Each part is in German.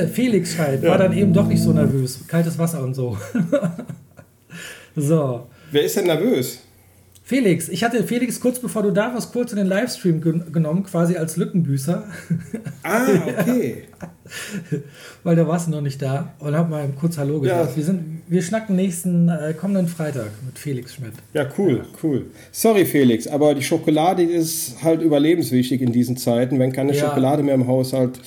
Du, Felix schreibt, war dann eben doch nicht so nervös. Kaltes Wasser und so. so. Wer ist denn nervös? Felix, ich hatte Felix kurz bevor du da warst, kurz in den Livestream gen genommen, quasi als Lückenbüßer. Ah, okay. Weil da warst du noch nicht da und hab mal kurz Hallo gesagt. Ja. Wir, sind, wir schnacken nächsten äh, kommenden Freitag mit Felix Schmidt. Ja, cool, cool. Sorry, Felix, aber die Schokolade ist halt überlebenswichtig in diesen Zeiten. Wenn keine Ja. Schokolade mehr im Haushalt,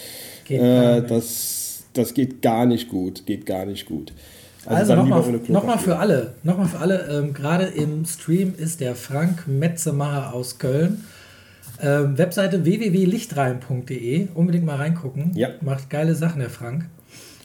äh, das, das geht gar nicht gut. Geht gar nicht gut. Also, lieber nochmal noch für alle, nochmal für alle, ähm, gerade im Stream ist der Frank Metzemacher aus Köln. Ähm, Webseite www.lichtrein.de, unbedingt mal reingucken. Ja. Macht geile Sachen, der Frank.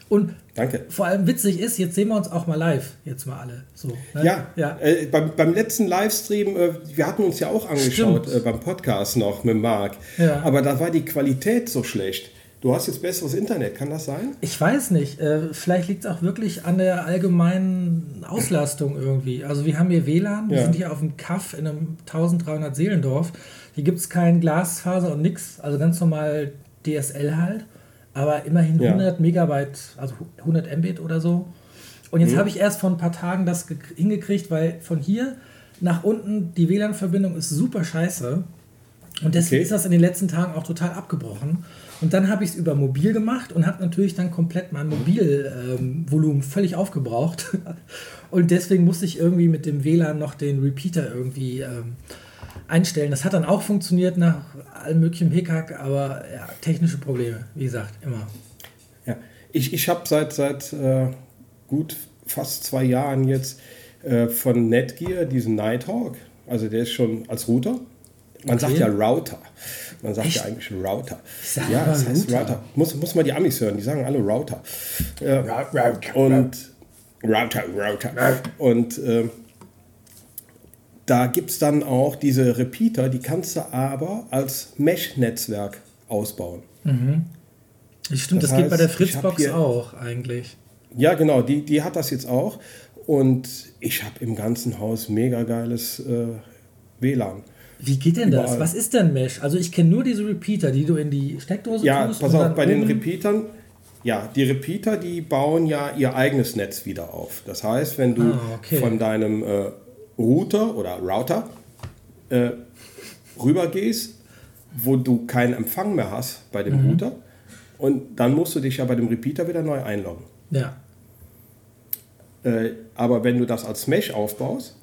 Und Danke. vor allem witzig ist, jetzt sehen wir uns auch mal live, jetzt mal alle. So, ne? Ja, ja. Äh, beim, beim letzten Livestream, äh, wir hatten uns ja auch angeschaut äh, beim Podcast noch mit Marc. Ja. Aber da war die Qualität so schlecht. Du hast jetzt besseres Internet, kann das sein? Ich weiß nicht, äh, vielleicht liegt es auch wirklich an der allgemeinen Auslastung irgendwie. Also wir haben hier WLAN, wir Ja. sind hier auf dem Kaff in einem 1300 Seelendorf. Hier gibt es kein Glasfaser und nix, also ganz normal DSL halt. Aber immerhin Ja. 100 Megabyte, also 100 Mbit oder so. Und Mhm. jetzt habe ich erst vor ein paar Tagen das gek- hingekriegt, weil von hier nach unten die WLAN-Verbindung ist super scheiße. Und deswegen Okay. ist das in den letzten Tagen auch total abgebrochen. Und dann habe ich es über mobil gemacht und habe natürlich dann komplett mein Mobilvolumen völlig aufgebraucht. Und deswegen musste ich irgendwie mit dem WLAN noch den Repeater irgendwie ähm, einstellen. Das hat dann auch funktioniert nach allem möglichen Hickhack, aber ja, technische Probleme, wie gesagt, immer. Ja. Ich, ich habe seit, seit äh, gut fast zwei Jahren jetzt äh, von Netgear diesen Nighthawk. Also der ist schon als Router. Man Okay. sagt ja Router. Man sagt Echt? ja eigentlich Router. Ja, das heißt Router. Muss, muss mal die Amis hören, die sagen alle Router. Äh, und Router, Router. Und ähm, da gibt es dann auch diese Repeater, die kannst du aber als Mesh-Netzwerk ausbauen. Das stimmt, das, Das geht bei der heißt, Fritzbox auch eigentlich. Ja, genau, die, die hat das jetzt auch. Und ich habe im ganzen Haus mega geiles äh, WLAN. Wie geht denn das? Überall. Was ist denn Mesh? Also ich kenne nur diese Repeater, die du in die Steckdose Ja, tust. pass und auf, bei den Repeatern, ja, die Repeater, die bauen ja ihr eigenes Netz wieder auf. Das heißt, wenn du Ah, okay. von deinem äh, Router oder Router äh, rübergehst, wo du keinen Empfang mehr hast bei dem Mhm. Router, und dann musst du dich ja bei dem Repeater wieder neu einloggen. Ja. Äh, aber wenn du das als Mesh aufbaust,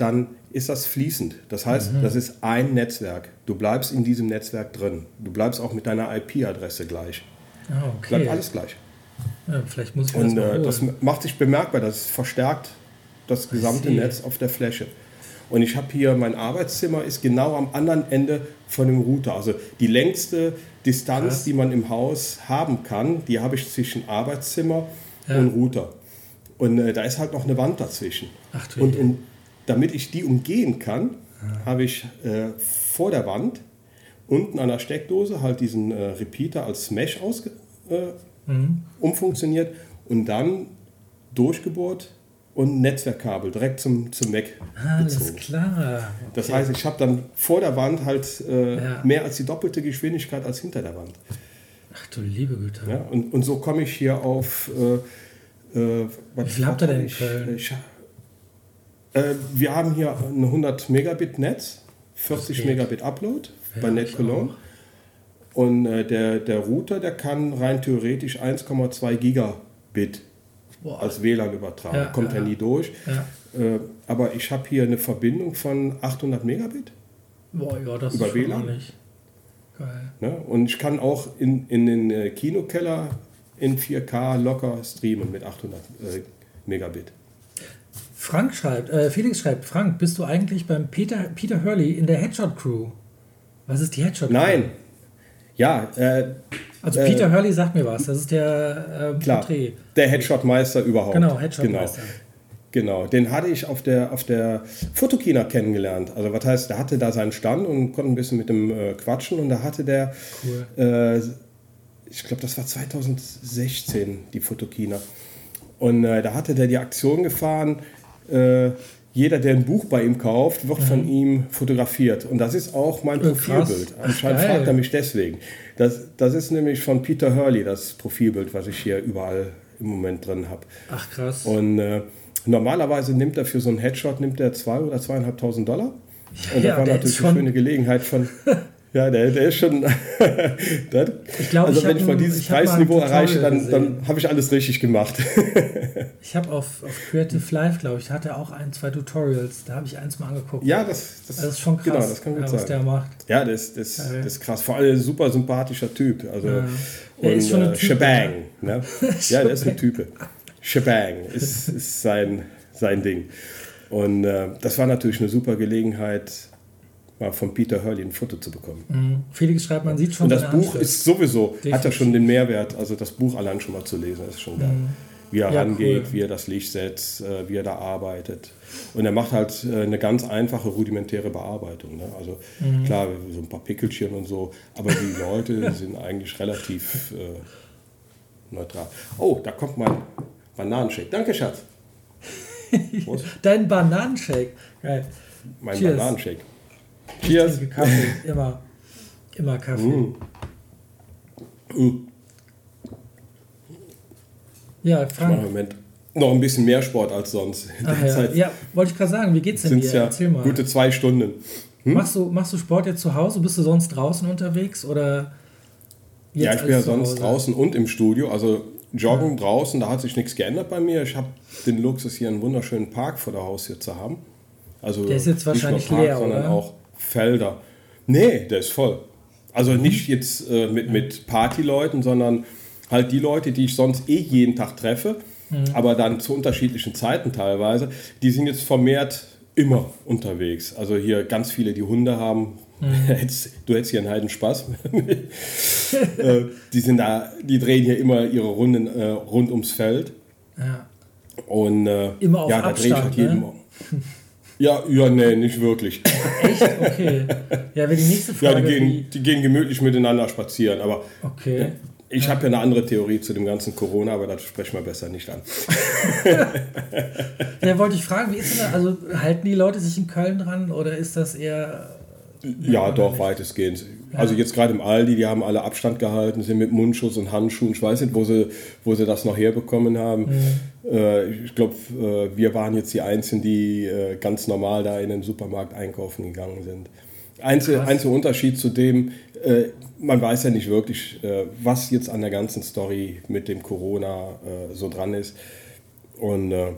dann ist das fließend. Das heißt, Mhm. das ist ein Netzwerk. Du bleibst in diesem Netzwerk drin. Du bleibst auch mit deiner IP-Adresse gleich. Ah, okay. Bleibt alles gleich. Ja, vielleicht muss ich Und das äh, das macht sich bemerkbar. Das verstärkt das gesamte. Netz auf der Fläche. Und ich habe hier, mein Arbeitszimmer ist genau am anderen Ende von dem Router. Also die längste Distanz, Krass. die man im Haus haben kann, die habe ich zwischen Arbeitszimmer Ja. und Router. Und äh, da ist halt noch eine Wand dazwischen. Ach und, je. Damit ich die umgehen kann, habe ich äh, vor der Wand unten an der Steckdose halt diesen äh, Repeater als Mesh ausge, äh, Mhm. umfunktioniert und dann durchgebohrt und Netzwerkkabel direkt zum, zum Mac gezogen. klar. Das Okay. heißt, ich habe dann vor der Wand halt äh, Ja. mehr als die doppelte Geschwindigkeit als hinter der Wand. Ach du liebe Güte. Ja? Und, und so komme ich hier auf. Äh, äh, was- Wie viel habt ihr denn in ich? Köln? Ich, äh, wir haben hier ein 100 Megabit Netz, 40 geht. Megabit Upload Ja, bei NetCologne. Und äh, der, der Router, der kann rein theoretisch 1,2 Gigabit Boah. als WLAN übertragen. Ja, Kommt ja, ja nie durch. Äh, aber ich habe hier eine Verbindung von 800 Megabit. Boah, ja, das Über ist WLAN? Geil. Ne? Und ich kann auch in, in den äh, Kinokeller in 4K locker streamen mit 800 äh, Megabit. Frank schreibt, äh, Felix schreibt, Frank, bist du eigentlich beim Peter, Peter Hurley in der Headshot Crew? Was ist die Headshot Crew? Nein. Ja, äh, Also Äh, Peter Hurley sagt mir was, das ist der äh, klar. Porträt. Der Headshot-Meister überhaupt. Genau, Headshot Genau. Meister. Genau, den hatte ich auf der, auf der Fotokina kennengelernt. Also was heißt, der hatte da seinen Stand und konnte ein bisschen mit dem äh, quatschen und da hatte der, Cool. äh, ich glaube, das war 2016, die Fotokina. Und äh, da hatte der die Aktion gefahren, äh, jeder, der ein Buch bei ihm kauft, wird mhm. von ihm fotografiert. Und das ist auch mein Profilbild. Ach, Anscheinend fragt er mich deswegen. Das, das ist nämlich von Peter Hurley, das Profilbild, was ich hier überall im Moment drin habe. Ach krass. Und äh, normalerweise nimmt er für so einen Headshot nimmt er zwei oder zweieinhalbtausend Dollar. Und ja, das war natürlich eine schöne Gelegenheit von Ja, der, der ist schon. der, ich glaub, also, ich wenn ich mal dieses Preisniveau erreiche, dann, dann habe ich alles richtig gemacht. ich habe auf, auf Creative Life, glaube ich, hat er auch ein, zwei Tutorials. Da habe ich eins mal angeguckt. Ja, das, das, das ist schon genau, krass, genau, das kann gut ja, was sein. der macht. Ja, das, das, ja, das ist krass. Vor allem ein super sympathischer Typ. Also, ja. und, ist schon ein äh, Typ, Shebang. Ne? ja, der ist ein Typ. Shebang ist, ist sein, sein Ding. Und äh, das war natürlich eine super Gelegenheit mal von Peter Hurley ein Foto zu bekommen. Mhm. Felix schreibt, man sieht schon. Und das Buch Handschrift. ist sowieso, Definitiv. hat ja schon den Mehrwert, also das Buch allein schon mal zu lesen, ist schon geil. Mhm. Wie er ja, rangeht, cool. wie er das Licht setzt, äh, wie er da arbeitet. Und er macht halt äh, eine ganz einfache, rudimentäre Bearbeitung. Ne? Also mhm. klar, so ein paar Pickelchen und so, aber die Leute sind eigentlich relativ äh, neutral. Oh, da kommt mein Bananenshake. Danke, Schatz. Dein Bananenshake. Geil. Mein Cheers. Bananenshake. Cheers. Ich trinke Kaffee, immer, immer Kaffee. Mm. Mm. Ja, Frank. Ich Moment noch ein bisschen mehr Sport als sonst. Ach, ja. ja, wollte ich gerade sagen, wie geht's denn dir? Ja Erzähl mal. Gute zwei Stunden. Hm? Machst, du, machst du Sport jetzt zu Hause? Bist du sonst draußen unterwegs oder? ja, ich bin ja sonst draußen und im Studio. Also Joggen ja. draußen, da hat sich nichts geändert bei mir. Ich habe den Luxus, hier einen wunderschönen Park vor der Haustür zu haben. Also der ist jetzt wahrscheinlich Park, leer, sondern oder? auch Felder. Nee, der ist voll. Also nicht jetzt äh, mit, mit Partyleuten, sondern halt die Leute, die ich sonst eh jeden Tag treffe, mhm. aber dann zu unterschiedlichen Zeiten teilweise, die sind jetzt vermehrt immer unterwegs. Also hier ganz viele, die Hunde haben. Mhm. du hättest hier einen heiden Spaß. Äh, die sind da, die drehen hier immer ihre Runden äh, rund ums Feld. Ja. Und äh, immer auf ja, Abstand, da drehe ich halt jeden ne? Ja, ja, nee, nicht wirklich. Echt? Okay. Ja, wenn die nächste Frage. Ja, die gehen, die gehen gemütlich miteinander spazieren, aber. Okay. Ich ja. habe ja eine andere Theorie zu dem ganzen Corona, aber das sprechen wir besser nicht an. ja, wollte ich fragen, wie ist das? Also halten die Leute sich in Köln dran oder ist das eher. Ja, doch, weitestgehend. Also jetzt gerade im Aldi, die haben alle Abstand gehalten, sind mit Mundschutz und Handschuhen. Ich weiß nicht, wo sie, wo sie das noch herbekommen haben. Mhm. Äh, ich glaube, äh, wir waren jetzt die Einzigen, die äh, ganz normal da in den Supermarkt einkaufen gegangen sind. Einzel, einziger Unterschied zu dem, äh, man weiß ja nicht wirklich, äh, was jetzt an der ganzen Story mit dem Corona äh, so dran ist. Und äh,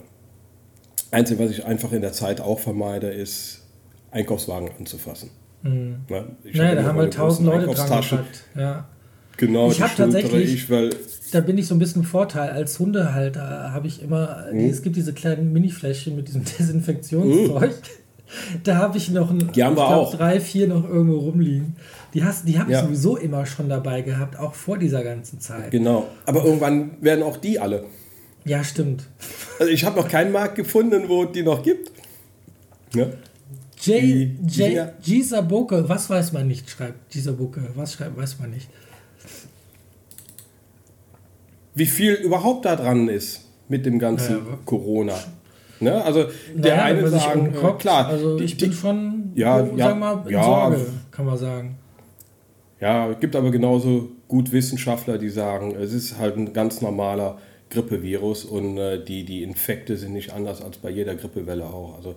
Einzige, was ich einfach in der Zeit auch vermeide, ist, Einkaufswagen anzufassen. Mhm. Ne? naja, da haben wir tausend Leute dran gepackt. Ja. Genau, ich habe tatsächlich, ich, weil da bin ich so ein bisschen Vorteil. Als Hundehalter habe ich immer, mhm. es gibt diese kleinen Mini-Fläschchen mit diesem Desinfektionszeug. Mhm. Da habe ich noch ein, die haben wir glaub, auch. drei, vier noch irgendwo rumliegen. Die, die habe ich ja. sowieso immer schon dabei gehabt, auch vor dieser ganzen Zeit. Genau. Aber irgendwann werden auch die alle. Ja, stimmt. Also ich habe noch keinen Markt gefunden, wo die noch gibt. Ja. J. J. Gisaboke, was weiß man nicht, schreibt Gisaboke. Was schreibt, weiß man nicht. Wie viel überhaupt da dran ist mit dem ganzen ja, Corona. Ne? Also der naja, eine sagen, äh, klar. Also ich die, bin schon, ja, ja, sag mal, in ja, Sorge, kann man sagen. Ja, es gibt aber genauso gut Wissenschaftler, die sagen, es ist halt ein ganz normaler Grippevirus und äh, die, die Infekte sind nicht anders als bei jeder Grippewelle auch. Also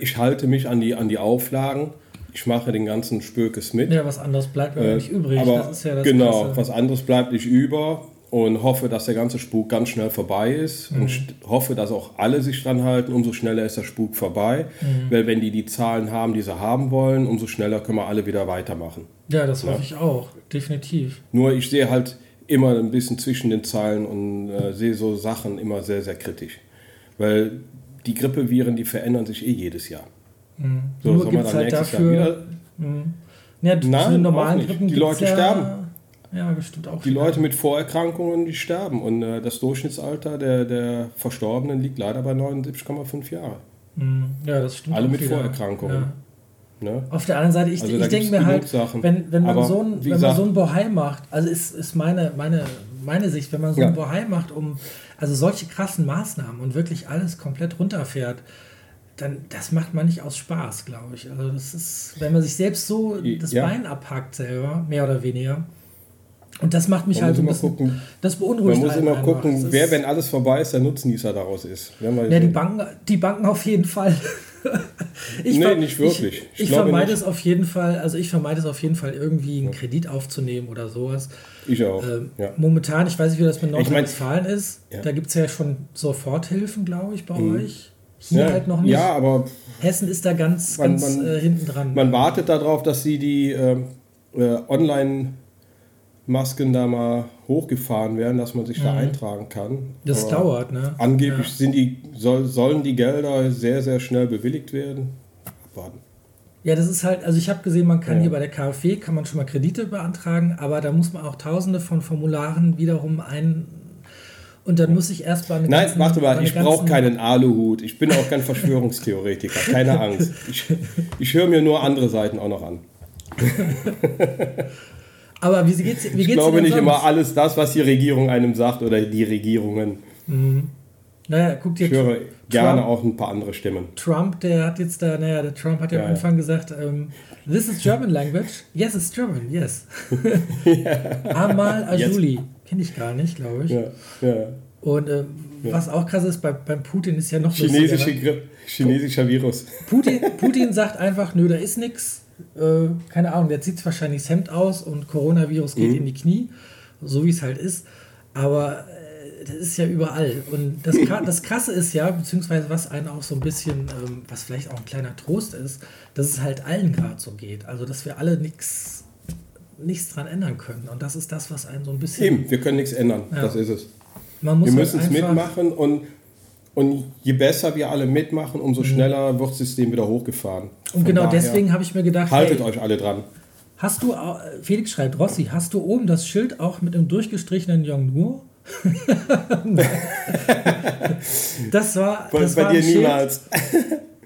ich halte mich an die, an die Auflagen. Ich mache den ganzen Spökes mit. Ja, was anderes bleibt mir äh, nicht übrig. Aber ja genau, Ganze. was anderes bleibt nicht über und hoffe, dass der ganze Spuk ganz schnell vorbei ist mhm. und hoffe, dass auch alle sich dran halten. Umso schneller ist der Spuk vorbei, mhm. weil wenn die die Zahlen haben, die sie haben wollen, umso schneller können wir alle wieder weitermachen. Ja, das hoffe ja. ich auch, definitiv. Nur ich sehe halt immer ein bisschen zwischen den Zeilen und äh, sehe so Sachen immer sehr, sehr kritisch. Weil die Grippeviren, die verändern sich eh jedes Jahr. Mhm. So, Nur gibt es halt dafür... Mhm. Ja, Nein, normalen Grippen Die Leute ja, sterben. Ja, bestimmt auch. Die Leute mit Vorerkrankungen, die sterben. Und äh, das Durchschnittsalter der, der Verstorbenen liegt leider bei 79,5 Jahren. Mhm. Ja, das stimmt. Alle mit wieder. Vorerkrankungen. Ja. Ne? Auf der anderen Seite, ich, also ich denke mir halt, wenn, wenn, man so ein, wenn man so ein Bohai macht, also ist, ist meine, meine, meine Sicht, wenn man so ja. ein Bohai macht, um also solche krassen Maßnahmen und wirklich alles komplett runterfährt, dann das macht man nicht aus Spaß, glaube ich. Also das ist, wenn man sich selbst so das ja. Bein abhackt selber, mehr oder weniger. Und das macht mich man halt so ein bisschen, gucken, das beunruhigt Man muss immer gucken, wer, wenn alles vorbei ist, der Nutznießer daraus ist. Ja, die Banken, die Banken auf jeden Fall. ich nee, nicht wirklich. Ich, ich, ich vermeide nicht. es auf jeden Fall, also ich vermeide es auf jeden Fall, irgendwie einen Kredit aufzunehmen oder sowas. Ich auch. Ähm, ja. Momentan, ich weiß nicht, wie das mit Nordrhein-Westfalen ich mein, ist. Ja. Da gibt es ja schon Soforthilfen, glaube ich, bei mhm. euch. Hier ja, halt noch nicht. Ja, aber. Hessen ist da ganz, man, ganz man, äh, hinten dran. Man wartet darauf, dass sie die äh, äh, Online- Masken da mal hochgefahren werden, dass man sich mhm. da eintragen kann. Das Aber dauert, ne? Angeblich ja. sind die, soll, sollen die Gelder sehr, sehr schnell bewilligt werden. Abwarten. Ja, das ist halt, also ich habe gesehen, man kann ja. hier bei der KfW, kann man schon mal Kredite beantragen, aber da muss man auch tausende von Formularen wiederum ein... Und dann muss ich erst mal eine Nein, ganzen, warte mal, ich brauche keinen Aluhut. Ich bin auch kein Verschwörungstheoretiker, keine Angst. Ich, ich höre mir nur andere Seiten auch noch an. Aber wie geht's, wie geht's Ich glaube nicht sonst? immer alles das, was die Regierung einem sagt oder die Regierungen. Mhm. Naja, guck dir Ich höre Trump, gerne auch ein paar andere Stimmen. Trump, der hat jetzt da, naja, der Trump hat ja, ja am Anfang ja. gesagt, ähm, this is German language. Yes, it's German, yes. ja. Amal Ajuli. Kenne ich gar nicht, glaube ich. Ja, ja. Und äh, was auch krass ist, bei, beim Putin ist ja noch Chinesische Grippe, chinesischer Virus. Putin, Putin sagt einfach, nö, da ist nichts äh, keine Ahnung, der zieht wahrscheinlich das Hemd aus und Coronavirus geht mhm. in die Knie, so wie es halt ist. Aber das ist ja überall. Und das, das Krasse ist ja, beziehungsweise was einen auch so ein bisschen, ähm, was vielleicht auch ein kleiner Trost ist, dass es halt allen gerade so geht. Also, dass wir alle nichts nichts dran ändern können. Und das ist das, was einen so ein bisschen. Eben, wir können nichts ändern. Ja. Das ist es. wir halt müssen es mitmachen und und je besser wir alle mitmachen, umso mhm. schneller wird das System wieder hochgefahren. Und genau deswegen habe ich mir gedacht, haltet hey, euch alle dran. Hast du, Felix schreibt, Rossi, hast du oben das Schild auch mit einem durchgestrichenen Yongnuo? Das war, das bei, war dir niemals.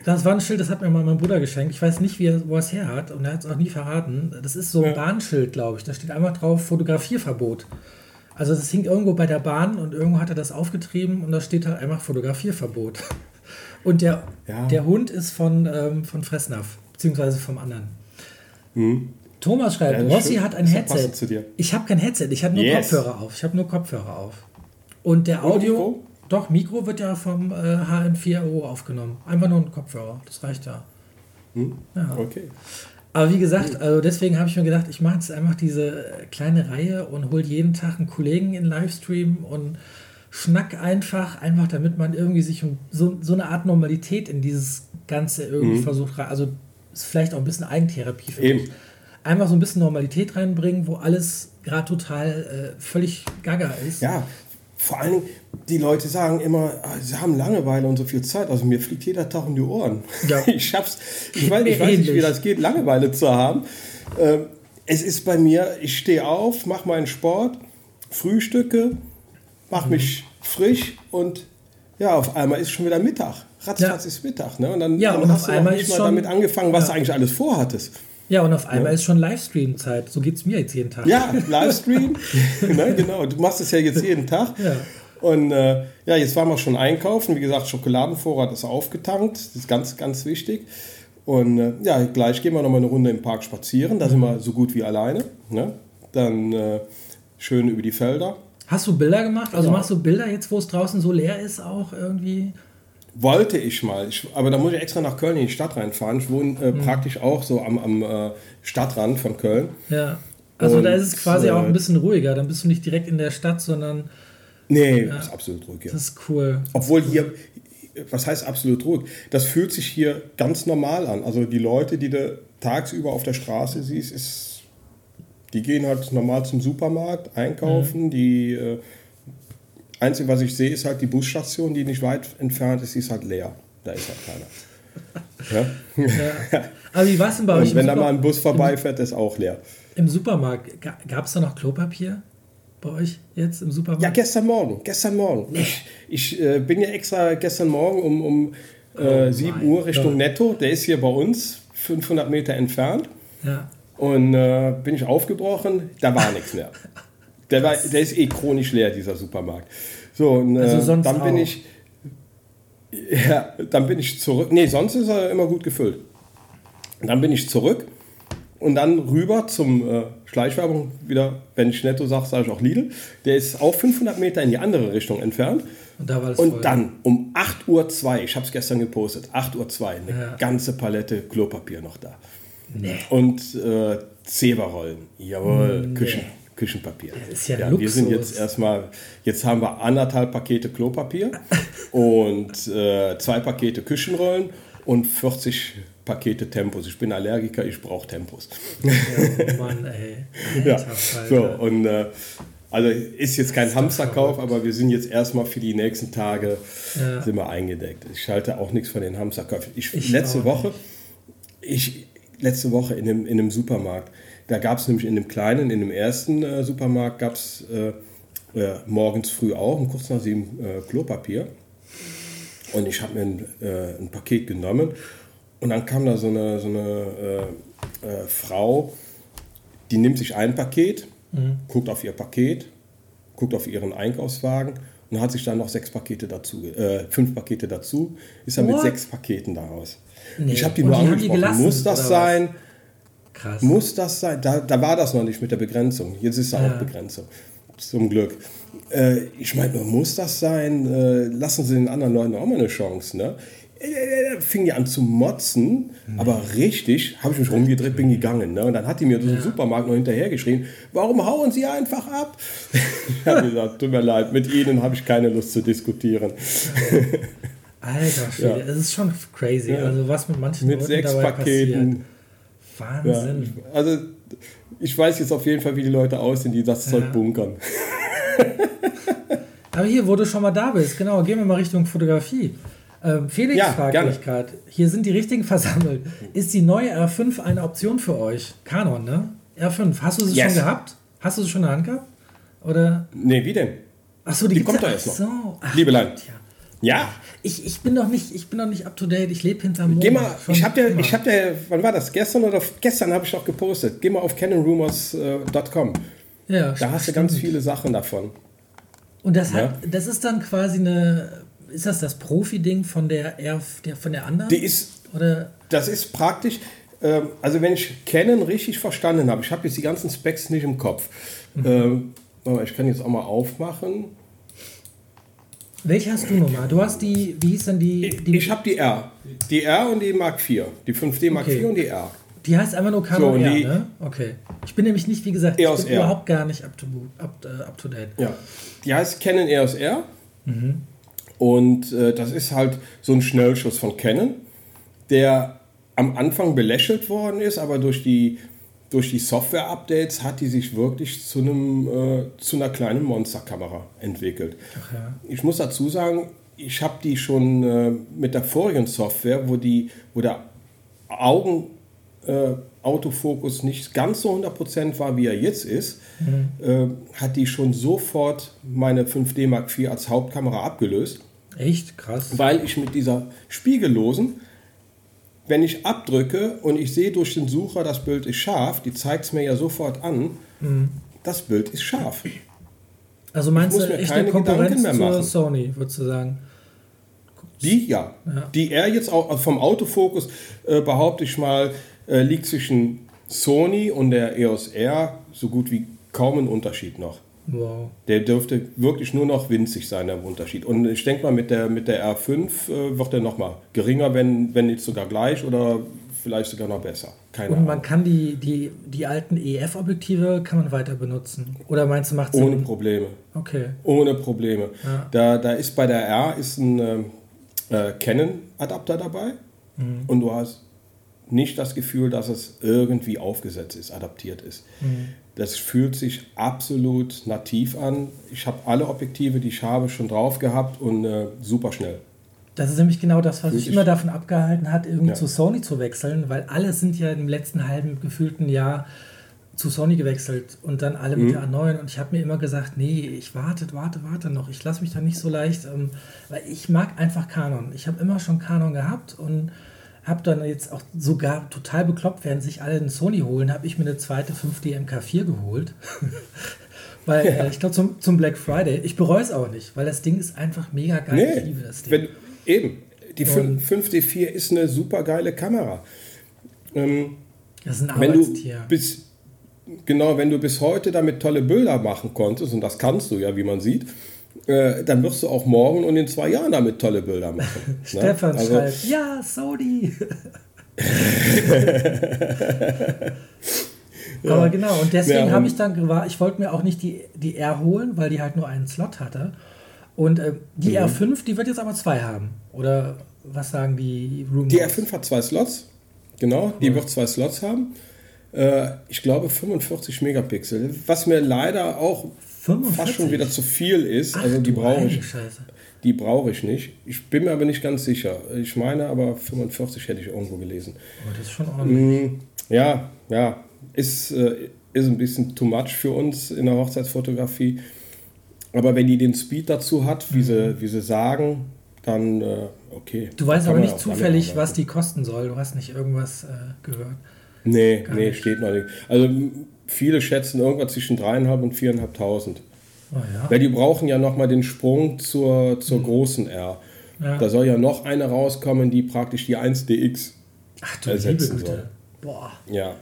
Das war ein Schild, das hat mir mal mein Bruder geschenkt. Ich weiß nicht, wie er, wo er es her hat und er hat es auch nie verraten. Das ist so ein ja. Bahnschild, glaube ich. Da steht einfach drauf Fotografierverbot. Also das hing irgendwo bei der Bahn und irgendwo hat er das aufgetrieben und da steht halt einfach Fotografierverbot. Und der, ja. der Hund ist von, ähm, von Fressnapf, beziehungsweise vom anderen. Mhm. Thomas schreibt, ja, Rossi hat ein Headset. Ich habe kein Headset, ich habe nur yes. Kopfhörer auf. Ich habe nur Kopfhörer auf. Und der Audio, Mikro? doch, Mikro wird ja vom äh, HM4O aufgenommen. Einfach nur ein Kopfhörer, das reicht ja. Hm? Ja. Okay. Aber wie gesagt, also deswegen habe ich mir gedacht, ich mache jetzt einfach diese kleine Reihe und hole jeden Tag einen Kollegen in Livestream und schnack einfach, einfach damit man irgendwie sich um so, so eine Art Normalität in dieses Ganze irgendwie mhm. versucht, also ist vielleicht auch ein bisschen Eigentherapie für Eben. mich. Einfach so ein bisschen Normalität reinbringen, wo alles gerade total äh, völlig gaga ist. Ja, vor allen Dingen, die Leute sagen immer, ah, sie haben Langeweile und so viel Zeit. Also mir fliegt jeder Tag um die Ohren. Ja. Ich schaff's. Ich weiß, ich weiß nicht, wie das geht, Langeweile zu haben. Ähm, es ist bei mir, ich stehe auf, mache meinen Sport, frühstücke, mache mhm. mich frisch und ja, auf einmal ist schon wieder Mittag. Ratzfatz ja. ist Mittag. Ne? Und dann, ja, dann und hast du noch nicht mal damit angefangen, was ja. du eigentlich alles vorhattest. Ja, und auf einmal ja. ist schon Livestream-Zeit. So geht es mir jetzt jeden Tag. Ja, Livestream. ne, genau. Du machst es ja jetzt jeden Tag. Ja. Und äh, ja, jetzt waren wir schon einkaufen. Wie gesagt, Schokoladenvorrat ist aufgetankt. Das ist ganz, ganz wichtig. Und äh, ja, gleich gehen wir nochmal eine Runde im Park spazieren. Da mhm. sind wir so gut wie alleine. Ne? Dann äh, schön über die Felder. Hast du Bilder gemacht? Also ja. machst du Bilder jetzt, wo es draußen so leer ist, auch irgendwie? Wollte ich mal, ich, aber da muss ich extra nach Köln in die Stadt reinfahren. Ich wohne äh, mhm. praktisch auch so am, am äh, Stadtrand von Köln. Ja, also Und, da ist es quasi äh, auch ein bisschen ruhiger. Dann bist du nicht direkt in der Stadt, sondern. Nee, ja, ist absolut ruhig. Ja. Das ist cool. Obwohl hier, was heißt absolut ruhig? Das fühlt sich hier ganz normal an. Also die Leute, die du tagsüber auf der Straße siehst, ist, die gehen halt normal zum Supermarkt einkaufen, mhm. die äh, Einzige, was ich sehe, ist halt die Busstation, die nicht weit entfernt ist, die ist halt leer. Da ist halt keiner. Ja? ja. Aber wie war es denn bei euch? Und wenn da mal ein Bus vorbeifährt, ist auch leer. Im Supermarkt, gab es da noch Klopapier? Bei euch jetzt im Supermarkt? Ja, gestern Morgen. Gestern Morgen. Nee. Ich, äh, bin ja extra gestern Morgen um, um äh, oh 7 Uhr Richtung Gott. Netto. Der ist hier bei uns, 500 Meter entfernt. Ja. Und äh, bin ich aufgebrochen, da war nichts mehr. Der, war, der ist eh chronisch leer, dieser Supermarkt. So, und, also äh, dann bin auch. ich. Ja, dann bin ich zurück. Nee, sonst ist er immer gut gefüllt. Dann bin ich zurück und dann rüber zum äh, Schleichwerbung wieder, wenn ich netto sage, sage ich auch Lidl. Der ist auch 500 Meter in die andere Richtung entfernt. Und, da Und voll. dann um 8.02 Uhr, ich habe es gestern gepostet, 8.02 Uhr, eine Ja. ganze Palette Klopapier noch da. Nee. Und äh, Zeberrollen, jawohl, Küchen, Küchenpapier. Das ist ja wir Luxus. sind jetzt erstmal, jetzt haben wir anderthalb Pakete Klopapier und äh, zwei Pakete Küchenrollen und 40 Pakete Tempos. Ich bin Allergiker, ich brauche Tempos. Oh Mann, ey. Ja, so und äh, also ist jetzt kein Hamsterkauf, aber wir sind jetzt erstmal für die nächsten Tage Ja. sind wir eingedeckt. Ich halte auch nichts von den Hamsterkäufen. Ich, Ich letzte Woche, ich letzte Woche in einem, in einem Supermarkt, da gab es nämlich in dem kleinen, in dem ersten äh, Supermarkt gab es äh, äh, morgens früh auch um kurz nach sieben äh, Klopapier. Und ich habe mir ein, ein Paket genommen und dann kam da so eine, so eine Frau, die nimmt sich ein Paket, guckt auf ihr Paket, guckt auf ihren Einkaufswagen und hat sich dann noch sechs Pakete dazu, äh, fünf Pakete dazu, ist dann mit What? sechs Paketen daraus. Nee. Ich habe die Und nur die die angesprochen. gelassen, Muss das sein? Krass. Muss das sein? Da, da war das noch nicht mit der Begrenzung. Jetzt ist da Ja. auch Begrenzung. Zum Glück. Äh, ich meine, muss das sein? Äh, lassen Sie den anderen Leuten auch mal eine Chance. Ne? Äh, fing die an zu motzen, aber richtig, habe ich mich rumgedreht, bin gegangen. Ne? Und dann hat die mir so im Supermarkt noch hinterher geschrien, warum hauen Sie einfach ab? ich habe gesagt, tut mir leid, mit Ihnen habe ich keine Lust zu diskutieren. Alter Schwede, Ja. es ist schon crazy. Ja. Also was mit manchen mit Leuten sechs dabei Paketen. Passiert. Ja, Wahnsinn. also ich weiß jetzt auf jeden Fall, wie die Leute aussehen, die das Zeug Ja. bunkern. Aber hier, wo du schon mal da bist, genau, gehen wir mal Richtung Fotografie. Ähm, Felix Ja, fragt mich gerade, hier sind die richtigen versammelt. Ist die neue R5 eine Option für euch? Canon, ne? R5, hast du sie Yes. schon gehabt? Hast du sie schon in der Hand gehabt? Oder? Nee, wie denn? Achso, die, Die kommt doch erst ach So. Ach, Liebelein. Ja. Ja, Ich, ich bin doch nicht, ich bin doch nicht up to date. Ich lebe hinterm Mond. geh mal, ich habe dir, ich habe dir, wann war das? Gestern oder gestern habe ich noch gepostet. Geh mal auf canonrumors.com. ja, Da hast du ganz viele Sachen davon. Und das, Ja. hat, das ist dann quasi eine, ist das das Profi-Ding von der, der von der anderen? Die ist, Oder? das ist praktisch, ähm, also wenn ich Canon richtig verstanden habe, ich habe jetzt die ganzen Specs nicht im Kopf. Ähm, aber ich kann jetzt auch mal aufmachen. Welche hast du nochmal? Du hast die, wie hieß denn die? die Ich habe die R. Die R und die Mark IV. Die 5D Mark Okay. IV und die R. Die heißt einfach nur Canon So, R, ne? Okay. Ich bin nämlich nicht, wie gesagt, EOS ich bin R. überhaupt gar nicht up to, up, äh, up to date. Ja, die heißt Canon EOS R. Und äh, das ist halt so ein Schnellschuss von Canon, der am Anfang belächelt worden ist, aber durch die, durch die Software-Updates hat die sich wirklich zu, einem, äh, zu einer kleinen Monsterkamera entwickelt. Ja. Ich muss dazu sagen, ich habe die schon äh, mit der vorigen Software, wo, die, wo der Augen äh, Autofokus nicht ganz so 100% war, wie er jetzt ist, äh, hat die schon sofort meine 5D Mark IV als Hauptkamera abgelöst, Echt? Krass. weil ich mit dieser spiegellosen, wenn ich abdrücke und ich sehe durch den Sucher, das Bild ist scharf, die zeigt es mir ja sofort an, das Bild ist scharf. Also meinst muss du mir echt keine eine Konkurrenz mehr machen. Sony, würdest du sagen? Die ja. Ja. Die er jetzt auch also vom Autofokus, äh, behaupte ich mal, äh, liegt zwischen Sony und der EOS R so gut wie kaum ein Unterschied noch. Wow. Der dürfte wirklich nur noch winzig sein, der Unterschied. Und ich denke mal, mit der, mit der R5 äh, wird er noch mal geringer, wenn, wenn nicht sogar gleich oder vielleicht sogar noch besser. Keine Und Ahnung. man kann die, die, die alten EF-Objektive kann man weiter benutzen. Oder meinst du, macht Ohne Sinn? Probleme. Okay. Ohne Probleme. Ja. Da, da ist bei der R ist ein ähm, äh, Canon-Adapter dabei Mhm. und du hast nicht das Gefühl, dass es irgendwie aufgesetzt ist, adaptiert ist. Mhm. Das fühlt sich absolut nativ an. Ich habe alle Objektive, die ich habe, schon drauf gehabt und äh, super schnell. Das ist nämlich genau das, was mich immer davon abgehalten hat, irgendwie Ja. zu Sony zu wechseln, weil alle sind ja im letzten halben gefühlten Jahr zu Sony gewechselt und dann alle Mhm. mit der A9 und ich habe mir immer gesagt, nee, ich warte, warte, warte noch, ich lasse mich da nicht so leicht, ähm, weil ich mag einfach Canon. Ich habe immer schon Canon gehabt und habe dann jetzt auch sogar total bekloppt, während sich alle einen Sony holen, habe ich mir eine zweite 5D MK4 geholt. weil äh, ich glaube zum, zum Black Friday, ich bereue es auch nicht, weil das Ding ist einfach mega geil. ich liebe das Ding. wenn, Eben. Die 5D4 ist eine super geile Kamera. Ähm, das ist ein wenn du Arbeitstier. bis, genau, wenn du bis heute damit tolle Bilder machen konntest, und das kannst du ja, wie man sieht, äh, dann wirst du auch morgen und in zwei Jahren damit tolle Bilder machen. ne? Stefan Also, schreibt, ja, Sony. Aber genau, und deswegen Ja, habe ich dann, gewa- ich wollte mir auch nicht die, die R holen, weil die halt nur einen Slot hatte. Und äh, die Mhm. R5, die wird jetzt aber zwei haben. Oder was sagen die Room? Die R5 hat zwei Slots. Genau, die wird zwei Slots haben. Äh, ich glaube 45 Megapixel. Was mir leider auch 45? fast schon wieder zu viel ist. Ach, also die brauche ich, Scheiße. die brauche ich nicht. Ich bin mir aber nicht ganz sicher. Ich meine aber 45 hätte ich irgendwo gelesen. Oh, das ist schon ordentlich. Mm, Ja, ja, ist, äh, ist ein bisschen too much für uns in der Hochzeitsfotografie. Aber wenn die den Speed dazu hat, wie, sie, wie sie sagen, dann äh, okay. Du weißt aber nicht zufällig, was die kosten soll. Du hast nicht irgendwas äh, gehört. Nee, Gar nee, nicht. steht noch nicht. Also viele schätzen irgendwas zwischen 3.500 und 4.500. Oh ja. Weil die brauchen ja nochmal den Sprung zur, zur großen R. Mhm. Ja. Da soll ja noch eine rauskommen, die praktisch die 1DX. Ach du liebe ersetzen Güte. soll. Boah. Ja.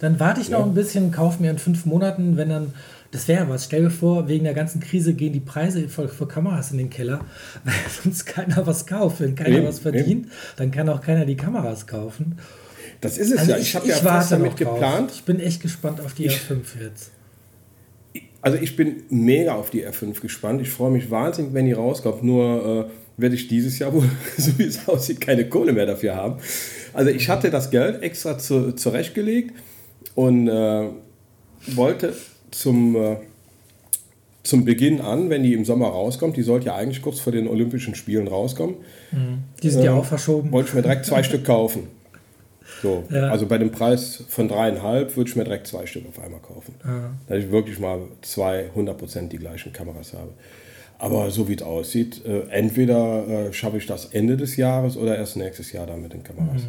Dann warte ich noch Ja. ein bisschen, kaufe mir in fünf Monaten, wenn dann, das wäre was. Stell dir vor, wegen der ganzen Krise gehen die Preise für, für Kameras in den Keller, weil sonst keiner was kauft. Wenn keiner Eben, was verdient, dann kann auch keiner die Kameras kaufen. Das ist es Also ja. ich, Ich habe ja warte damit drauf. geplant. Ich bin echt gespannt auf die Ich- R5 jetzt. Also ich bin mega auf die R5 gespannt. Ich freue mich wahnsinnig, wenn die rauskommt. Nur äh, werde ich dieses Jahr wohl, so wie es aussieht, keine Kohle mehr dafür haben. Also ich hatte das Geld extra zu, zurechtgelegt und äh, wollte zum, äh, zum Beginn an, wenn die im Sommer rauskommt, die sollte ja eigentlich kurz vor den Olympischen Spielen rauskommen, Die sind ja Ähm, auch verschoben. wollte ich mir direkt zwei Stück kaufen. So, Ja. also bei dem Preis von dreieinhalb würde ich mir direkt zwei Stück auf einmal kaufen. Ja. Dass ich wirklich mal zwei 100% die gleichen Kameras habe. Aber so wie es aussieht, äh, entweder äh, schaffe ich das Ende des Jahres oder erst nächstes Jahr dann mit den Kameras.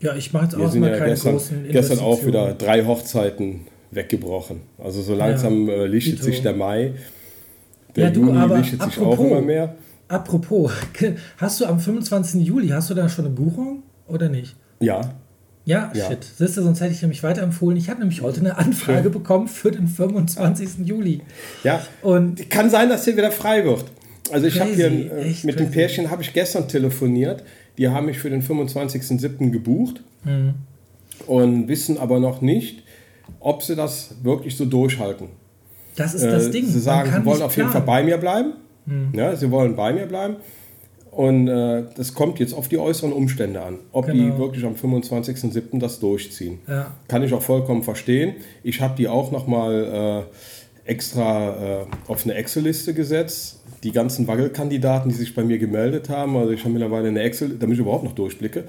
Ja, ich mache jetzt auch mal ja keine gestern, großen gestern auch wieder drei Hochzeiten weggebrochen. Also so langsam äh, lichtet sich der Mai. Der Ja, du, Juni aber lichtet sich auch apropos- immer mehr. Apropos, hast du am 25. Juli, hast du da schon eine Buchung oder nicht? Ja, Ja, Ja. shit. Siehst du, sonst hätte ich nämlich weiterempfohlen. Ich habe nämlich heute eine Anfrage Schön. bekommen für den 25. Juli. ja. Und Kann sein, dass hier wieder frei wird. Also ich habe hier Crazy, äh, mit dem. Pärchen habe ich gestern telefoniert. Die haben mich für den 25.07. gebucht Mhm. und wissen aber noch nicht, ob sie das wirklich so durchhalten. das ist das Äh, Ding. Sie sagen, sie wollen auf jeden Fall bei mir bleiben. Ja, sie wollen bei mir bleiben. Und äh, das kommt jetzt auf die äußeren Umstände an, ob Genau. die wirklich am 25.07. das durchziehen. Ja. Kann ich auch vollkommen verstehen. Ich habe die auch nochmal äh, extra äh, auf eine Excel-Liste gesetzt. Die ganzen Waggelkandidaten, die sich bei mir gemeldet haben. Also ich habe mittlerweile eine Excel, damit ich überhaupt noch durchblicke.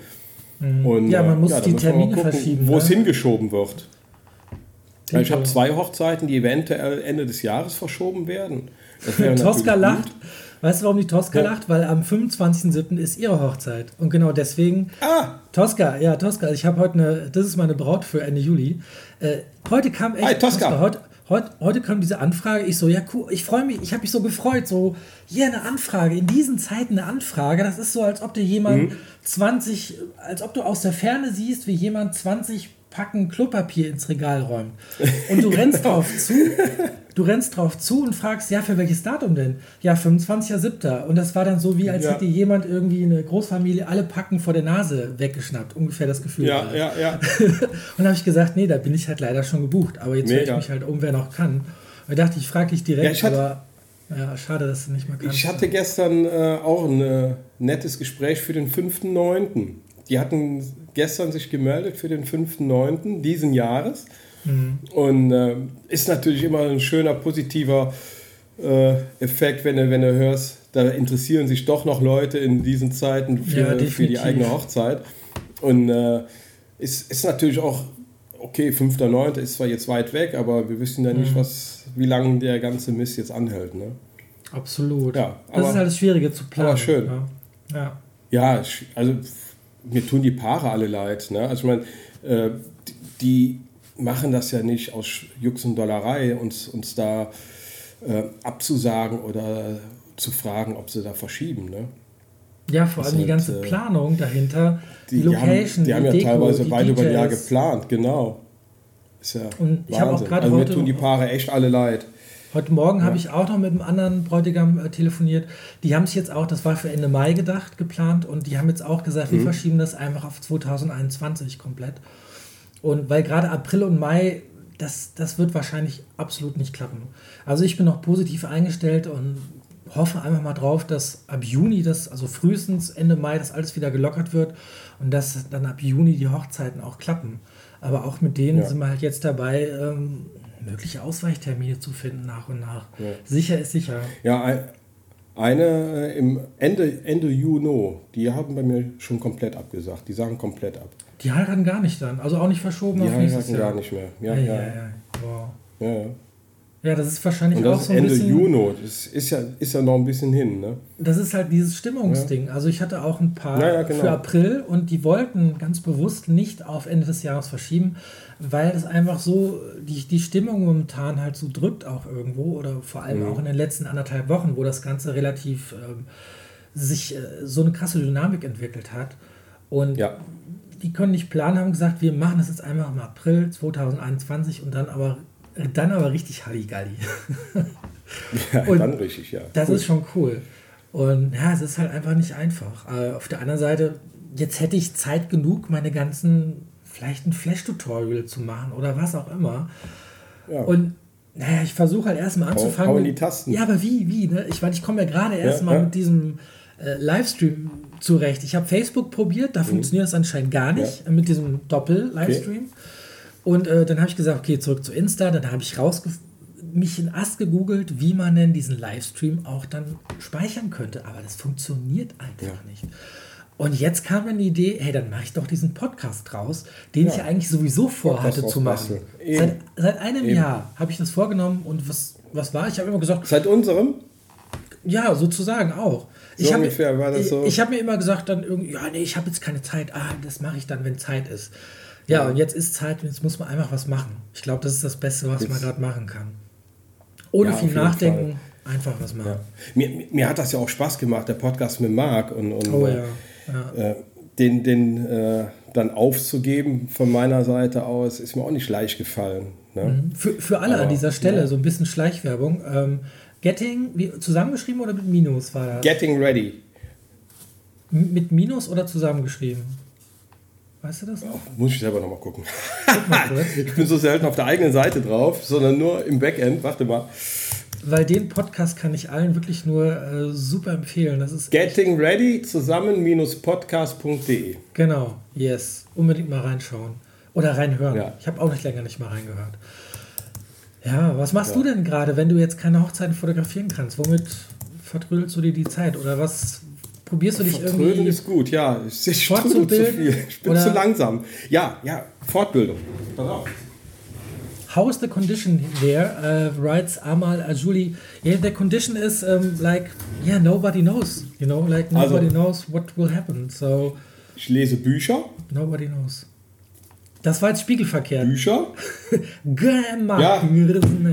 Und, Mhm. Ja, man muss da die Termine verschieben, Wo es ne? hingeschoben wird. Ja, ich habe zwei Hochzeiten, die eventuell Ende des Jahres verschoben werden. Tosca lacht. gut. Weißt du, warum die Tosca Ja. lacht? Weil am 25.07. ist ihre Hochzeit. Und genau deswegen. Ah, Tosca, ja, Tosca. Ich habe heute eine. Das ist meine Braut für Ende Juli. Äh, heute kam echt. Hi, Tosca. heute, heute, heute kam diese Anfrage. Ich so, ja, cool. Ich freue mich. Ich habe mich so gefreut. So, hier eine Anfrage. In diesen Zeiten eine Anfrage. Das ist so, als ob dir jemand Mhm. 20. Als ob du aus der Ferne siehst, wie jemand 20 Packen Klopapier ins Regal räumt. Und du rennst drauf zu. Du rennst drauf zu und fragst, ja, für welches Datum denn? Ja, 25.07. Und das war dann so, wie als Ja. hätte jemand irgendwie eine Großfamilie alle Packen vor der Nase weggeschnappt. Ungefähr das Gefühl. ja, war. ja, ja. Und da habe ich gesagt, nee, da bin ich halt leider schon gebucht. Aber jetzt höre ich mich halt um, wer noch kann. Und ich dachte, ich frage dich direkt, Ja, aber ja, schade, dass du nicht mehr kannst. Ich hatte gestern äh, auch ein äh, nettes Gespräch für den 5.9. Die hatten gestern sich gemeldet für den 5.9. diesen Jahres. Mhm. Und äh, ist natürlich immer ein schöner, positiver äh, Effekt, wenn du, wenn du hörst, da interessieren sich doch noch Leute in diesen Zeiten Ja, für, für die eigene Hochzeit. Und äh, ist, ist natürlich auch, okay, 5.9. ist zwar jetzt weit weg, aber wir wissen ja Mhm. nicht, was, wie lange der ganze Mist jetzt anhält. Ne? Absolut. Ja, das aber- ist halt das Schwierige zu planen. aber schön. Ja. ja. Ja, sch- also mir tun die Paare alle leid. Ne? Also ich meine, äh, die- die machen das ja nicht aus Jux und Dollerei, uns, uns da äh, abzusagen oder zu fragen, ob sie da verschieben. Ne? Ja, vor allem die ganze halt, Planung dahinter, die, die Location, haben, die haben ja Deko, teilweise die weit über ein Jahr geplant, genau. Ist ja Und ich habe auch gerade also mir heute- tun die Paare echt alle leid. Heute Morgen habe ich auch noch mit einem anderen Bräutigam äh, telefoniert. Die haben sich jetzt auch, das war für Ende Mai gedacht, geplant und die haben jetzt auch gesagt, Mhm. wir verschieben das einfach auf 2021 komplett. Und weil gerade April und Mai, das, das wird wahrscheinlich absolut nicht klappen. Also ich bin noch positiv eingestellt und hoffe einfach mal drauf, dass ab Juni, das, also frühestens Ende Mai, das alles wieder gelockert wird und dass dann ab Juni die Hochzeiten auch klappen. Aber auch mit denen Ja. sind wir halt jetzt dabei, ähm, mögliche Ausweichtermine zu finden nach und nach. Sicher ist sicher. Ja, ein, eine äh, im Ende, Ende Juni, die haben bei mir schon komplett abgesagt. Die sagen komplett ab. Die heiraten gar nicht dann, also auch nicht verschoben Die auf nächstes heiraten Jahr. gar nicht mehr. Ja, Ja, ja. ja, ja. Wow. ja, ja. Ja, das ist wahrscheinlich Und auch das ist so ein Ende bisschen. Juni. Das ist ja, ist ja noch ein bisschen hin. Ne? Das ist halt dieses Stimmungsding. Also ich hatte auch ein paar Ja, ja, genau. für April und die wollten ganz bewusst nicht auf Ende des Jahres verschieben, weil es einfach so die, die Stimmung momentan halt so drückt auch irgendwo oder vor allem Mhm. auch in den letzten anderthalb Wochen, wo das Ganze relativ ähm, sich äh, so eine krasse Dynamik entwickelt hat. Und Ja. die können nicht planen, haben gesagt, wir machen das jetzt einfach im April 2021 und dann aber dann aber richtig Halligalli. Ja, Und dann richtig, ja. Das Cool. ist schon cool. Und ja, es ist halt einfach nicht einfach. Äh, auf der anderen Seite, jetzt hätte ich Zeit genug, meine ganzen, vielleicht ein Flash-Tutorial zu machen oder was auch immer. Ja. Und naja, ich versuche halt erstmal anzufangen. hau in die Tasten. Ja, aber wie, wie, ne? Ich meine, ich komme ja gerade erst Ja, mal ja. mit diesem äh, Livestream zurecht. Ich habe Facebook probiert, Mhm. da funktioniert es anscheinend gar nicht, äh, mit diesem Doppel-Livestream. Und äh, dann habe ich gesagt, okay, zurück zu Insta. Dann habe ich mich in Ast gegoogelt, wie man denn diesen Livestream auch dann speichern könnte. Aber das funktioniert einfach nicht. Und jetzt kam dann die Idee, hey, dann mache ich doch diesen Podcast draus, den ich Ja. ja eigentlich sowieso vorhatte zu machen. Seit, seit einem Eben. Jahr habe ich das vorgenommen und was, was war? Ich habe immer gesagt, Seit unserem? ja, sozusagen auch. So ich hab, ungefähr war das ich, so. Ich habe mir immer gesagt, dann irgendwie, ja, nee, ich habe jetzt keine Zeit. Ah, das mache ich dann, wenn Zeit ist. Ja, und jetzt ist Zeit und jetzt muss man einfach was machen. Ich glaube, das ist das Beste, was man Jetzt- gerade machen kann. Ohne Ja, viel Nachdenken, einfach was machen. Ja. Mir, mir hat das ja auch Spaß gemacht, der Podcast mit Marc. Und, und Oh äh, ja. ja. äh, den, den äh, dann aufzugeben von meiner Seite aus, ist mir auch nicht leicht gefallen. Ne? Für, für alle Aber, an dieser Stelle so ein bisschen Schleichwerbung. Ähm, Getting, wie, zusammengeschrieben oder mit Minus war das? Getting ready. M- mit Minus oder zusammengeschrieben? Weißt du das noch? Muss ich selber nochmal gucken. Guck mal kurz. Ich bin so selten auf der eigenen Seite drauf, sondern nur im Backend. Warte mal. Weil den Podcast kann ich allen wirklich nur äh, super empfehlen. Das ist Getting ready zusammen-podcast.de. Genau, yes. Unbedingt mal reinschauen. Oder reinhören. Ja. Ich habe auch nicht länger nicht mal reingehört. Ja, was machst Ja. du denn gerade, wenn du jetzt keine Hochzeiten fotografieren kannst? Womit vertrödelst du dir die Zeit? Oder was probierst du dich Vertrödeln irgendwie... ist gut, ja. Ich, ich zu viel. Ich bin zu langsam. Ja, ja, Fortbildung. Pass auf. How is the condition there? Uh, writes Amal Ajuli. Yeah, the condition is um, like, yeah, nobody knows. You know, like Also- nobody knows what will happen. So, Ich lese Bücher. nobody knows. Das war jetzt spiegelverkehrt. Bücher. Grandma. Ja.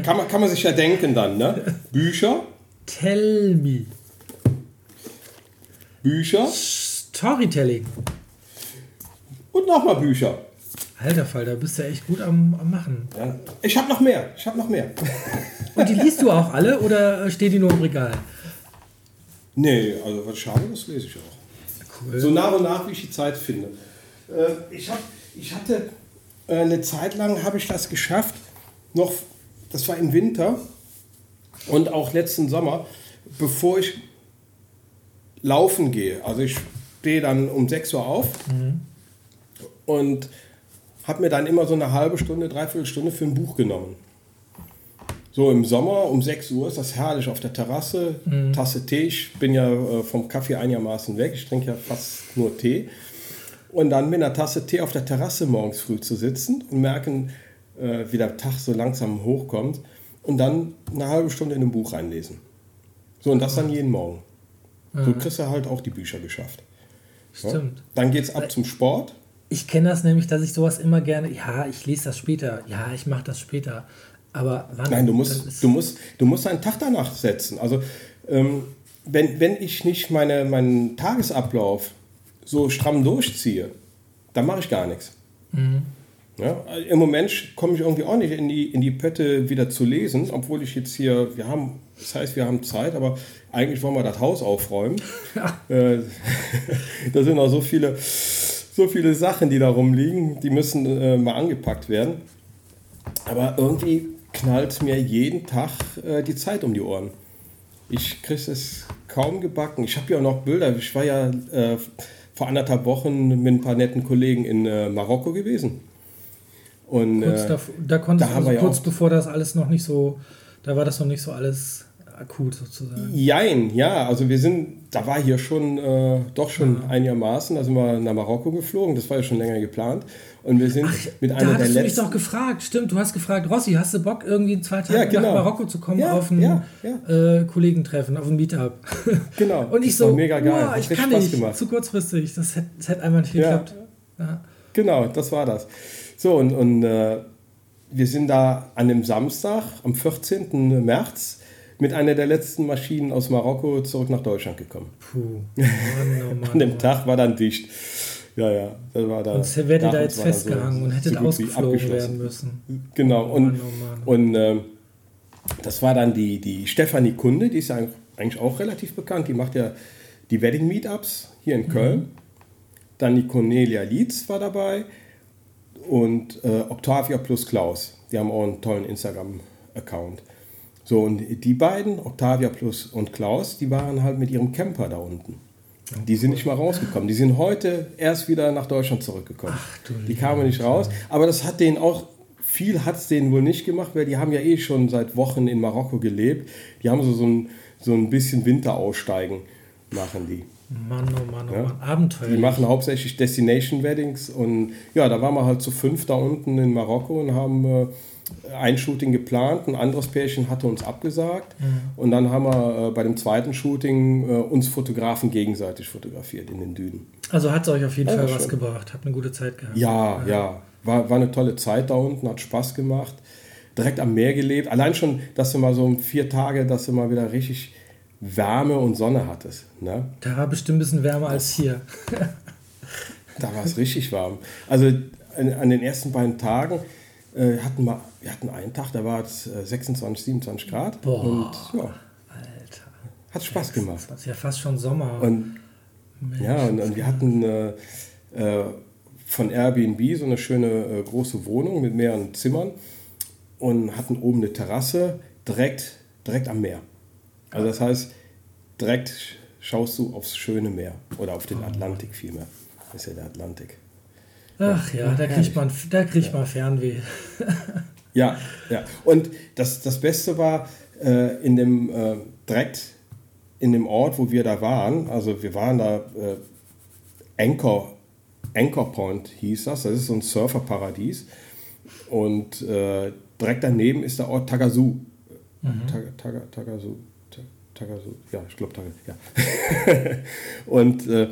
Kann man, kann man sich ja denken dann, ne? Bücher. Tell me. Bücher. Storytelling. Und nochmal Bücher. Alter Falter, bist du ja echt gut am, am Machen. Ja. Ich habe noch mehr. Ich habe noch mehr. Und die liest du auch alle oder äh, stehen die nur im Regal? Nee, also was schade, das lese ich auch. Cool. So nach und nach, wie ich die Zeit finde. Äh, ich, hab, ich hatte äh, eine Zeit lang, habe ich das geschafft, noch, das war im Winter und auch letzten Sommer, bevor ich laufen gehe. Also ich stehe dann um 6 Uhr auf und habe mir dann immer so eine halbe Stunde, dreiviertel Stunde für ein Buch genommen. So im Sommer um 6 Uhr ist das herrlich auf der Terrasse, Tasse Tee. Ich bin ja äh, vom Kaffee einigermaßen weg. Ich trinke ja fast nur Tee. Und dann mit einer Tasse Tee auf der Terrasse morgens früh zu sitzen und merken, äh, wie der Tag so langsam hochkommt. Und dann eine halbe Stunde in ein Buch reinlesen. So, und das dann jeden Morgen. So kriegst du halt auch die Bücher geschafft. Ja? Stimmt. Dann geht's ab zum Sport. Ich kenne das nämlich, dass ich sowas immer gerne, ja, ich lese das später, ja, ich mache das später. Aber wann? Nein, du musst, du musst, du musst einen Tag danach setzen. Also ähm, wenn, wenn ich nicht meine, meinen Tagesablauf so stramm durchziehe, dann mache ich gar nichts. Mhm. Ja, Im Moment komme ich irgendwie auch nicht in die, in die Pötte wieder zu lesen, obwohl ich jetzt hier, wir haben, das heißt, wir haben Zeit, aber eigentlich wollen wir das Haus aufräumen. äh, da sind noch so viele, so viele Sachen, die da rumliegen, die müssen äh, mal angepackt werden. Aber irgendwie knallt mir jeden Tag äh, die Zeit um die Ohren. Ich kriege es kaum gebacken. Ich habe ja auch noch Bilder. Ich war ja äh, vor anderthalb Wochen mit ein paar netten Kollegen in äh, Marokko gewesen. Und, kurz da, da da also kurz bevor das alles noch nicht so, da war das noch nicht so alles akut sozusagen. Jein, ja, also wir sind, da war hier schon äh, doch schon ja. einigermaßen, da sind wir nach Marokko geflogen, das war ja schon länger geplant. Und wir sind Ach, mit einer da der letzten. Du mich doch gefragt, stimmt, du hast gefragt, Rossi, hast du Bock, irgendwie in zwei Tagen ja, genau. nach Marokko zu kommen ja, auf ein ja, äh, Kollegentreffen, auf ein Meetup? Genau. Und ich so, mega geil. Oh, ich kann nicht, gemacht. zu kurzfristig, das hätte, das hätte einmal nicht geklappt. Genau, das war das. So, und, und äh, wir sind da an dem Samstag, am 14. März, mit einer der letzten Maschinen aus Marokko zurück nach Deutschland gekommen. Puh. Mann, oh Mann, an dem Tag war dann dicht. Ja, ja, das war da. Und wäre da jetzt festgehangen so, und hätte so ausgeflogen werden müssen. Genau, oh und, oh und äh, das war dann die, die Stefanie Kunde, die ist ja eigentlich auch relativ bekannt. Die macht ja die Wedding Meetups hier in Köln. Mhm. Dann die Cornelia Lietz war dabei und äh, Octavia plus Klaus. Die haben auch einen tollen Instagram-Account. So, und die beiden, Octavia plus und Klaus, die waren halt mit ihrem Camper da unten. Die sind nicht mal rausgekommen. Die sind heute erst wieder nach Deutschland zurückgekommen. Ach, die kamen nicht raus. Aber das hat denen auch, viel hat es denen wohl nicht gemacht, weil die haben ja eh schon seit Wochen in Marokko gelebt. Die haben so, so, ein, so ein bisschen Winteraussteigen, machen die. Mann, oh Mann, oh ja? Mann, Abenteuer. Die machen hauptsächlich Destination Weddings und ja, da waren wir halt zu fünf da unten in Marokko und haben äh, ein Shooting geplant, ein anderes Pärchen hatte uns abgesagt mhm. und dann haben wir äh, bei dem zweiten Shooting äh, uns Fotografen gegenseitig fotografiert in den Dünen. Also hat es euch auf jeden ja, Fall was gebracht, habt eine gute Zeit gehabt. Ja, ja, ja, War, war eine tolle Zeit da unten, hat Spaß gemacht, direkt am Meer gelebt. Allein schon, dass du mal so vier Tage, dass du mal wieder richtig Wärme und Sonne hattest. Ne? Da war bestimmt ein bisschen wärmer als hier. da war es richtig warm. Also an, an, den ersten beiden Tagen äh, hatten wir, wir hatten einen Tag, da war es 26, 27 Grad. Boah, und ja, Alter. Hat Spaß gemacht. Das ist ja fast schon Sommer. Und, ja, und, und, wir hatten äh, äh, von Airbnb so eine schöne äh, große Wohnung mit mehreren Zimmern und hatten oben eine Terrasse direkt, direkt am Meer. Also das heißt, direkt schaust du aufs schöne Meer oder auf den Atlantik vielmehr. Das ist ja der Atlantik. Ach ja, da kriegt man, da kriegt ja. man Fernweh. ja, ja. Und das, das Beste war äh, in dem äh, direkt in dem Ort, wo wir da waren, also wir waren da äh, Anchor, Anchor Point hieß das, das ist so ein Surferparadies. Und äh, direkt daneben ist der Ort Tagazu. Mhm. Tag, Tag, Tagazu. Tagasu, ja, ich glaube Tagasu, ja. und äh,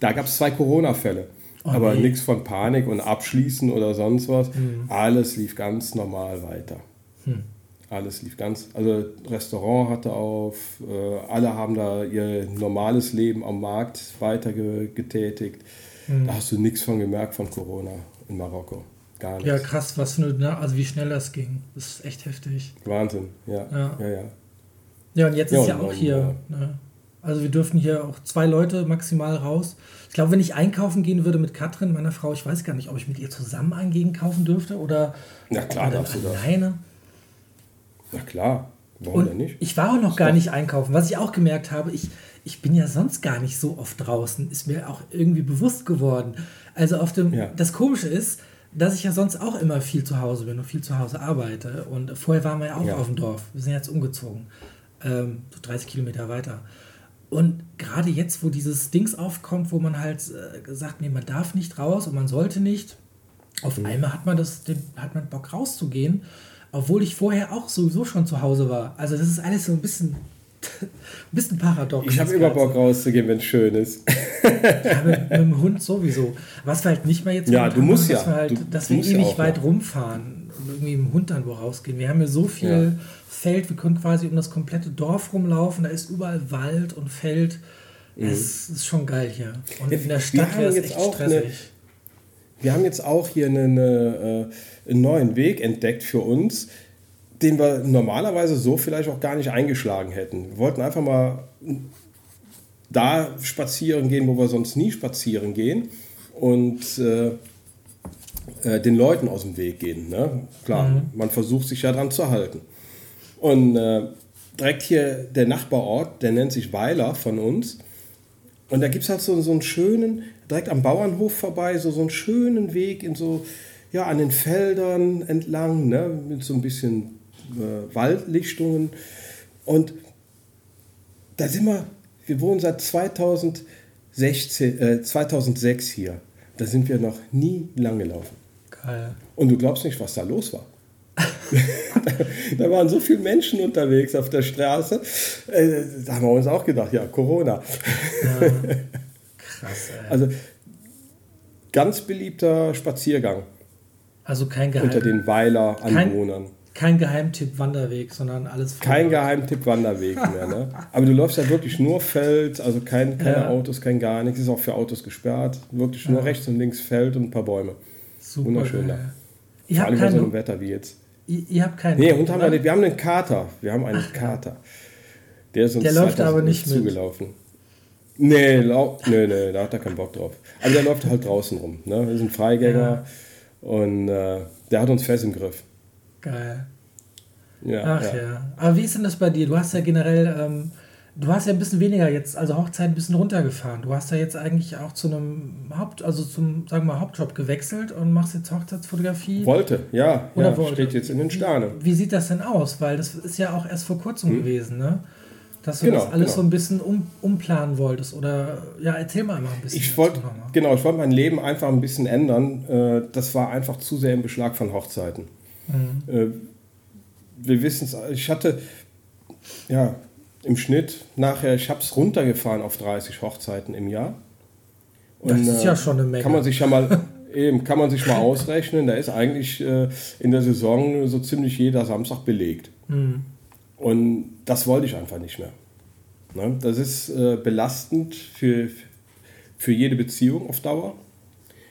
da gab es zwei Corona-Fälle. Oh, aber nee. nichts von Panik und Abschließen oder sonst was. Mhm. Alles lief ganz normal weiter. Hm. Alles lief ganz, also Restaurant hatte auf, äh, alle haben da ihr normales Leben am Markt weiter getätigt. Mhm. Da hast du nichts von gemerkt von Corona in Marokko. Gar nichts. Ja, krass, was für eine, also wie schnell das ging. Das ist echt heftig. Wahnsinn, ja. Ja, ja. ja. Ja, und jetzt ja, ist ja auch hier. Ne? Also wir dürfen hier auch zwei Leute maximal raus. Ich glaube, wenn ich einkaufen gehen würde mit Katrin, meiner Frau, ich weiß gar nicht, ob ich mit ihr zusammen eingehen kaufen dürfte oder Na klar, darfst du alleine. Na klar, warum denn nicht? Ich war auch noch gar nicht einkaufen. Was ich auch gemerkt habe, ich, ich bin ja sonst gar nicht so oft draußen, ist mir auch irgendwie bewusst geworden. Also auf dem, ja. das Komische ist, dass ich ja sonst auch immer viel zu Hause bin und viel zu Hause arbeite. Und vorher waren wir ja auch ja. auf dem Dorf. Wir sind jetzt umgezogen ähm, so 30 Kilometer weiter. Und gerade jetzt, wo dieses Dings aufkommt, wo man halt äh, sagt, nee, man darf nicht raus und man sollte nicht, auf mhm. einmal hat man, das, den, hat man Bock rauszugehen, obwohl ich vorher auch sowieso schon zu Hause war. Also das ist alles so ein bisschen, ein bisschen paradox. Ich habe immer Bock rauszugehen, wenn es schön ist. ja, mit, mit, dem Hund sowieso. Was wir halt nicht mehr jetzt ja, du musst machen, ja. dass wir, halt, du, dass wir ewig weit rumfahren irgendwie im Hund dann wo rausgehen. Wir haben ja so viel ja. Feld, wir können quasi um das komplette Dorf rumlaufen, da ist überall Wald und Feld. Mhm. Es ist schon geil hier. Und in der Stadt wäre es echt stressig. Eine, wir haben jetzt auch hier eine, eine, äh, einen neuen Weg entdeckt für uns, den wir normalerweise so vielleicht auch gar nicht eingeschlagen hätten. Wir wollten einfach mal da spazieren gehen, wo wir sonst nie spazieren gehen und äh, äh, den Leuten aus dem Weg gehen. Ne? Klar, mhm. man versucht sich ja dran zu halten. Und äh, direkt hier der Nachbarort, der nennt sich Weiler von uns. Und da gibt es halt so, so einen schönen, direkt am Bauernhof vorbei, so, so einen schönen Weg in so, ja, an den Feldern entlang, ne, mit so ein bisschen äh, Waldlichtungen. Und da sind wir, wir wohnen seit 2016, äh, 2006 hier. Da sind wir noch nie lang gelaufen. Geil. Und du glaubst nicht, was da los war. da waren so viele Menschen unterwegs auf der Straße. Äh, da haben wir uns auch gedacht, ja, Corona. Ja. Krass, ey. Also ganz beliebter Spaziergang. Also kein Geheim Unter den Weiler-Anwohnern. Kein, kein Geheimtipp Wanderweg, sondern alles Kein Geheimtipp Wanderweg mehr. Ne? Aber du läufst ja wirklich nur Feld, also kein, keine ja. Autos, kein gar nichts. Ist auch für Autos gesperrt. Wirklich nur ja. rechts und links Feld und ein paar Bäume. Super, Wunderschön da. Vor allem bei so einem Wetter wie jetzt. Ihr, ihr habt keinen. Nee, Hund haben wir nicht. Wir haben einen Kater. Wir haben einen Ach, Kater. Der ist uns der läuft aber nicht zugelaufen. Mit. Nee, lau nee, nee, da hat er keinen Bock drauf. Aber der läuft halt draußen rum. Ne? Wir sind Freigänger ja. und äh, der hat uns fest im Griff. Geil. Ja, Ach ja. ja. Aber wie ist denn das bei dir? Du hast ja generell ähm, Du hast ja ein bisschen weniger jetzt, also Hochzeit ein bisschen runtergefahren. Du hast ja jetzt eigentlich auch zu einem Haupt, also zum, sagen wir mal, Hauptjob gewechselt und machst jetzt Hochzeitsfotografie. Wollte, ja. Oder ja, wollte. Steht jetzt in den Sternen. Wie, wie, sieht das denn aus? Weil das ist ja auch erst vor kurzem hm. gewesen, ne? Dass du genau, das alles genau. so ein bisschen um, umplanen wolltest. Oder ja, erzähl mal ein bisschen. Ich wollte, genau, ich wollte mein Leben einfach ein bisschen ändern. Äh, das war einfach zu sehr im Beschlag von Hochzeiten. Mhm. Äh, wir wissen es, ich hatte, ja, im Schnitt nachher, ich habe es runtergefahren auf 30 Hochzeiten im Jahr. Und, das ist ja äh, schon eine Menge. Kann man sich ja mal, eben, kann man sich mal ausrechnen, da ist eigentlich äh, in der Saison so ziemlich jeder Samstag belegt. Mhm. Und das wollte ich einfach nicht mehr. Ne? Das ist äh, belastend für, für jede Beziehung auf Dauer.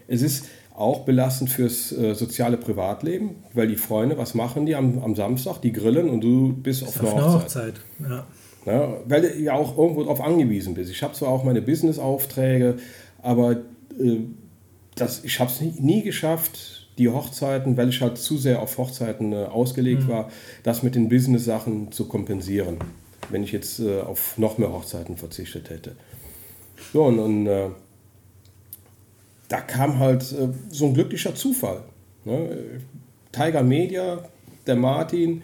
Es ist auch belastend fürs äh, soziale Privatleben, weil die Freunde, was machen die am, am Samstag? Die grillen und du bist auf, auf einer Hochzeit. Hochzeit. Ja. Ne? Weil du ja auch irgendwo darauf angewiesen bist. Ich habe zwar auch meine Business-Aufträge, aber äh, das, ich habe es nie, nie, geschafft, die Hochzeiten, weil ich halt zu sehr auf Hochzeiten äh, ausgelegt mhm. war, das mit den Business-Sachen zu kompensieren, wenn ich jetzt äh, auf noch mehr Hochzeiten verzichtet hätte. So, und, und äh, da kam halt äh, so ein glücklicher Zufall. Ne? Tiger Media, der Martin,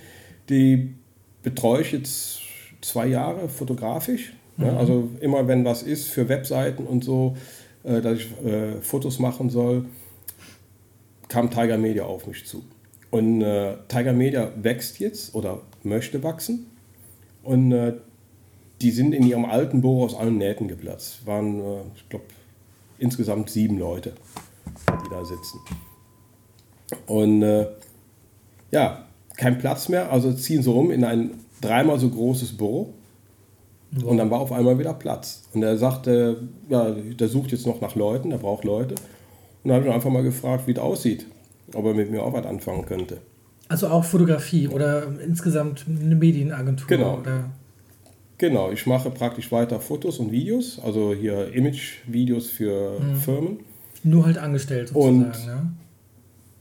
die betreue ich jetzt zwei Jahre fotografisch. Mhm. Ja, also immer wenn was ist für Webseiten und so, äh, dass ich äh, Fotos machen soll, kam Tiger Media auf mich zu. Und äh, Tiger Media wächst jetzt oder möchte wachsen. Und äh, die sind in ihrem alten Büro aus allen Nähten geplatzt. Waren, äh, ich glaube, insgesamt sieben Leute, die da sitzen. Und äh, ja, kein Platz mehr, also ziehen sie rum in ein dreimal so großes Büro. Wow. Und dann war auf einmal wieder Platz. Und er sagte, ja, der sucht jetzt noch nach Leuten, der braucht Leute. Und dann habe ich einfach mal gefragt, wie es aussieht, ob er mit mir auch was anfangen könnte. Also auch Fotografie oder insgesamt eine Medienagentur? Genau. Oder? Genau, ich mache praktisch weiter Fotos und Videos, also hier Image-Videos für mhm. Firmen. Nur halt angestellt sozusagen, und, ja?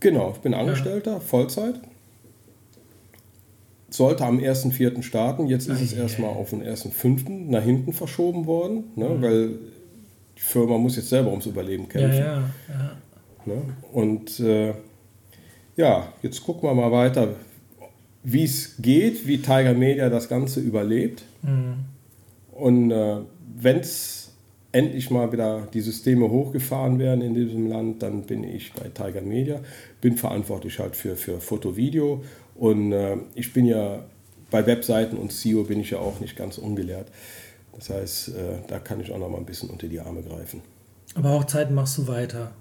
Genau, ich bin Angestellter, ja. Vollzeit sollte am 1.4. starten. Jetzt ist es erstmal auf den 1.5. nach hinten verschoben worden, ne? Mhm. weil die Firma muss jetzt selber ums Überleben kämpfen. Ja, ja, ja. Ne? Und äh, ja, jetzt gucken wir mal weiter, wie es geht, wie Tiger Media das Ganze überlebt. Mhm. Und äh, wenn es endlich mal wieder die Systeme hochgefahren werden in diesem Land, dann bin ich bei Tiger Media, bin verantwortlich halt für, für Foto, Video und äh, ich bin ja bei Webseiten und SEO bin ich ja auch nicht ganz ungelehrt. Das heißt, äh, da kann ich auch noch mal ein bisschen unter die Arme greifen. Aber Hochzeiten machst du weiter?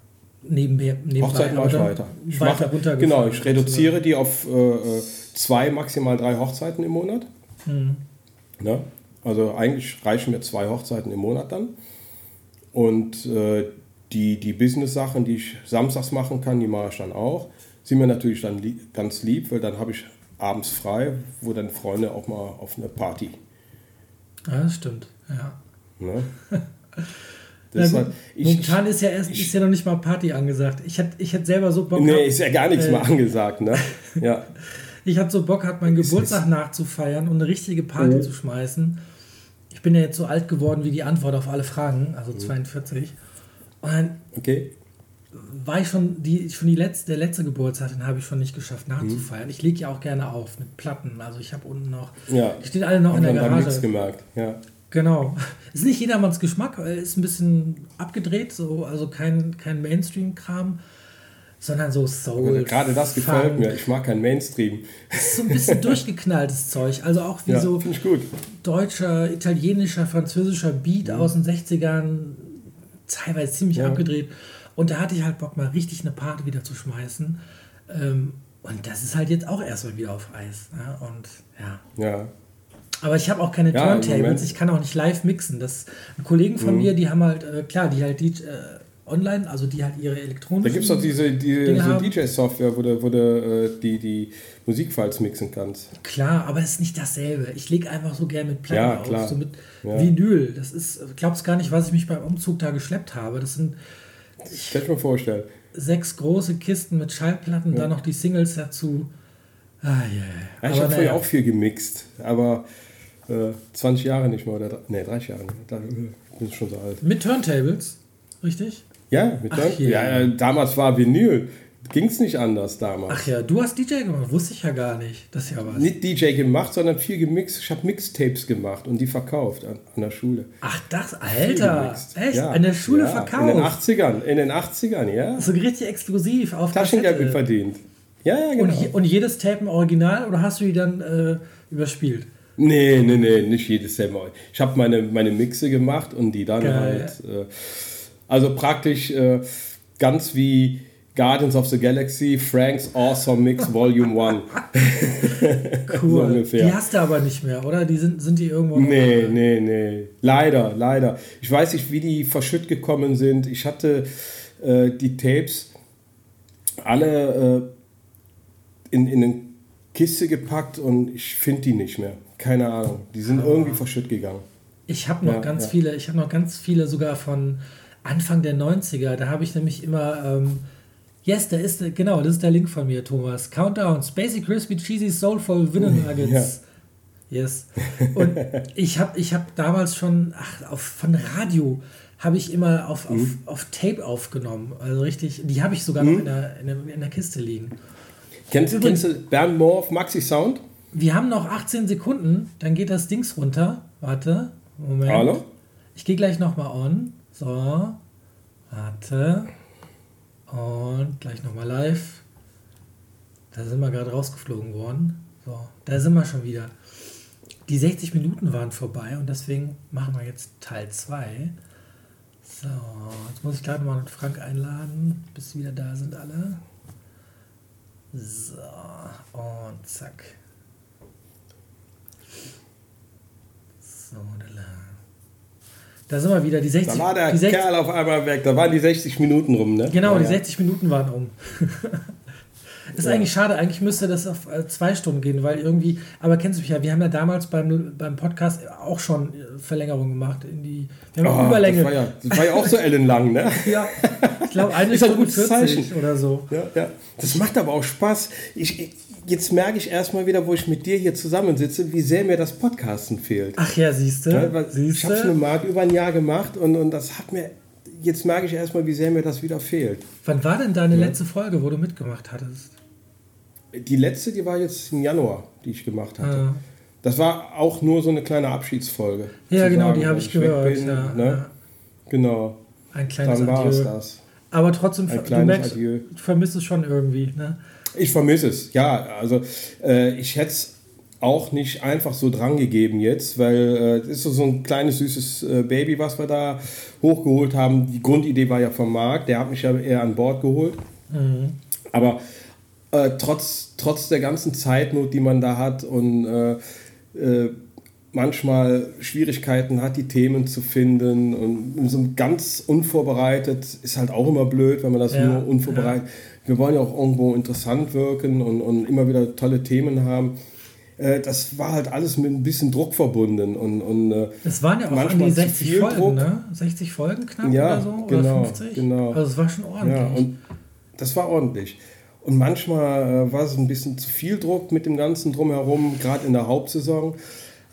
nebenbei, nebenbei Hochzeiten mache ich weiter. Ich weiter mache, genau, ich reduziere die auf äh, zwei, maximal drei Hochzeiten im Monat. Mhm. Ne? Also eigentlich reichen mir zwei Hochzeiten im Monat dann. Und äh, die, die Business-Sachen, die ich samstags machen kann, die mache ich dann auch. Sind mir natürlich dann lieb, ganz lieb, weil dann habe ich abends frei, wo dann Freunde auch mal auf eine Party. Ja, das stimmt, ja. Ne? Deshalb, ich, momentan ist ja erst ich, ist ja noch nicht mal Party angesagt. Ich hätte ich hätt selber so Bock. Nee, gehabt, ist ja gar nichts äh, mal angesagt, ne? Ja. ich hatte so Bock, hat meinen Geburtstag nachzufeiern und eine richtige Party mhm. zu schmeißen. Ich bin ja jetzt so alt geworden wie die Antwort auf alle Fragen, also mhm. 42. Und dann okay. War ich schon, die, schon die letzte, der letzte Geburtstag, den habe ich schon nicht geschafft nachzufeiern. Mhm. Ich lege ja auch gerne auf mit Platten. Also ich habe unten noch, ja. die stehen alle noch in der Garage. nichts gemerkt, ja. Genau. Ist nicht jedermanns Geschmack, ist ein bisschen abgedreht, so, also kein, kein Mainstream-Kram, sondern so Soul. Gerade das Funk. gefällt mir. Ich mag kein Mainstream. Das ist so ein bisschen durchgeknalltes Zeug. Also auch wie ja, so deutscher, italienischer, französischer Beat ja. aus den 60ern, teilweise ziemlich ja. abgedreht. Und da hatte ich halt Bock, mal richtig eine Party wieder zu schmeißen. Ähm, und das ist halt jetzt auch erstmal wieder auf Eis. Ne? Und ja. Ja. Aber ich habe auch keine ja, Turntables, ich kann auch nicht live mixen. Das Kollegen von mhm. mir, die haben halt, äh, klar, die halt die, äh, online, also die halt ihre elektronischen. Da gibt es doch diese, die, diese DJ-Software, wo du, wo du äh, die, die Musikfiles mixen kannst. Klar, aber es ist nicht dasselbe. Ich lege einfach so gerne mit Platten ja, auf, so mit ja. Vinyl. Das ist, glaubst gar nicht, was ich mich beim Umzug da geschleppt habe. Das sind. Ich kann mir vorstellen. Sechs große Kisten mit Schallplatten, ja. dann noch die Singles dazu. Ah, yeah. ja, ich habe früher auch viel gemixt, aber äh, 20 Jahre nicht mehr oder nee, 30 Jahre. Da bin ich schon so alt. Mit Turntables, richtig? Ja, mit Ach, ja, ja, damals war Vinyl. Ging es nicht anders damals. Ach ja, du hast DJ gemacht, wusste ich ja gar nicht. Das ist ja was. Nicht DJ gemacht, sondern viel gemixt. Ich habe Mixtapes gemacht und die verkauft an, an der Schule. Ach, das, Alter. Echt? Ja. An der Schule ja, verkauft? In den 80ern, in den 80ern, ja. So richtig exklusiv auf Taschengeld mit verdient. Ja, ja, genau. Und, und, jedes Tape im Original oder hast du die dann äh, überspielt? Nee, nee, nee, nicht jedes Tape. Ich habe meine, meine Mixe gemacht und die dann Geil. halt. Äh, also praktisch äh, ganz wie Guardians of the Galaxy, Frank's Awesome Mix Volume 1. cool. so die hast du aber nicht mehr, oder? Die sind, sind die irgendwo. Nee, noch? nee, nee. Leider, leider. Ich weiß nicht, wie die verschütt gekommen sind. Ich hatte äh, die Tapes alle äh, in, in eine Kiste gepackt und ich finde die nicht mehr. Keine Ahnung. Die sind ah. irgendwie verschütt gegangen. Ich habe noch ja, ganz ja. viele, ich habe noch ganz viele sogar von Anfang der 90er, da habe ich nämlich immer, ähm, yes, da ist, genau, das ist der Link von mir, Thomas. Countdown, Spacey Crispy Cheesy Soulful Winner Nuggets. Ja. Yes. Und ich habe ich hab damals schon, ach, auf, von Radio habe ich immer auf, mhm. auf, auf Tape aufgenommen. Also richtig, die habe ich sogar mhm. noch in der, in, der, in der Kiste liegen. Kennst, Übrigens, du Bernd Moore auf Maxi Sound? Wir haben noch 18 Sekunden, dann geht das Dings runter. Warte, Moment. Hallo? Ich gehe gleich nochmal on. So, warte. Und gleich nochmal live. Da sind wir gerade rausgeflogen worden. So, da sind wir schon wieder. Die 60 Minuten waren vorbei und deswegen machen wir jetzt Teil 2. So, jetzt muss ich gerade mal Frank einladen, bis sie wieder da sind alle. So, und zack. So, da lang. Da sind wir wieder, die 60 Da war der 60, Kerl auf einmal weg, da waren die 60 Minuten rum, ne? Genau, ja, die 60 Minuten waren um. ist ja. eigentlich schade, eigentlich müsste das auf äh, zwei Stunden gehen, weil irgendwie, aber kennst du mich ja, wir haben ja damals beim, beim Podcast auch schon äh, Verlängerung gemacht in die, wir haben oh, Überlänge. Das war, ja, das war ja auch so ellenlang, ne? ja, ich glaube eine Stunde 40 Zeichen. oder so. Ja, ja. Das macht aber auch Spaß. Ich, ich jetzt merke ich erstmal wieder, wo ich mit dir hier zusammensitze, wie sehr mir das Podcasten fehlt. Ach ja, siehst du. Ja, ich habe es nur mal über ein Jahr gemacht und, und das hat mir, jetzt merke ich erstmal, wie sehr mir das wieder fehlt. Wann war denn deine ja. letzte Folge, wo du mitgemacht hattest? Die letzte, die war jetzt im Januar, die ich gemacht hatte. Ah. Das war auch nur so eine kleine Abschiedsfolge. Ja, genau, sagen, die habe ich gehört. Bin, ja, ne? ja. Genau. Ein kleines Dann war es das. Aber trotzdem, du merkst, Adieu. du vermisst es schon irgendwie, ne? Ich vermisse es, ja. Also äh, ich hätte es auch nicht einfach so drangegeben jetzt, weil äh, es ist so ein kleines süßes äh, Baby, was wir da hochgeholt haben. Die Grundidee war ja vom Marc, der hat mich ja eher an Bord geholt. Mhm. Aber äh, trotz, trotz der ganzen Zeitnot, die man da hat und äh, äh, manchmal Schwierigkeiten hat, die Themen zu finden und so ganz unvorbereitet ist halt auch immer blöd, wenn man das ja, nur unvorbereitet. Ja. Wir wollen ja auch irgendwo interessant wirken und, und immer wieder tolle Themen haben äh, das war halt alles mit ein bisschen Druck verbunden. Und, und, äh, es waren ja auch an die 60 Folgen, Druck. ne? 60 Folgen knapp ja, oder so? Genau, oder 50? Genau. Also es war schon ordentlich. Ja, und das war ordentlich. Und manchmal äh, war es ein bisschen zu viel Druck mit dem Ganzen drumherum, gerade in der Hauptsaison.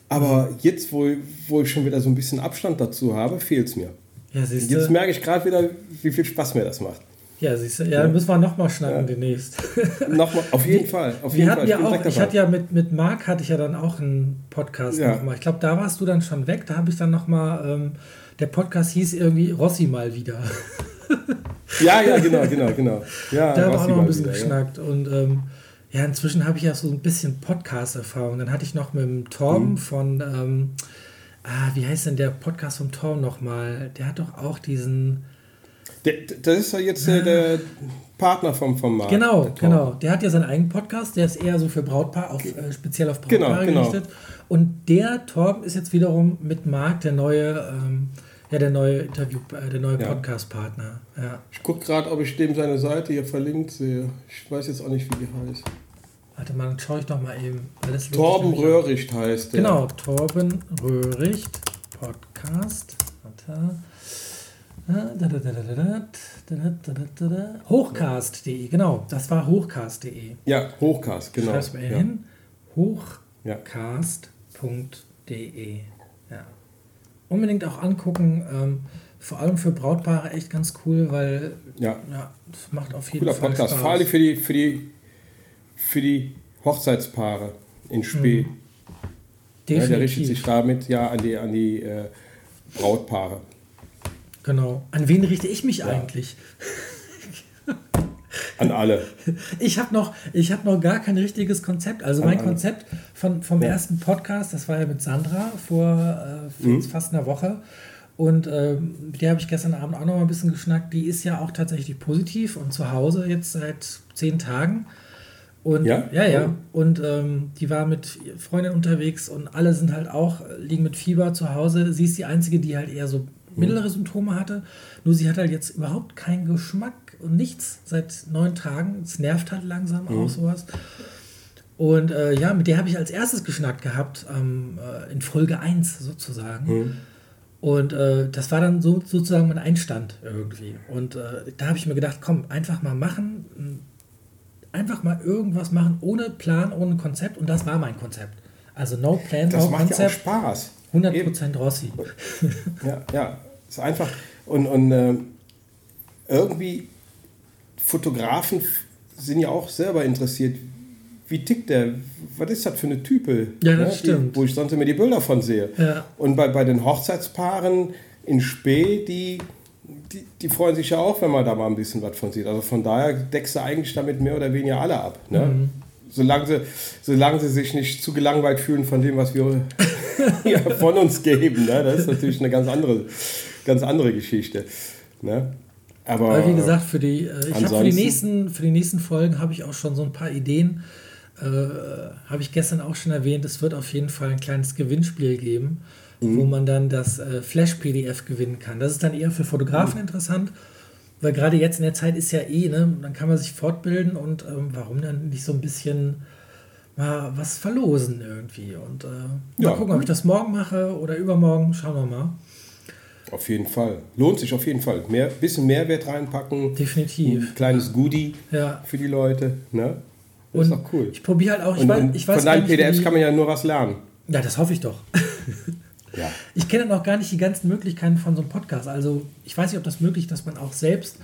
Aber jetzt, wo, wo ich schon wieder so ein bisschen Abstand dazu habe, fehlt es mir. Ja, jetzt merke ich gerade wieder, wie viel Spaß mir das macht. Ja, siehst du, ja, ja. müssen wir nochmal schnacken ja. demnächst. nochmal, auf jeden Fall. Auf jeden wir Fall. Ja ich, auch, ich hatte ja mit, mit Marc hatte ich ja dann auch einen Podcast ja. nochmal. Ich glaube, da warst du dann schon weg. Da habe ich dann nochmal, ähm, der Podcast hieß irgendwie Rossi mal wieder. ja, ja, genau, genau, genau. Ja, da haben wir auch noch ein bisschen wieder, geschnackt. Und ähm, ja, inzwischen habe ich ja so ein bisschen Podcast-Erfahrung. Dann hatte ich noch mit dem Torben mhm. von, ähm, ah, wie heißt denn der Podcast vom Torben nochmal? Der hat doch auch diesen der, das ist ja jetzt äh, der Partner vom, vom Markt. Genau, der genau. Der hat ja seinen eigenen Podcast, der ist eher so für Brautpaar, auf, äh, speziell auf Brautpaare genau, gerichtet. Genau. Und der Torben ist jetzt wiederum mit Marc der neue, ähm, ja, der neue Interview, äh, der neue ja. Podcast-Partner. Ja. Ich gucke gerade, ob ich dem seine Seite hier verlinkt sehe. Ich weiß jetzt auch nicht, wie die heißt. Warte mal, dann schaue ich doch mal eben. Torben Röhricht heißt der. Genau, Torben Röhricht Podcast. Warte. Hochcast.de, genau, das war hochcast.de. Ja, Hochcast, genau. Schreib's mir ja. hin. Hochcast.de. Ja. Unbedingt auch angucken. Ähm, vor allem für Brautpaare echt ganz cool, weil ja, ja das macht auf jeden Cooler Fall Podcast. Spaß. Vor allem für die, für die, für die Hochzeitspaare in Spee. Mhm. Ja, der richtet sich damit ja an die, an die äh, Brautpaare. Genau. An wen richte ich mich ja. eigentlich? An alle. Ich habe noch, hab noch gar kein richtiges Konzept. Also An mein alle. Konzept von, vom ja. ersten Podcast, das war ja mit Sandra vor äh, mhm. fast einer Woche. Und äh, mit der habe ich gestern Abend auch noch mal ein bisschen geschnackt. Die ist ja auch tatsächlich positiv und zu Hause jetzt seit zehn Tagen. Und ja, ja. ja. Oh. Und ähm, die war mit Freundin unterwegs und alle sind halt auch, liegen mit Fieber zu Hause. Sie ist die Einzige, die halt eher so mittlere Symptome hatte. Nur sie hat halt jetzt überhaupt keinen Geschmack und nichts seit neun Tagen. Es nervt halt langsam mhm. auch sowas. Und äh, ja, mit der habe ich als erstes geschnackt gehabt, ähm, äh, in Folge 1 sozusagen. Mhm. Und äh, das war dann so, sozusagen mein Einstand irgendwie. Und äh, da habe ich mir gedacht, komm, einfach mal machen. Einfach mal irgendwas machen, ohne Plan, ohne Konzept. Und das war mein Konzept. Also no plan, das no macht Konzept. Ja auch Spaß. 100% Eben. Rossi. Ja, ja, ist einfach. Und, und äh, irgendwie, Fotografen sind ja auch selber interessiert. Wie tickt der? Was ist das für eine Type? Ja, das ne? stimmt. Die, wo ich sonst immer die Bilder von sehe. Ja. Und bei, bei den Hochzeitspaaren in Spee, die, die, die, freuen sich ja auch, wenn man da mal ein bisschen was von sieht. Also von daher deckst du eigentlich damit mehr oder weniger alle ab. Ne? Mhm. Solange, sie, solange sie sich nicht zu gelangweilt fühlen von dem, was wir ja, von uns geben. Ne? Das ist natürlich eine ganz andere, ganz andere Geschichte. Ne? Aber, Aber wie gesagt, für die, äh, ich für die nächsten, für die nächsten Folgen habe ich auch schon so ein paar Ideen. Äh, habe ich gestern auch schon erwähnt, es wird auf jeden Fall ein kleines Gewinnspiel geben, mhm. wo man dann das äh, Flash-PDF gewinnen kann. Das ist dann eher für Fotografen mhm. interessant, weil gerade jetzt in der Zeit ist ja eh, ne, dann kann man sich fortbilden und ähm, warum dann nicht so ein bisschen mal was verlosen irgendwie. Und äh, mal ja. gucken, ob ich das morgen mache oder übermorgen. Schauen wir mal. Auf jeden Fall. Lohnt sich auf jeden Fall. Mehr, bisschen Mehrwert reinpacken. Definitiv. Ein kleines Goodie ja. für die Leute. Ne? Das und ist doch cool. Ich probiere halt auch. Ich und, weiß, ich weiß von deinen PDFs kann man ja nur was lernen. Ja, das hoffe ich doch. ja. Ich kenne noch gar nicht die ganzen Möglichkeiten von so einem Podcast. Also ich weiß nicht, ob das möglich ist, dass man auch selbst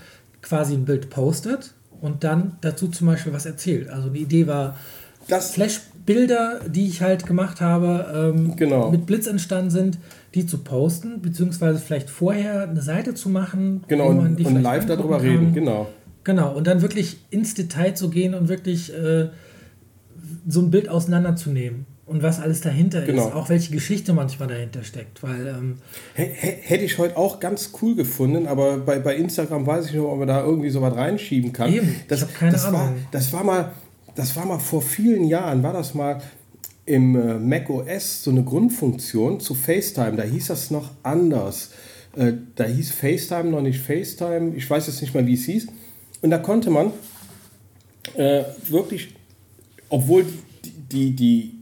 quasi ein Bild postet und dann dazu zum Beispiel was erzählt. Also die Idee war, das Flash-Bilder, die ich halt gemacht habe, ähm, genau. mit Blitz entstanden sind, die zu posten, beziehungsweise vielleicht vorher eine Seite zu machen. Genau, und, und live darüber kann. reden, genau. Genau, und dann wirklich ins Detail zu gehen und wirklich äh, so ein Bild auseinanderzunehmen. Und was alles dahinter Genau. ist. Auch welche Geschichte manchmal dahinter steckt. Weil, ähm, hätte ich heute auch ganz cool gefunden, aber bei, bei Instagram weiß ich nicht, ob man da irgendwie so was reinschieben kann. Eben, ich das, hab keine das War, Ahnung. das war mal, das war mal vor vielen Jahren, war das mal im äh, Mac OS so eine Grundfunktion zu FaceTime. Da hieß das noch anders. Äh, da hieß FaceTime noch nicht FaceTime. Ich weiß jetzt nicht mal, wie es hieß. Und da konnte man äh, wirklich, obwohl die, die, die,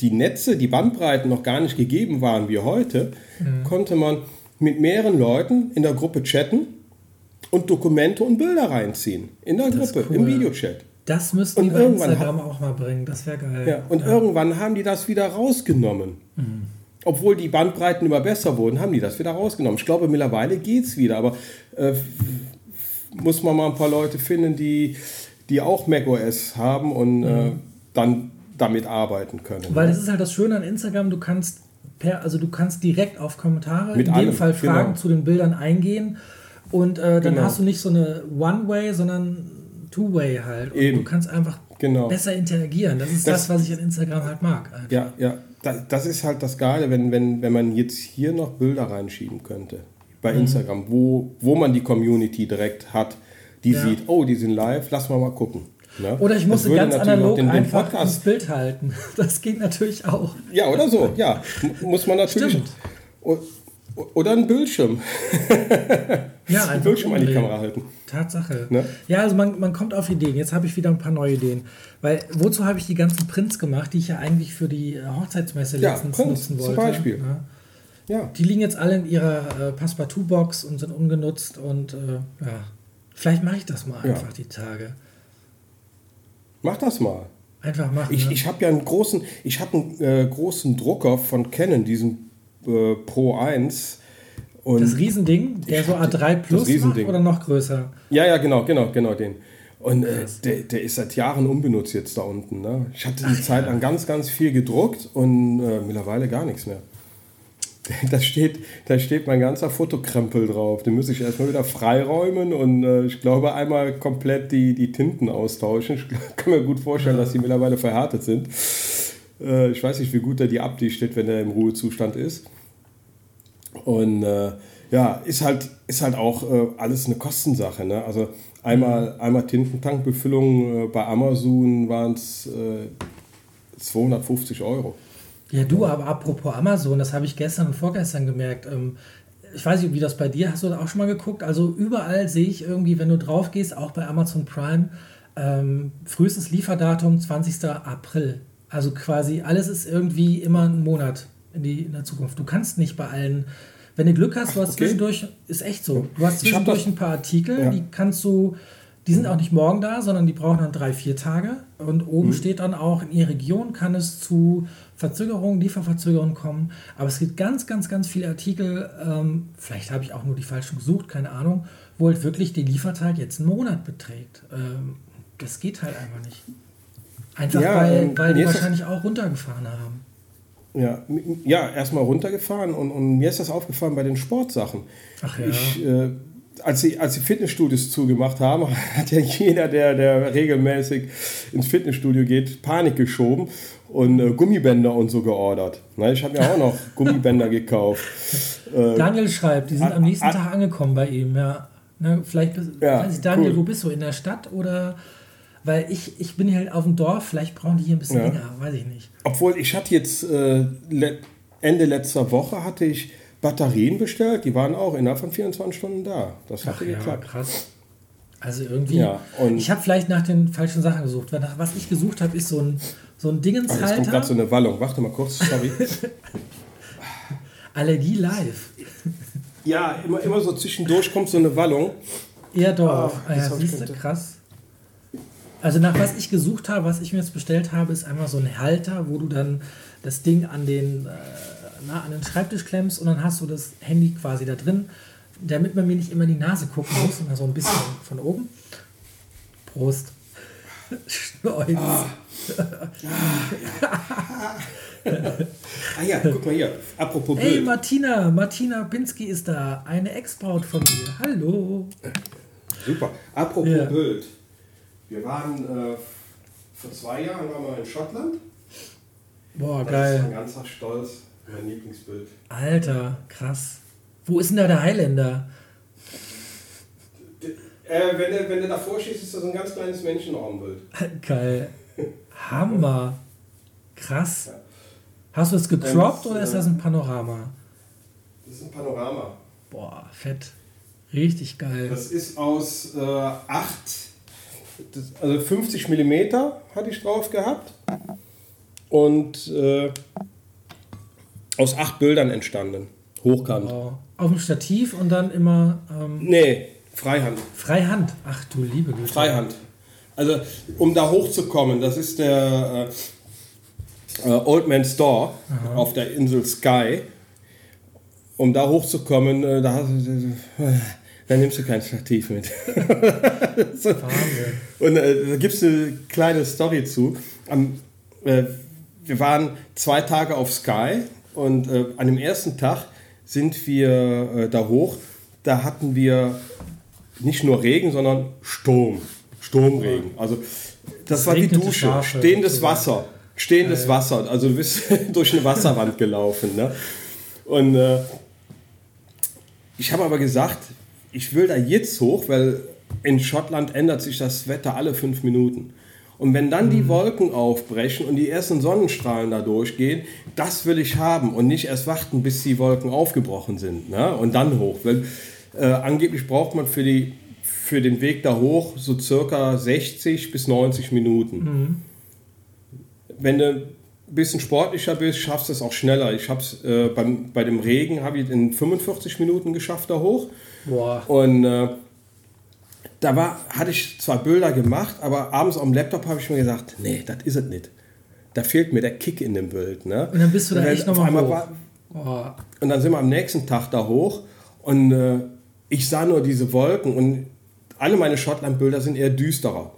die Netze, die Bandbreiten noch gar nicht gegeben waren wie heute, Mhm. konnte man mit mehreren Leuten in der Gruppe chatten und Dokumente und Bilder reinziehen. In der Das Gruppe, cool. im Videochat. das müssten die bei irgendwann Instagram auch mal bringen. Das wäre geil. Ja, und irgendwann haben die das wieder rausgenommen. Mhm. Obwohl die Bandbreiten immer besser wurden, haben die das wieder rausgenommen. Ich glaube, mittlerweile geht es wieder, aber äh, muss man mal ein paar Leute finden, die, die auch macOS haben und äh, dann damit arbeiten können. Weil das ist halt das Schöne an Instagram, du kannst per, also du kannst direkt auf Kommentare, Mit in dem allem, Fall Fragen genau. zu den Bildern eingehen und äh, dann Genau. hast du nicht so eine One-Way, sondern Two-Way halt. Und Eben. du kannst einfach Genau. besser interagieren. Das ist das, Das- was ich an Instagram halt mag. Einfach. Ja, ja. Da, das ist halt das Geile, wenn, wenn, wenn man jetzt hier noch Bilder reinschieben könnte bei Mhm. Instagram, wo, wo man die Community direkt hat, die Ja. sieht, oh, die sind live, lass mal mal gucken. Ne? Oder ich Das musste ganz analog den, den einfach Podcast Bild halten. Das geht natürlich auch. Ja, oder so, ja. Muss man natürlich. Stimmt. O- Oder ein Bildschirm. Ja, Ein Bildschirm an die umdrehen. Kamera halten. Tatsache. Ne? Ja, also man, man kommt auf Ideen. Jetzt habe ich wieder ein paar neue Ideen. Weil wozu habe ich die ganzen Prints gemacht, die ich ja eigentlich für die äh, Hochzeitsmesse Ja, letztens Prints nutzen zum wollte? Beispiel. Ja. Ja. Die liegen jetzt alle in ihrer äh, Passepartout-Box und sind ungenutzt und äh, ja, vielleicht mache ich das mal Ja. einfach die Tage. Mach das mal. Einfach machen. Ich, ne? ich habe ja einen großen, ich habe einen äh, großen Drucker von Canon, diesen äh, Pro 1. Und das Riesending, der so hab die- A3 Plus macht oder noch größer? ja, ja, genau, genau, genau den. Und äh, der, der ist seit Jahren unbenutzt jetzt da unten. Ne? Ich hatte eine Zeit lang ganz, ganz viel gedruckt und äh, mittlerweile gar nichts mehr. Da steht, da steht mein ganzer Fotokrempel drauf. Den muss ich erstmal wieder freiräumen und äh, ich glaube einmal komplett die, die Tinten austauschen. Ich kann mir gut vorstellen, dass die mittlerweile verhärtet sind. Äh, ich weiß nicht, wie gut er die abdichtet, wenn er im Ruhezustand ist. Und äh, ja, ist halt, ist halt auch äh, alles eine Kostensache. Ne? Also einmal, einmal Tintentankbefüllung äh, bei Amazon waren es äh, 250 Euro. Ja, du, aber apropos Amazon, das habe ich gestern und vorgestern gemerkt. Ähm, ich weiß nicht, wie das bei dir, hast du da auch schon mal geguckt? Also überall sehe ich irgendwie, wenn du drauf gehst, auch bei Amazon Prime, ähm, frühestes Lieferdatum 20. April. Also quasi alles ist irgendwie immer ein Monat in, die, in der Zukunft. Du kannst nicht bei allen, wenn du Glück hast, du hast okay. zwischendurch, ist echt so, du hast zwischendurch ein paar Artikel, Ja. die kannst du, die sind auch nicht morgen da, sondern die brauchen dann drei, vier Tage. Und Mhm. oben steht dann auch, in ihrer Region kann es zu Verzögerungen, Lieferverzögerungen kommen. Aber es gibt ganz, ganz, ganz viele Artikel, ähm, vielleicht habe ich auch nur die falschen gesucht, keine Ahnung, wo halt wirklich die Lieferzeit jetzt einen Monat beträgt. Ähm, das geht halt einfach nicht. Einfach Ja, weil, ähm, weil die wahrscheinlich auch runtergefahren haben. Ja, ja erstmal runtergefahren und, und mir ist das aufgefallen bei den Sportsachen. Ach ja. Ich, äh, als, die, als die Fitnessstudios zugemacht haben, hat ja jeder, der, der regelmäßig ins Fitnessstudio geht, Panik geschoben und äh, Gummibänder und so geordert. Na, ich habe mir auch noch Gummibänder gekauft. Äh, Daniel schreibt, die sind am nächsten. Tag angekommen bei ihm, ja. Ne, vielleicht, Ja, weiß ich, Daniel, cool. wo bist du? In der Stadt oder? Weil ich, ich bin hier halt auf dem Dorf, vielleicht brauchen die hier ein bisschen Ja. länger, weiß ich nicht. Obwohl ich hatte jetzt äh, le Ende letzter Woche hatte ich Batterien bestellt, die waren auch innerhalb von 24 Stunden da. Das Ach hatte ja, geklappt. krass. Also irgendwie, Ja, ich habe vielleicht nach den falschen Sachen gesucht. Was ich gesucht habe, ist so ein, so ein Ah, Jetzt kommt Dingenshalter. gerade so eine Wallung. Warte mal kurz, sorry. Allergie live. ja, immer, immer so zwischendurch kommt so eine Wallung. Erdorf. Ah, Ah, jetzt ja, siehst du, krass. Also nach was ich gesucht habe, was ich mir jetzt bestellt habe, ist einmal so ein Halter, wo du dann das Ding an den, äh, na, an den Schreibtisch klemmst und dann hast du das Handy quasi da drin, damit man mir nicht immer in die Nase gucken muss, sondern so ein bisschen von oben. Prost. Schneuz. Ah ja, guck mal hier. Apropos Hey. Martina, Martina Pinsky ist da, eine Ex-Braut von mir. Hallo. Super. Apropos Ja. Bild. Wir waren äh, vor zwei Jahren waren wir in Schottland. Boah, geil. Das ist ein ganzer Stolz, mein Lieblingsbild. Alter, krass. Wo ist denn da der Highlander? Äh, wenn, du, wenn du davor schießt, ist das ein ganz kleines Menschenarmbild. Geil. Hammer. Krass. Ja. Hast du es gecroppt ähm, oder ist das ein Panorama? Das ist ein Panorama. Boah, fett. Richtig geil. Das ist aus äh, 8, also 50 mm hatte ich drauf gehabt. Und äh, aus acht Bildern entstanden. Hochkant. Wow. Auf dem Stativ und dann immer. Ähm nee, Freihand. Freihand. Ach du liebe Güte. Freihand. Also, um da hochzukommen, das ist der äh, äh, Old Man Store Aha. auf der Insel Sky. Um da hochzukommen, äh, da, da nimmst du kein Stativ mit. so. Und äh, da gibt es eine kleine Story zu. Am, äh, wir waren zwei Tage auf Sky und äh, an dem ersten Tag sind wir da hoch. Da hatten wir nicht nur Regen, sondern Sturm. Sturmregen. Also das, das war die Dusche. Schafe, Stehendes Wasser. Stehendes ja, Wasser. Also du bist durch eine Wasserwand gelaufen. Ne? Und äh, ich habe aber gesagt, ich will da jetzt hoch, weil in Schottland ändert sich das Wetter alle fünf Minuten. Und wenn dann die mhm. Wolken aufbrechen und die ersten Sonnenstrahlen da durchgehen, das will ich haben und nicht erst warten, bis die Wolken aufgebrochen sind ne? und dann hoch. Weil äh, angeblich braucht man für, die, für den Weg da hoch so circa 60 bis 90 Minuten. Mhm. Wenn du ein bisschen sportlicher bist, schaffst du es auch schneller. Ich habe es äh, bei dem Regen habe ich in 45 Minuten geschafft da hoch. Boah. Und äh, da war, hatte ich zwar Bilder gemacht, aber abends auf dem Laptop habe ich mir gesagt, nee, das ist es nicht. Da fehlt mir der Kick in dem Bild. Ne? Und dann bist du da echt nochmal hoch. War, oh. Und dann sind wir am nächsten Tag da hoch und äh, ich sah nur diese Wolken und alle meine Schottland-Bilder sind eher düsterer.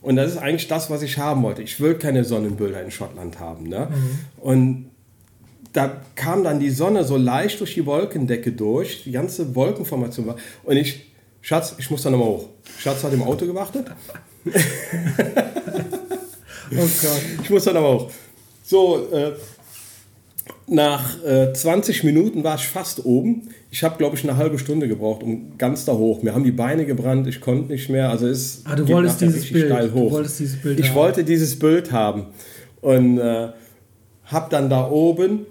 Und das ist eigentlich das, was ich haben wollte. Ich will keine Sonnenbilder in Schottland haben. Ne? Mhm. Und da kam dann die Sonne so leicht durch die Wolkendecke durch, die ganze Wolkenformation war. Und ich, Schatz, ich muss da nochmal hoch. Schatz hat im Auto gewartet. oh Gott. Ich muss da nochmal hoch. So, äh, nach äh, 20 Minuten war ich fast oben ich habe, glaube ich, eine halbe Stunde gebraucht, um ganz da hoch. Mir haben die Beine gebrannt, ich konnte nicht mehr. Also es ah, du wolltest dieses Bild. steil hoch. Du wolltest dieses Bild ich haben. wollte dieses Bild haben. Und äh, habe dann da oben,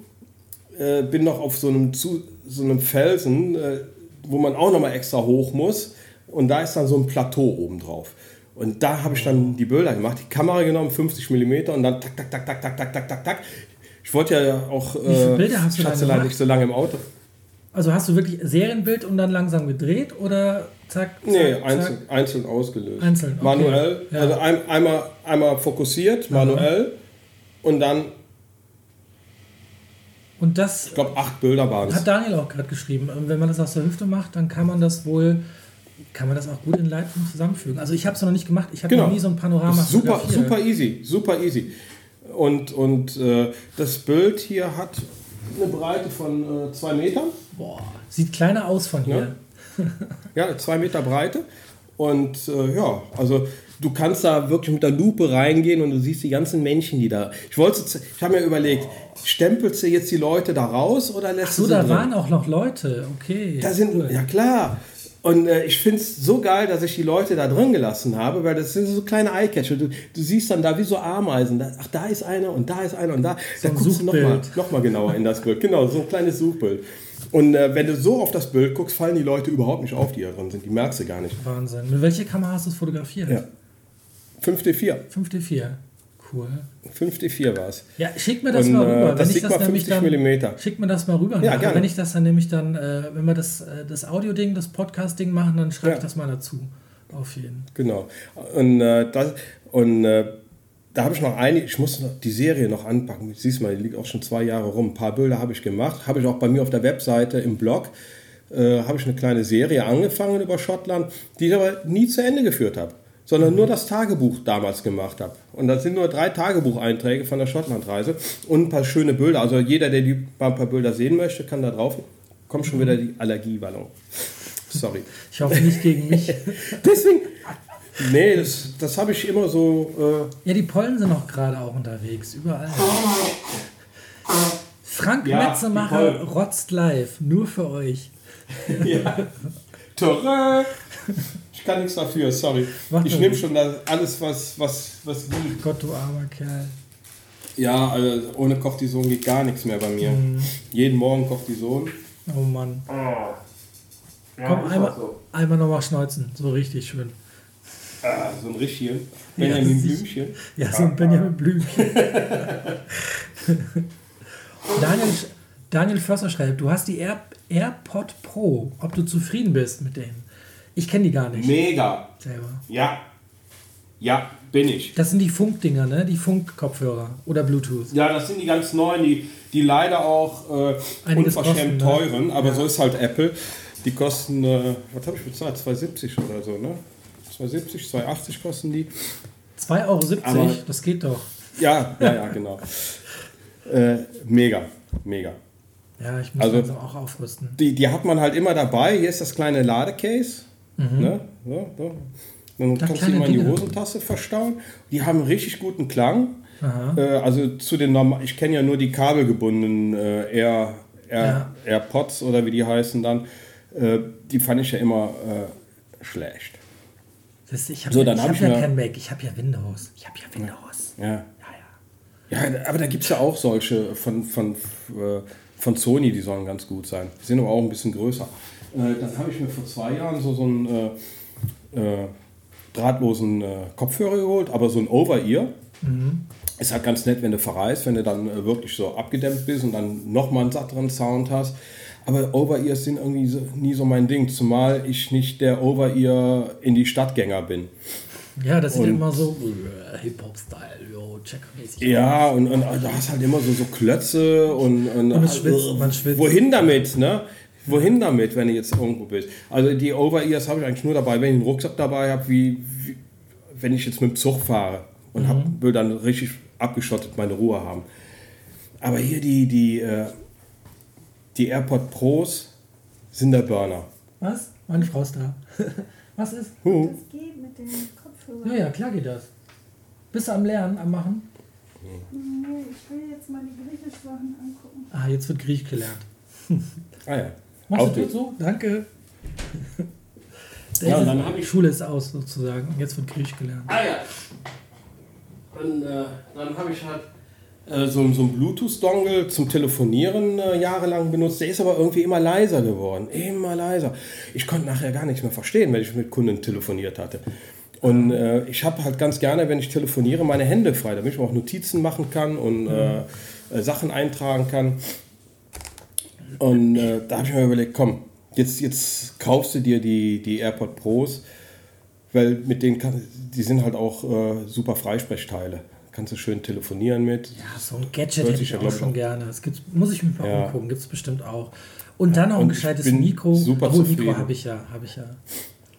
äh, bin noch auf so einem, zu, so einem Felsen, äh, wo man auch nochmal extra hoch muss. Und da ist dann so ein Plateau oben drauf. Und da habe ich dann die Bilder gemacht, die Kamera genommen, 50 mm und dann tak, tak, tak, tak, tak, tak, tak, tak. Ich wollte ja auch. Äh, Wie viele äh, Bilder hast du nicht so lange im Auto. Also hast du wirklich Serienbild und dann langsam gedreht oder zack? zack nee, einzeln, zack. einzeln ausgelöst. Einzeln, okay. Manuell. Ja. Also ein, einmal, einmal fokussiert, manuell Aha. und dann. Und das. Ich glaube, acht Bilder waren es. Hat Daniel auch gerade geschrieben. Ähm, wenn man das aus der Hüfte macht, dann kann man das wohl. Kann man das auch gut in Lightroom zusammenfügen? Also ich habe es noch nicht gemacht. Ich habe genau. noch nie so ein Panorama. Super, super easy, super easy. Und, und äh, das Bild hier hat eine Breite von äh, zwei Metern. Boah, sieht kleiner aus von hier. Ja, ja zwei Meter Breite. Und äh, ja, also du kannst da wirklich mit der Lupe reingehen und du siehst die ganzen Männchen, die da. Ich wollte, ich habe mir überlegt, stempelst du jetzt die Leute da raus oder lässt Ach so, du sie da drin? waren auch noch Leute, okay. Da sind, cool. ja klar. Und äh, ich finde es so geil, dass ich die Leute da drin gelassen habe, weil das sind so kleine Eyecatcher. Du, du siehst dann da wie so Ameisen. Da, ach, da ist einer und da ist einer und da. So da guckst du nochmal noch mal genauer in das Bild. Genau, so ein kleines Suchbild. Und äh, wenn du so auf das Bild guckst, fallen die Leute überhaupt nicht auf, die da drin sind. Die merkst du gar nicht. Wahnsinn. Mit welcher Kamera hast du es fotografiert? Ja. 5D4. 5D4. Cool. 5D4 war es. Ja, schick mir das und, mal rüber. Äh, das ich das 50 dann, mm. Schick mir das mal rüber. Ja, gerne. Wenn ich das dann nämlich dann, äh, wenn wir das, äh, das Audio-Ding, das Podcast-Ding machen, dann schreibe ja. ich das mal dazu. Auf jeden. Genau. Und, äh, das, und äh, da habe ich noch eine, ich muss noch die Serie noch anpacken. Siehst mal, die liegt auch schon zwei Jahre rum. Ein paar Bilder habe ich gemacht. Habe ich auch bei mir auf der Webseite im Blog. Äh, habe ich eine kleine Serie angefangen über Schottland, die ich aber nie zu Ende geführt habe sondern nur das Tagebuch damals gemacht habe. Und das sind nur drei Tagebucheinträge von der Schottlandreise und ein paar schöne Bilder. Also jeder, der die ein paar Bilder sehen möchte, kann da drauf. Kommt schon wieder die Allergiewallung. Sorry. Ich hoffe nicht gegen mich. Deswegen, Nee, das, das habe ich immer so. Äh ja, die Pollen sind auch gerade auch unterwegs, überall. Frank ja, Metzemacher rotzt live, nur für euch. ja. Ich kann nichts dafür, sorry. Mach ich nehme schon alles, was, was, was geht. Gott, du armer Kerl. Ja, also ohne kocht die Sohn geht gar nichts mehr bei mir. Mhm. Jeden Morgen kocht die Sohn. Oh Mann. Oh. Ja, Komm, einmal, so. einmal nochmal schnauzen. So richtig schön. Ah, so ein Richtchen. Benjamin ja, Blümchen. Ja, so ein Benjamin Blümchen. Daniel, Daniel Förster schreibt, du hast die Air, AirPod Pro. Ob du zufrieden bist mit denen? Ich kenne die gar nicht. Mega. Selber. Ja. Ja, bin ich. Das sind die Funkdinger, ne? Die Funkkopfhörer oder Bluetooth. Ja, das sind die ganz neuen, die, die leider auch äh, unverschämt kosten, ne? teuren, ne? aber ja. so ist halt Apple. Die kosten, äh, was habe ich bezahlt? 2,70 oder so, ne? 2,70, 2,80 kosten die. 2,70 Euro, aber, das geht doch. Ja, ja, ja, genau. äh, mega, mega. Ja, ich muss also, auch aufrüsten. Die, die hat man halt immer dabei. Hier ist das kleine Ladecase. Mhm. Ne? So, so. Dann da kannst du mal in die Hosentasse verstauen. Die haben einen richtig guten Klang. Äh, also zu den normalen, ich kenne ja nur die kabelgebundenen äh, Air, Air, ja. AirPods oder wie die heißen dann. Äh, die fand ich ja immer äh, schlecht. Das, ich habe so, ja, hab ja kein Mac, ich habe ja Windows. Ich habe ja Windows. Ja. Ja, ja. ja aber da gibt es ja auch solche von, von, äh, von Sony, die sollen ganz gut sein. Die sind aber auch ein bisschen größer. Äh, dann habe ich mir vor zwei Jahren so, so einen äh, äh, drahtlosen äh, Kopfhörer geholt, aber so ein Over-Ear. Mhm. Ist halt ganz nett, wenn du verreist, wenn du dann wirklich so abgedämmt bist und dann nochmal einen satteren Sound hast. Aber Over-Ears sind irgendwie so, nie so mein Ding, zumal ich nicht der Over-Ear in die Stadtgänger bin. Ja, das ist immer so Hip-Hop-Style, yo, checkmäßig. Ja, und, und, und, du hast halt immer so, so Klötze und, und, und schwitzt, man schwitzt. Wohin damit, ne? Wohin damit, wenn du jetzt irgendwo bist? Also die Over-Ears habe ich eigentlich nur dabei, wenn ich einen Rucksack dabei habe, wie, wie, wenn ich jetzt mit dem Zug fahre und mhm. hab, will dann richtig abgeschottet meine Ruhe haben. Aber hier die, die, äh, die AirPod Pros sind der Burner. Was? Meine Frau ist da. Was ist? Huh. Das geht mit den Kopfhörern. Ja, ja, klar geht das. Bist du am Lernen, am Machen? Nee, ich will jetzt mal die Griechisch-Sachen angucken. Ah, jetzt wird Griech gelernt. ah ja. Machst du so? Danke. ja, und dann habe ich Schule ist aus sozusagen. Jetzt wird Griechisch gelernt. Ah ja. Dann, äh, dann habe ich halt äh, so, so einen Bluetooth-Dongle zum Telefonieren äh, jahrelang benutzt. Der ist aber irgendwie immer leiser geworden. Immer leiser. Ich konnte nachher gar nichts mehr verstehen, wenn ich mit Kunden telefoniert hatte. Und äh, ich habe halt ganz gerne, wenn ich telefoniere, meine Hände frei, damit ich auch Notizen machen kann und äh, äh, Sachen eintragen kann. Und äh, da habe ich mir überlegt, komm, jetzt, jetzt kaufst du dir die, die AirPod Pros, weil mit denen kann, die sind halt auch äh, super Freisprechteile. Kannst du schön telefonieren mit. Ja, so ein Gadget hätte ich auch schon auch. gerne. Das gibt's, muss ich mir mal ja. umgucken, gibt es bestimmt auch. Und dann noch ein gescheites Mikro. Super Obwohl, Mikro habe ich ja, habe ich ja.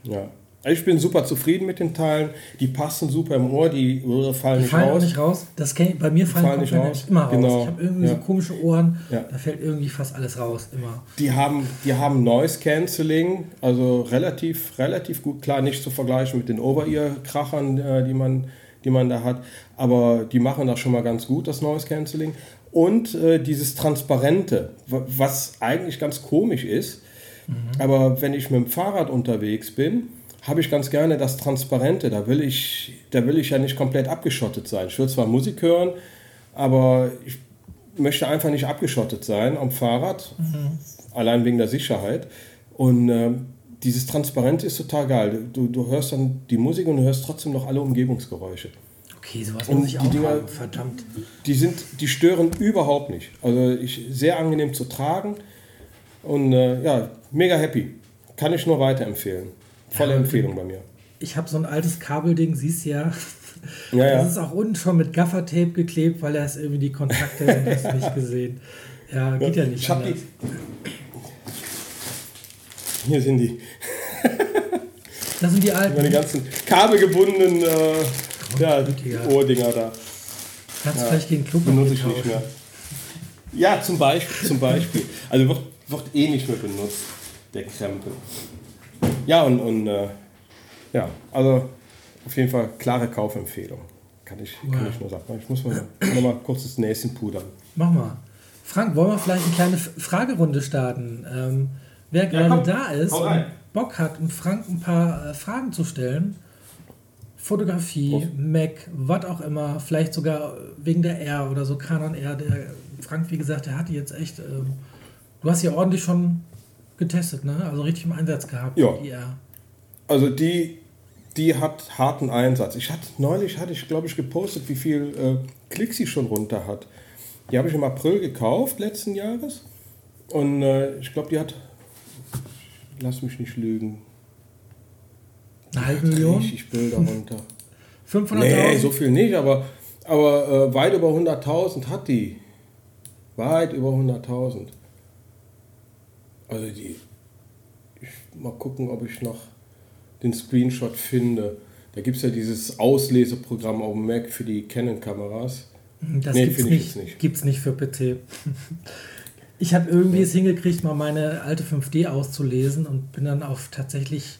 Ja, ich bin super zufrieden mit den Teilen. Die passen super im Ohr, die Ohren fallen die nicht fallen raus. nicht raus. Das ich, bei mir fallen, fallen nicht, raus. immer raus. Genau. Ich habe irgendwie ja. so komische Ohren. Ja. Da fällt irgendwie fast alles raus immer. Die haben, die haben Noise Cancelling, also relativ, relativ gut. Klar, nicht zu vergleichen mit den Over-Ear-Krachern, äh, die man, die man da hat. Aber die machen das schon mal ganz gut, das Noise Cancelling. Und äh, dieses Transparente, was eigentlich ganz komisch ist. Mhm. Aber wenn ich mit dem Fahrrad unterwegs bin, habe ich ganz gerne das Transparente. Da will ich, da will ich ja nicht komplett abgeschottet sein. Ich will zwar Musik hören, aber ich möchte einfach nicht abgeschottet sein am Fahrrad, mhm. allein wegen der Sicherheit. Und äh, dieses Transparente ist total geil. Du, du hörst dann die Musik und du hörst trotzdem noch alle Umgebungsgeräusche. Okay, sowas muss ich auch Dinger, haben. verdammt. Die, sind, die stören überhaupt nicht. Also ich, sehr angenehm zu tragen und äh, ja, mega happy. Kann ich nur weiterempfehlen. Volle Empfehlung bei mir. Ich habe so ein altes Kabelding, siehst ja. Ja, ja. Das ist auch unten schon mit Gaffertape geklebt, weil er ist irgendwie die Kontakte nicht gesehen. Ja, geht ja, ja nicht. Ich die. Hier sind die. Das sind die alten. Meine ganzen kabelgebundenen äh, ja, Ohrdinger da. Kannst ja, vielleicht gegen Club benutze ich nicht mehr. Ja, zum Beispiel. Zum Beispiel. Also wird, wird eh nicht mehr benutzt, der Krempel. Ja, und, und äh, ja, also auf jeden Fall klare Kaufempfehlung. Kann ich, kann ich nur sagen. Ich muss mal noch mal kurz das Näschen pudern. Mach mal. Frank, wollen wir vielleicht eine kleine Fragerunde starten? Ähm, wer gerade komm, da ist und. Bock hat, um Frank ein paar äh, Fragen zu stellen, Fotografie, Mac, was auch immer, vielleicht sogar wegen der R oder so, Canon R, der Frank, wie gesagt, der hatte jetzt echt, ähm, du hast ja ordentlich schon getestet, ne? Also richtig im Einsatz gehabt, Ja. R. Also die, die hat harten Einsatz. Ich hatte neulich hatte ich glaube ich gepostet, wie viel äh, Klicks sie schon runter hat. Die habe ich im April gekauft letzten Jahres und äh, ich glaube die hat, lass mich nicht lügen, Eine halbe Million? richtig Bilder runter. 500.000? Nee, so viel nicht, aber, aber äh, weit über 100.000 hat die. Weit über 100.000. Also die. Ich, mal gucken, ob ich noch den Screenshot finde. Da gibt es ja dieses Ausleseprogramm auf dem Mac für die Canon-Kameras. Das Nee, gibt's ich nicht, nicht. Gibt's nicht für PC. Ich habe irgendwie es hingekriegt, mal meine alte 5D auszulesen und bin dann auf tatsächlich.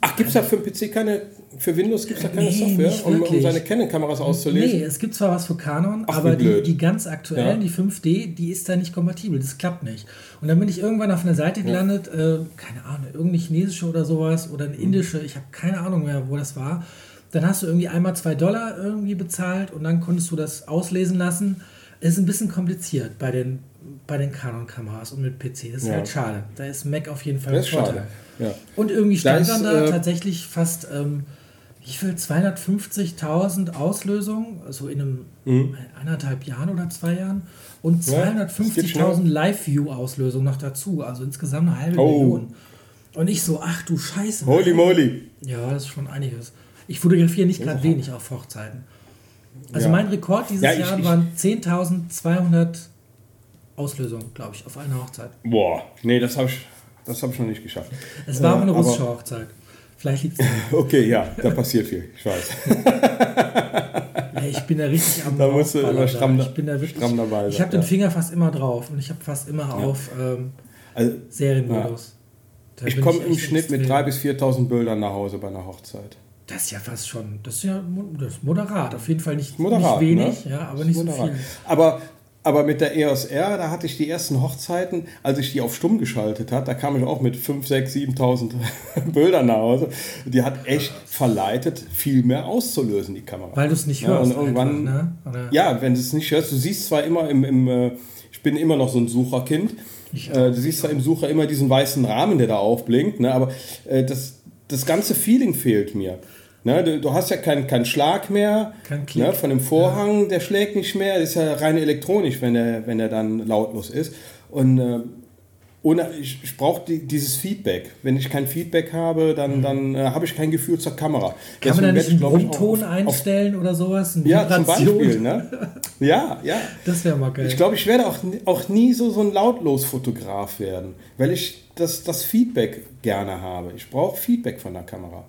Ach, gibt es da für den PC keine, für Windows gibt es da keine Nee, Software, um, um seine Canon-Kameras auszulesen? Nee, es gibt zwar was für Canon, Ach, aber die, die ganz aktuellen, Ja. die 5D, die ist da nicht kompatibel. Das klappt nicht. Und dann bin ich irgendwann auf einer Seite gelandet, äh, keine Ahnung, irgendeine chinesische oder sowas oder Mhm. eine indische, ich habe keine Ahnung mehr, wo das war. Dann hast du irgendwie einmal zwei Dollar irgendwie bezahlt und dann konntest du das auslesen lassen. Ist ein bisschen kompliziert bei den, bei den Canon-Kameras und mit PC. Das ist Ja. halt schade. Da ist Mac auf jeden Fall ein Vorteil. schade. Ja. Und irgendwie stand dann da äh, tatsächlich fast, ähm, wie viel, 250.000 Auslösungen, also in einem eineinhalb Jahren oder zwei Jahren und Mhm. Ja, das geht 250.000 Live-View-Auslösungen noch dazu, also insgesamt eine halbe Oh. Million. Und ich so, ach du Scheiße. Holy moly. Ja, das ist schon einiges. Ich fotografiere nicht gerade wenig auf Hochzeiten. Also Ja. mein Rekord dieses Ja, ich- Jahr ich- waren 10.200 Auslösungen, glaube ich, auf einer Hochzeit. Boah, nee, das habe ich, das hab ich noch nicht geschafft. Es war aber eine Äh, russische Hochzeit. Vielleicht liegt es Okay, ja, da passiert viel, ich weiß. Ja, ich bin da richtig am Da musst du immer stramm da. ich bin da wirklich, stramm dabei Ich habe den ja. Finger fast immer drauf und ich habe fast immer auf ähm, Also, Serienmodus. Ich komme im Schnitt mit extrem. 3.000 bis 4.000 Bildern nach Hause bei einer Hochzeit. Das ist ja fast schon, das ist ja das ist moderat. Auf jeden Fall nicht, Moderat, nicht wenig, ne? ja, aber nicht so moderat. viel. Aber, aber mit der EOS R, da hatte ich die ersten Hochzeiten, als ich die auf stumm geschaltet hat, da kam ich auch mit 5, 6, 7.000 Bildern nach Hause. Die hat echt verleitet, viel mehr auszulösen, die Kamera. Weil du es nicht Ja, hörst. und irgendwann, einfach, ne? Ja, wenn du es nicht hörst, du siehst zwar immer im, im äh, ich bin immer noch so ein Sucherkind, Ich äh, du siehst zwar im Sucher immer diesen weißen Rahmen, der da aufblinkt, ne, aber äh, das, das ganze Feeling fehlt mir. Ne, du, du hast ja keinen kein Schlag mehr Kein ne, von dem Vorhang, der schlägt nicht mehr, das ist ja rein elektronisch, wenn er wenn der dann lautlos ist. Und äh, ohne, ich, ich brauche die, dieses Feedback. Wenn ich kein Feedback habe, dann, dann äh, habe ich kein Gefühl zur Kamera. Mhm. Kann man da Deswegen nicht einen auch Brummton auf- einstellen oder sowas? Ja, zum? Beispiel. Ne? Ja, ja. Das wäre mal geil. Ich glaube, ich werde auch, auch nie so, so ein Lautlos-Fotograf werden, weil ich das, das Feedback gerne habe. Ich brauche Feedback von der Kamera.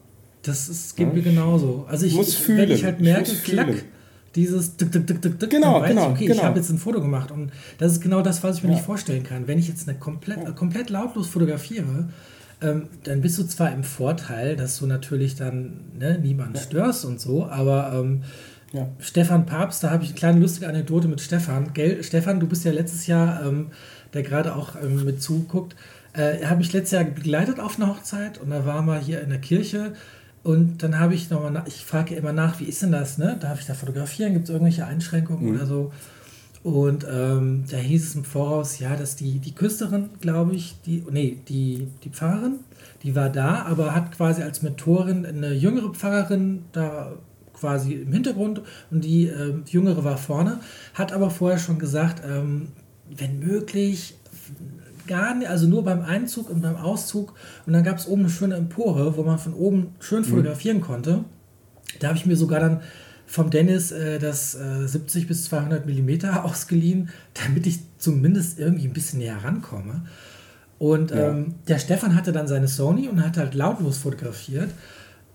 Das ist, geht mir genauso. Also ich, muss ich, fühlen. wenn ich halt Ich merke, muss klack, fühlen. dieses Tick, Tick, Tick, Tick, Tick, Genau, weiß genau, ich, okay, ich genau. habe jetzt ein Foto gemacht und das ist genau das, was ich mir nicht vorstellen kann. Wenn ich jetzt eine komplett, äh, komplett lautlos fotografiere, ähm, dann bist du zwar im Vorteil, dass du natürlich dann ne, niemanden störst und so, aber ähm, Ja. Stefan Papst, da habe ich eine kleine lustige Anekdote mit Stefan. Gell, Stefan, du bist ja letztes Jahr, ähm, der gerade auch ähm, mit zuguckt, äh, er hat mich letztes Jahr begleitet auf eine Hochzeit und da waren wir hier in der Kirche und dann habe ich nochmal, ich frage immer nach, wie ist denn das, ne? Darf ich da fotografieren? Gibt es irgendwelche Einschränkungen oder so? Und ähm, da hieß es im Voraus, ja, dass die, die Küsterin, glaube ich, die, nee, die, die Pfarrerin, die war da, aber hat quasi als Mentorin eine jüngere Pfarrerin da quasi im Hintergrund und die ähm, jüngere war vorne, hat aber vorher schon gesagt, ähm, wenn möglich, gar nicht, also nur beim Einzug und beim Auszug. Und dann gab es oben eine schöne Empore, wo man von oben schön fotografieren konnte. Da habe ich mir sogar dann vom Dennis äh, das äh, 70 bis 200 Millimeter ausgeliehen, damit ich zumindest irgendwie ein bisschen näher rankomme. Und Ja. ähm, der Stefan hatte dann seine Sony und hat halt lautlos fotografiert.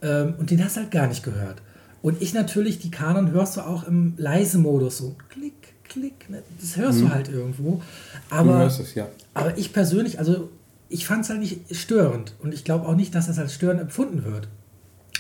Ähm, und den hast du halt gar nicht gehört. Und ich natürlich, die Canon hörst du auch im leise Modus so klick, klick. Ne? Das hörst du halt irgendwo. Du Aber, hörst es, ja. aber ich persönlich, also ich fand es halt nicht störend. Und ich glaube auch nicht, dass das als störend empfunden wird.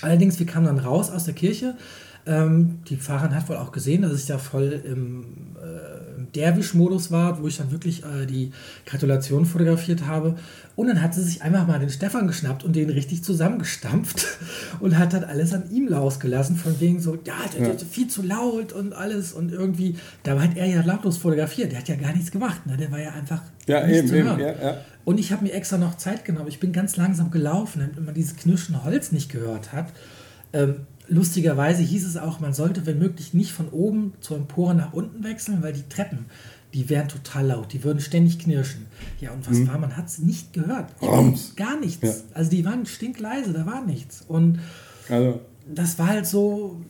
Allerdings, wir kamen dann raus aus der Kirche. Ähm, die Fahrerin hat wohl auch gesehen, dass ich da voll im, äh, im Derwisch-Modus war, wo ich dann wirklich äh, die Gratulation fotografiert habe. Und dann hat sie sich einfach mal den Stefan geschnappt und den richtig zusammengestampft und hat dann alles an ihm rausgelassen, von wegen so, ja, der, viel zu laut und alles und irgendwie, da hat er ja lautlos fotografiert, der hat ja gar nichts gemacht, ne? der war ja einfach Ja, nicht eben, zu eben. hören. Ja, ja. Und ich habe mir extra noch Zeit genommen. Ich bin ganz langsam gelaufen, damit man dieses knirschende Holz nicht gehört hat. Ähm, lustigerweise hieß es auch, man sollte, wenn möglich, nicht von oben zur Empore nach unten wechseln, weil die Treppen, die wären total laut, die würden ständig knirschen. Ja, und was war, man hat es nicht gehört. Rums. gar nichts. Ja. Also die waren stinkleise, da war nichts. Und Also, das war halt so,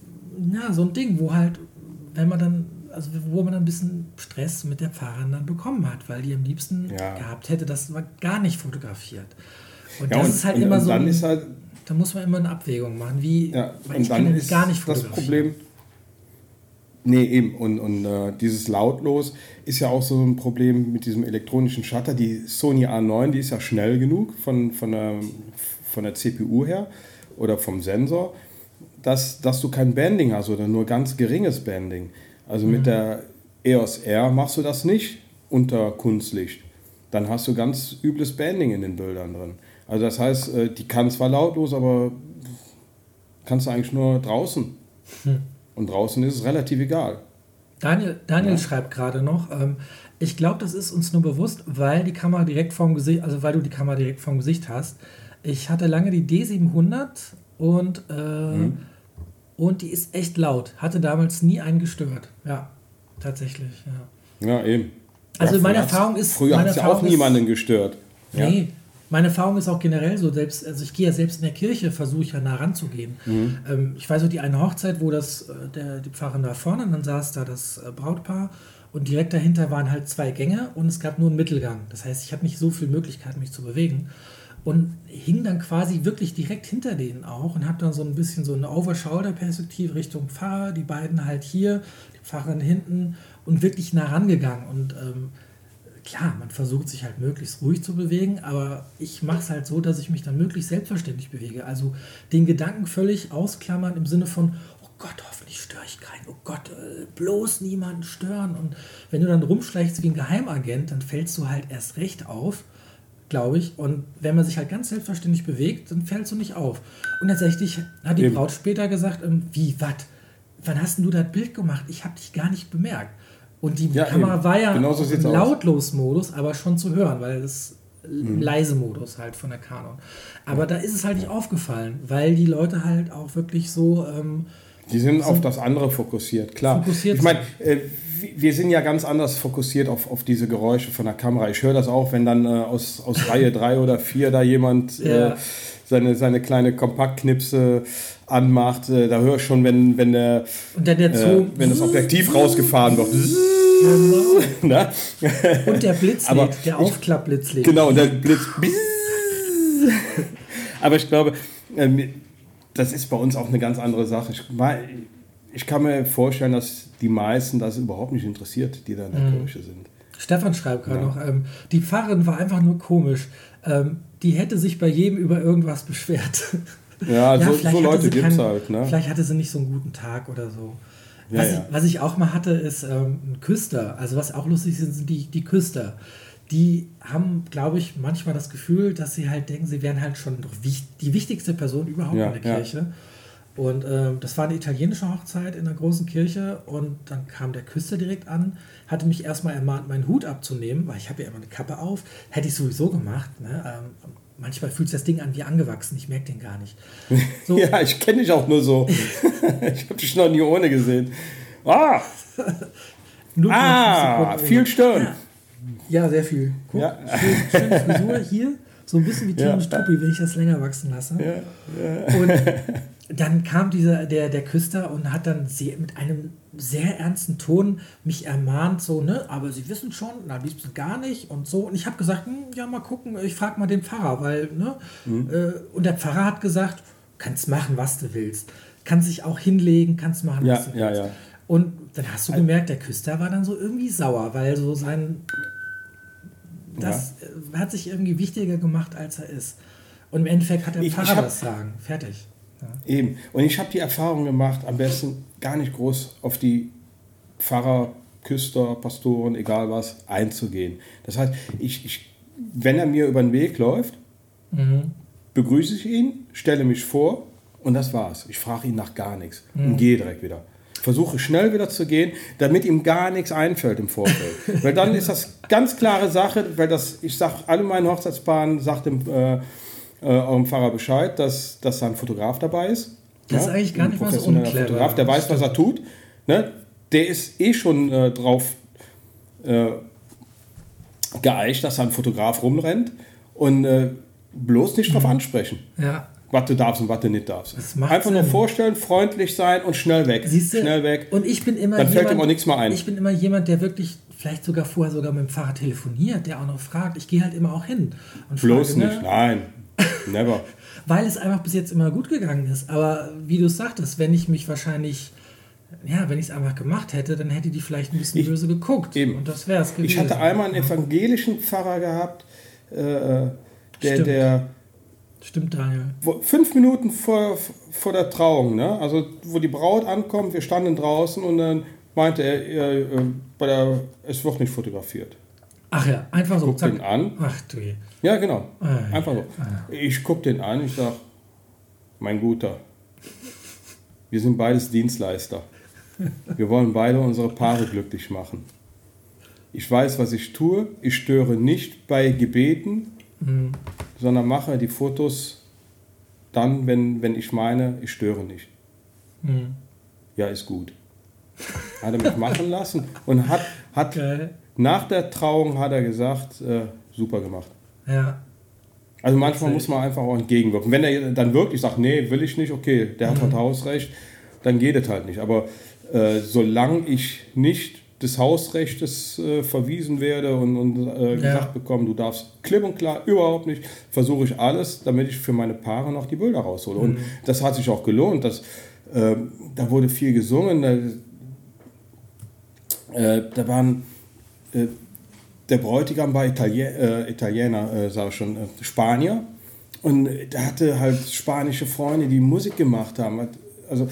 ja, so ein Ding, wo halt, wenn man dann, also wo man dann ein bisschen Stress mit der Fahrerin dann bekommen hat, weil die am liebsten Ja. gehabt hätte, das war gar nicht fotografiert. Und ja, das und, ist halt und, immer und so, dann ein, ist halt, da muss man immer eine Abwägung machen, wie, ja, und ich dann ist gar nicht das. Problem, nee, eben, und, und äh, dieses Lautlos ist ja auch so ein Problem mit diesem elektronischen Shutter. Die Sony A9, die ist ja schnell genug von, von, der, von der CPU her oder vom Sensor, dass, dass du kein Banding hast oder nur ganz geringes Banding. Also Mhm. mit der EOS R machst du das nicht unter Kunstlicht. Dann hast du ganz übles Banding in den Bildern drin. Also das heißt, äh, die kann zwar lautlos, aber kannst du eigentlich nur draußen. Hm. Und draußen ist es relativ egal. Daniel, Daniel schreibt gerade noch, ähm, ich glaube, das ist uns nur bewusst, weil die Kamera direkt vorm Gesicht, also weil du die Kamera direkt vorm Gesicht hast. Ich hatte lange die D700 und, äh, Mhm. und die ist echt laut. Hatte damals nie einen gestört. Ja, tatsächlich. Ja. Ja, eben. Also ja, meine Erfahrung ist- Früher hat es ja auch niemanden gestört. Ja? Nee, meine Erfahrung ist auch generell so, selbst, also ich gehe ja selbst in der Kirche, versuche ich ja nah ranzugehen. Mhm. Ähm, ich weiß auch die eine Hochzeit, wo das, äh, der, die Pfarrerin da vorne, und dann saß da das äh, Brautpaar und direkt dahinter waren halt zwei Gänge und es gab nur einen Mittelgang. Das heißt, ich habe nicht so viel Möglichkeit, mich zu bewegen. Und hing dann quasi wirklich direkt hinter denen auch und habe dann so ein bisschen so eine Over-Shoulder-Perspektive Richtung Pfarrer, die beiden halt hier, die Pfarrerin hinten und wirklich nah rangegangen. Und ähm, klar, man versucht sich halt möglichst ruhig zu bewegen, aber ich mache es halt so, dass ich mich dann möglichst selbstverständlich bewege. Also den Gedanken völlig ausklammern im Sinne von, oh Gott, hoffentlich störe ich keinen, oh Gott, äh, bloß niemanden stören. Und wenn du dann rumschleichst wie ein Geheimagent, dann fällst du halt erst recht auf, glaube ich. Und wenn man sich halt ganz selbstverständlich bewegt, dann fällst du nicht auf. Und tatsächlich hat die Eben. Braut später gesagt, ähm, wie, was? Wann hast denn du das Bild gemacht? Ich habe dich gar nicht bemerkt. Und die Ja, Kamera eben. war ja Genau so im. Lautlos-Modus, aber schon zu hören, weil das Mhm. leise Modus halt von der Canon. Aber da ist es halt nicht aufgefallen, weil die Leute halt auch wirklich so ähm, Die sind auf das andere fokussiert, klar. Fokussiert ich meine, äh, wir- sind ja ganz anders fokussiert auf, auf diese Geräusche von der Kamera. Ich höre das auch, wenn dann äh, aus, aus Reihe 3 oder 4 da jemand Ja. äh, seine, seine kleine Kompaktknipse anmacht. Äh, da höre ich schon, wenn, wenn, der, der äh, Zoo wenn das Objektiv rausgefahren wird. genau, Na? und der Blitzlicht, Aber der ich- Aufklappblitzlicht. Genau, und dann Blitz. Aber ich glaube, ähm, das ist bei uns auch eine ganz andere Sache. Ich, ich kann mir vorstellen, dass die meisten das überhaupt nicht interessiert, die da in der Mhm. Kirche sind. Stefan schreibt gerade Ja. noch, ähm, die Pfarrerin war einfach nur komisch. Ähm, die hätte sich bei jedem über irgendwas beschwert. Ja, so, vielleicht so hatte Leute gibt es halt. Ne? Vielleicht hatte sie nicht so einen guten Tag oder so. Ja, was, ja. Ich, was ich auch mal hatte, ist ähm, ein Küster. Also was auch lustig ist, sind die, die Küster. Die haben, glaube ich, manchmal das Gefühl, dass sie halt denken, sie wären halt schon die wichtigste Person überhaupt Ja, in der ja. Und ähm, das war eine italienische Hochzeit in einer großen Kirche und dann kam der Küster direkt an, hatte mich erstmal ermahnt, meinen Hut abzunehmen, weil ich habe ja immer eine Kappe auf. Hätte ich sowieso gemacht. Ne? Ähm, manchmal fühlt sich das Ding an wie angewachsen, ich merke den gar nicht. So, Ja, ich kenne dich auch nur so. ich habe dich noch nie ohne gesehen. Ah, 0,5 ah viel. Stirn. Ja, sehr viel. Guck, Ja. schön, schöne Frisur hier. So ein bisschen wie Tino Ja. Struppi, wenn ich das länger wachsen lasse. Und dann kam dieser, der, der Küster und hat dann sehr, mit einem sehr ernsten Ton mich ermahnt, so, ne, aber Sie wissen schon, na, liebsten gar nicht und so. Und ich habe gesagt, hm, ja, mal gucken, ich frage mal den Pfarrer, weil, ne, äh, und der Pfarrer hat gesagt, kannst machen, was du willst. Kannst dich auch hinlegen, kannst machen, Ja, was du ja, willst. ja. Und dann hast du gemerkt, der Küster war dann so irgendwie sauer, weil so sein. Das äh, hat sich irgendwie wichtiger gemacht, als er ist. Und im Endeffekt hat der Ich- ich Pfarrer hab- das Sagen. Fertig. Eben. Und ich habe die Erfahrung gemacht, am besten gar nicht groß auf die Pfarrer, Küster, Pastoren, egal was, einzugehen. Das heißt, ich, ich, wenn er mir über den Weg läuft, Mhm. begrüße ich ihn, stelle mich vor und das war's. Ich frage ihn nach gar nichts Mhm. und gehe direkt wieder. Versuche schnell wieder zu gehen, damit ihm gar nichts einfällt im Vorfeld. weil dann ist das ganz klare Sache, weil das, ich sage alle meinen Hochzeitspaaren, sagt dem äh, äh, eurem Pfarrer Bescheid, dass, dass da ein Fotograf dabei ist. Das ist eigentlich gar nicht mal so unclever. Fotograf, der weiß, was er tut. Ne? Der ist eh schon äh, drauf äh, geeicht, dass da ein Fotograf rumrennt und äh, bloß nicht Mhm. drauf ansprechen Ja. was du darfst und was du nicht darfst. Einfach nur Sinn. vorstellen, freundlich sein und schnell weg. Siehst du? Schnell weg. Und ich bin immer Dann fällt jemand, ihm auch nichts mehr ein. Ich bin immer jemand, der wirklich vielleicht sogar vorher sogar mit dem Fahrer telefoniert, der auch noch fragt. Ich gehe halt immer auch hin und Bloß frage, nicht. ne? Nein. Never. weil es einfach bis jetzt immer gut gegangen ist. Aber wie du sagtest, wenn ich mich wahrscheinlich, ja, wenn ich es einfach gemacht hätte, dann hätte die vielleicht ein bisschen Ich- böse geguckt. eben. Und das wäre es gewesen. Ich hatte einmal einen evangelischen Pfarrer gehabt, äh, äh, der, Stimmt. der Stimmt, Daniel. wo, fünf Minuten vor, vor der Trauung, ne? also wo die Braut ankommt, wir standen draußen und dann meinte er, er äh, bei der, es wird nicht fotografiert. Ach ja, einfach so. Guck zack. den an. Ach du. Ja, genau. Ah. Einfach so. Ich gucke den an, ich sage, mein Guter, wir sind beides Dienstleister. Wir wollen beide unsere Paare glücklich machen. Ich weiß, was ich tue. Ich störe nicht bei Gebeten, Mhm. sondern mache die Fotos dann, wenn, wenn ich meine, ich störe nicht. Mhm. Ja, ist gut. Hat er mich machen lassen und hat, hat. Nach der Trauung hat er gesagt, äh, super gemacht. Ja. Also manchmal muss man einfach auch entgegenwirken. Wenn er dann wirklich sagt, nee, will ich nicht, okay, der hat halt Hausrecht, dann geht es halt nicht. Aber äh, solange ich nicht des Hausrechtes äh, verwiesen werde und, und äh, gesagt bekomme, du darfst klipp und klar überhaupt nicht, versuche ich alles, damit ich für meine Paare noch die Bilder raushole. Und das hat sich auch gelohnt. Das, äh, da wurde viel gesungen. Da, äh, da waren äh, der Bräutigam war Italien, äh, Italiener, äh, sag ich schon, äh, Spanier. Und der hatte halt spanische Freunde, die Musik gemacht haben. Also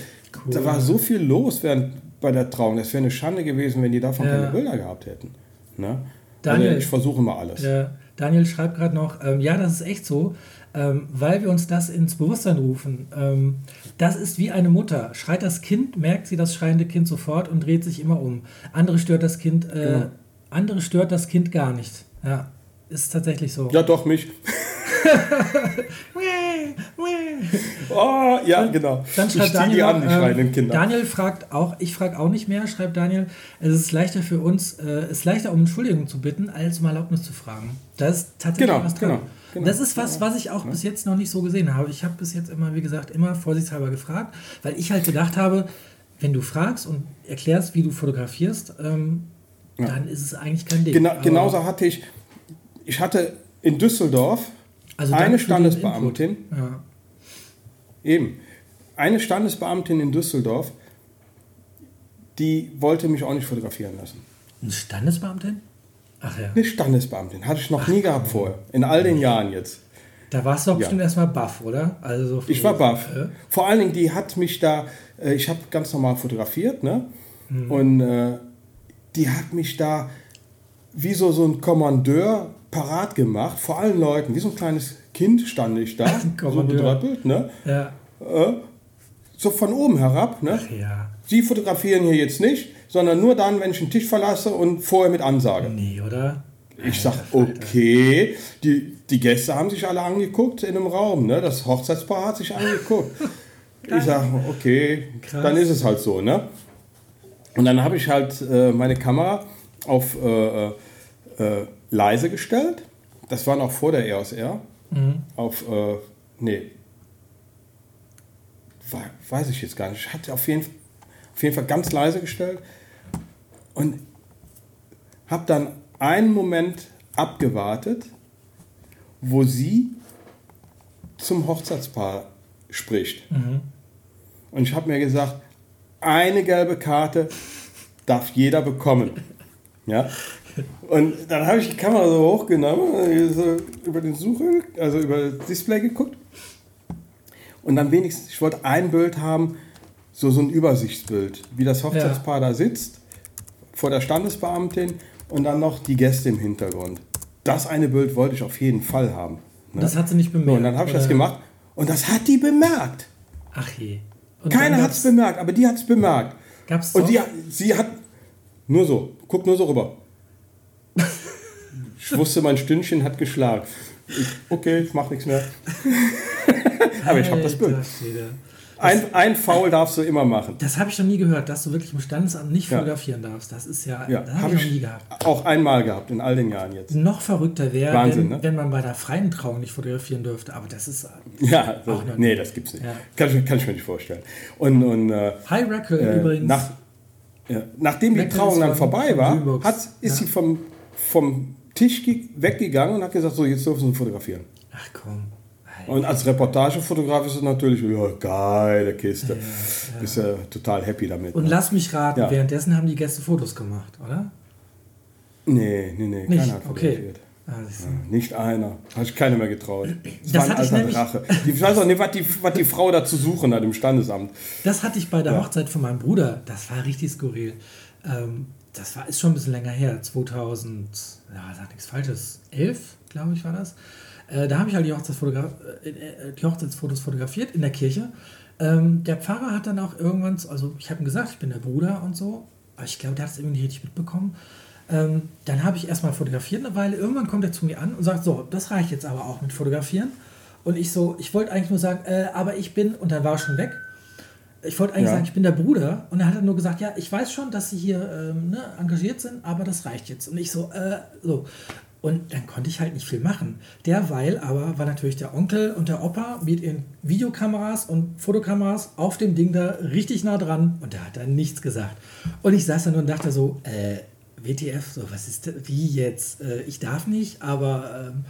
da war so viel los während bei der Trauung. Das wäre eine Schande gewesen, wenn die davon Ja. keine Bilder gehabt hätten. Ne? Daniel. also ich versuche immer alles. Ja, Daniel schreibt gerade noch, ähm, ja, das ist echt so, ähm, weil wir uns das ins Bewusstsein rufen. Ähm, das ist wie eine Mutter. Schreit das Kind, merkt sie das schreiende Kind sofort und dreht sich immer um. Andere stört das Kind, äh, Genau. Andere stört das Kind gar nicht. Ja, ist tatsächlich so. Ja, doch, mich. Oh, ja, genau. Dann ich schreibt ziehe Daniel, die an, die ähm, schreienden Kinder. Daniel fragt auch, ich frage auch nicht mehr, schreibt Daniel, es ist leichter für uns, äh, es ist leichter um Entschuldigung zu bitten, als um Erlaubnis zu fragen. Das ist tatsächlich Genau, was dran. genau, genau. Das ist was, was ich auch bis jetzt noch nicht so gesehen habe. Ich habe bis jetzt immer, wie gesagt, immer vorsichtshalber gefragt, weil ich halt gedacht habe, wenn du fragst und erklärst, wie du fotografierst, ähm, dann ist es eigentlich kein Ding. Genau, Aber- genauso hatte ich, ich hatte in Düsseldorf Also eine Standesbeamtin. Ja. eben, eine Standesbeamtin in Düsseldorf, die wollte mich auch nicht fotografieren lassen. Eine Standesbeamtin? Ach ja. Eine Standesbeamtin, hatte ich noch nie gehabt vorher, in all den Jahren jetzt. Da warst du doch Ja. bestimmt erstmal baff, oder? Also so Ich war baff. Äh? Vor allen Dingen, die hat mich da, äh, ich habe ganz normal fotografiert, ne? Mhm. Und äh, die hat mich da wie so, so ein Kommandeur parat gemacht, vor allen Leuten, wie so ein kleines Kind stand ich da, so bedröppelt, ne? Ja. So von oben herab, ne? Ach ja. Sie fotografieren hier jetzt nicht, sondern nur dann, wenn ich den Tisch verlasse und vorher mit Ansage. Nee, oder? Ich sag, okay, die, die Gäste haben sich alle angeguckt in einem Raum, ne? Das Hochzeitspaar hat sich angeguckt. ich sag, okay, Krass. dann ist es halt so, ne? Und dann habe ich halt äh, meine Kamera auf äh, äh, äh, leise gestellt. Das war noch vor der EOS R. Auf, äh, nee, Wa- weiß ich jetzt gar nicht. Ich hatte auf jeden, auf jeden Fall ganz leise gestellt und habe dann einen Moment abgewartet, wo sie zum Hochzeitspaar spricht. Und ich habe mir gesagt, eine gelbe Karte darf jeder bekommen. Ja? Und dann habe ich die Kamera so hochgenommen, so über den Suche, also über das Display geguckt. Und dann wenigstens, ich wollte ein Bild haben, so, so ein Übersichtsbild, wie das Hochzeitspaar da sitzt, vor der Standesbeamtin und dann noch die Gäste im Hintergrund. Das eine Bild wollte ich auf jeden Fall haben. Ne? Das hat sie nicht So, bemerkt. und dann habe ich das gemacht und das hat die bemerkt. Ach je. Und Keiner hat es bemerkt, aber die hat es bemerkt. Gab's Und die, sie hat nur so, guck nur so rüber. Ich wusste, mein Stündchen hat geschlagen. Ich, okay, ich mache nichts mehr. aber ich habe das Bild. Ein, ein Foul darfst du immer machen. Das habe ich noch nie gehört, dass du wirklich im Standesamt nicht Ja. fotografieren darfst. Das ist ja, Ja, das habe habe ich noch nie gehabt. auch einmal gehabt, in all den Jahren jetzt. Noch verrückter wäre, wenn, ne? wenn man bei der freien Trauung nicht fotografieren dürfte. Aber das ist Ja, so, Auch noch nee, das gibt's nicht. Ja. Kann, ich, kann ich mir nicht vorstellen. Und, und äh, High Rackle äh, übrigens. nach, ja, nachdem die Rackle Trauung ist dann vorbei war, hat, ist sie vom, vom Tisch ge- weggegangen und hat gesagt, so, jetzt dürfen Sie fotografieren. Ach komm. Und als Reportagefotograf ist es natürlich, ja, geile Kiste. Bist ja total happy damit. Und ne? lass mich raten, Ja. währenddessen haben die Gäste Fotos gemacht, oder? Nee, nee, nee, Nicht? keiner hat Okay. fotografiert. Ah, siehst du. Ja, Nicht einer. Habe ich keiner mehr getraut. Das, Das war ein alter Drache. Ich weiß auch nicht, was die, was die Frau da zu suchen hat im Standesamt. Das hatte ich bei der Ja. Hochzeit von meinem Bruder. Das war richtig skurril. Ähm, das war, ist schon ein bisschen länger her. 2000, ja, sag nichts Falsches, 11, glaube ich, war das. Äh, da habe ich halt die, Hochzeitsfotogra äh, äh, die Hochzeitsfotos fotografiert in der Kirche. Ähm, der Pfarrer hat dann auch irgendwann, also ich habe ihm gesagt, ich bin der Bruder und so, aber ich glaube, der hat es irgendwie nicht richtig mitbekommen. Ähm, dann habe ich erstmal fotografiert eine Weile. Irgendwann kommt er zu mir an und sagt: So, das reicht jetzt aber auch mit Fotografieren. Und ich so, ich wollte eigentlich nur sagen, äh, aber ich bin, und dann war er schon weg. Ich wollte eigentlich Ja. sagen, ich bin der Bruder. Und er hat dann nur gesagt, ja, ich weiß schon, dass Sie hier ähm, ne, engagiert sind, aber das reicht jetzt. Und ich so, äh, so. Und dann konnte ich halt nicht viel machen. Derweil aber war natürlich der Onkel und der Opa mit ihren Videokameras und Fotokameras auf dem Ding da richtig nah dran. Und der hat dann nichts gesagt. Und ich saß dann und dachte so, äh, WTF, so, was ist das? Wie jetzt? Äh, ich darf nicht, aber ähm,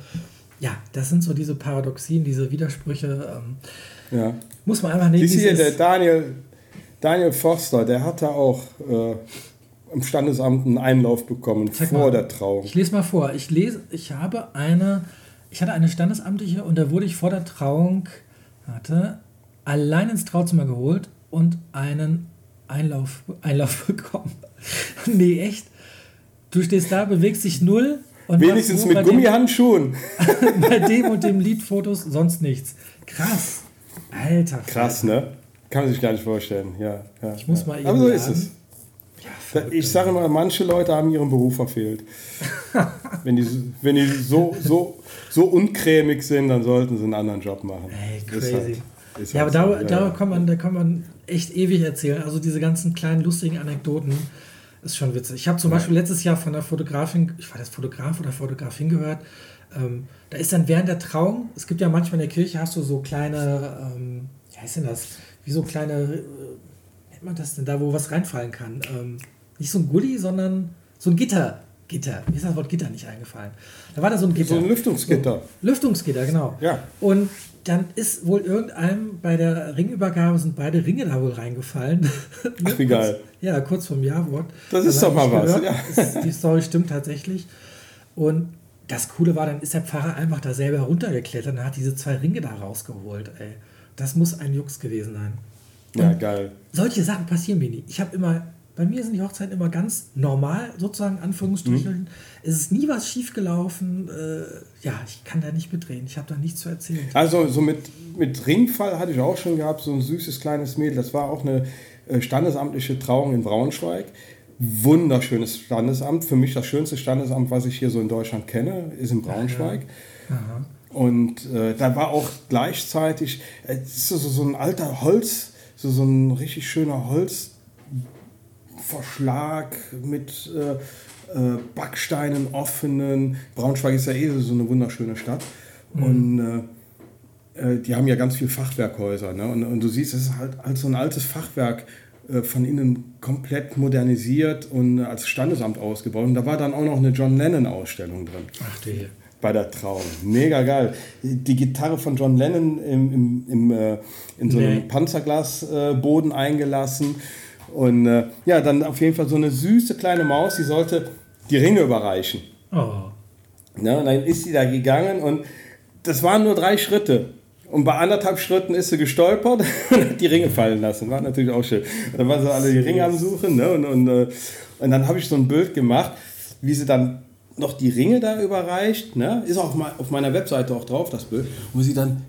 ja, das sind so diese Paradoxien, diese Widersprüche. Ähm, Ja. muss man einfach nehmen. Siehst du wie hier, der. Daniel, Daniel Forster, der hatte auch äh, im Standesamt einen Einlauf bekommen Zeig vor mal. der Trauung. Ich lese mal vor. Ich lese, ich habe eine, ich hatte eine Standesamtliche und da wurde ich vor der Trauung, warte, allein ins Trauzimmer geholt und einen Einlauf, Einlauf bekommen. nee, echt? Du stehst da, bewegst dich null und Wenigstens mit bei dem- Gummihandschuhen. bei dem und dem Liedfotos sonst nichts. Krass. Alter. Krass, ne? Kann man sich gar nicht vorstellen. Ja, ja, Ich muss ja. mal eben Aber so ist es. Da- Ich sage immer, manche Leute haben ihren Beruf verfehlt. wenn die, wenn die so, so, so uncremig sind, dann sollten sie einen anderen Job machen. Ey, crazy. halt- ja, aber halt da, so. da, ja. Kann man, da kann man echt ewig erzählen. Also diese ganzen kleinen lustigen Anekdoten ist schon witzig. Ich habe zum Beispiel letztes Jahr von einer Fotografin, ich war das Fotograf oder Fotografin gehört, ähm, da ist dann während der Trauung, es gibt ja manchmal in der Kirche, hast du so kleine, ähm, wie heißt denn das, wie so kleine, äh, nennt man das denn da, wo was reinfallen kann. Ähm, nicht so ein Gully, sondern so ein Gitter. Gitter. Mir ist das Wort Gitter nicht eingefallen. Da war da so ein Gitter. So ein Lüftungsgitter. So, Lüftungsgitter, genau. Ja. Und dann ist wohl irgendeinem bei der Ringübergabe sind beide Ringe da wohl reingefallen. Ach, wie geil. Ja, kurz vom Jawort. Das ist doch mal was. Es- Die Story stimmt tatsächlich. Und das Coole war, dann ist der Pfarrer einfach da selber runtergeklettert und hat diese zwei Ringe da rausgeholt. Ey. Das muss ein Jux gewesen sein. Ja, geil. Solche Sachen passieren mir nie. Ich habe immer, bei mir sind die Hochzeiten immer ganz normal, sozusagen, Anführungsstrichen. Mhm. Es ist nie was schiefgelaufen. Äh, ja, ich kann da nicht mitreden. Ich habe da nichts zu erzählen. Also so mit, mit Ringfall hatte ich auch schon gehabt, so ein süßes kleines Mädel. Das war auch eine äh, standesamtliche Trauung in Braunschweig. Wunderschönes Standesamt. Für mich das schönste Standesamt, was ich hier so in Deutschland kenne, ist in Braunschweig. Aha. Und äh, da war auch gleichzeitig, äh, es ist so, so ein alter Holz, so, so ein richtig schöner Holzverschlag mit äh, äh, Backsteinen, offenen. Braunschweig ist ja eh so eine wunderschöne Stadt. Und äh, äh, die haben ja ganz viele Fachwerkhäuser. Ne? Und, und du siehst, es ist halt, halt so ein altes Fachwerk äh, von innen komplett modernisiert und als Standesamt ausgebaut. Und da war dann auch noch eine John Lennon-Ausstellung drin Ach du je. Bei der Trauung. Mega geil. Die Gitarre von John Lennon im, im, im, äh, in so einem Nee. Panzerglasboden äh, Boden eingelassen. Und äh, ja, dann auf jeden Fall so eine süße kleine Maus, die sollte die Ringe überreichen. Oh. Ne? Und dann ist sie da gegangen und das waren nur drei Schritte. Und bei anderthalb Schritten ist sie gestolpert und hat die Ringe fallen lassen. War natürlich auch schön. Und dann waren sie alle die Ringe am Suchen. Ne? Und, und, äh, und dann habe ich so ein Bild gemacht, wie sie dann noch die Ringe da überreicht. Ne? Ist auch mal auf meiner Webseite auch drauf, das Bild. Wo sie dann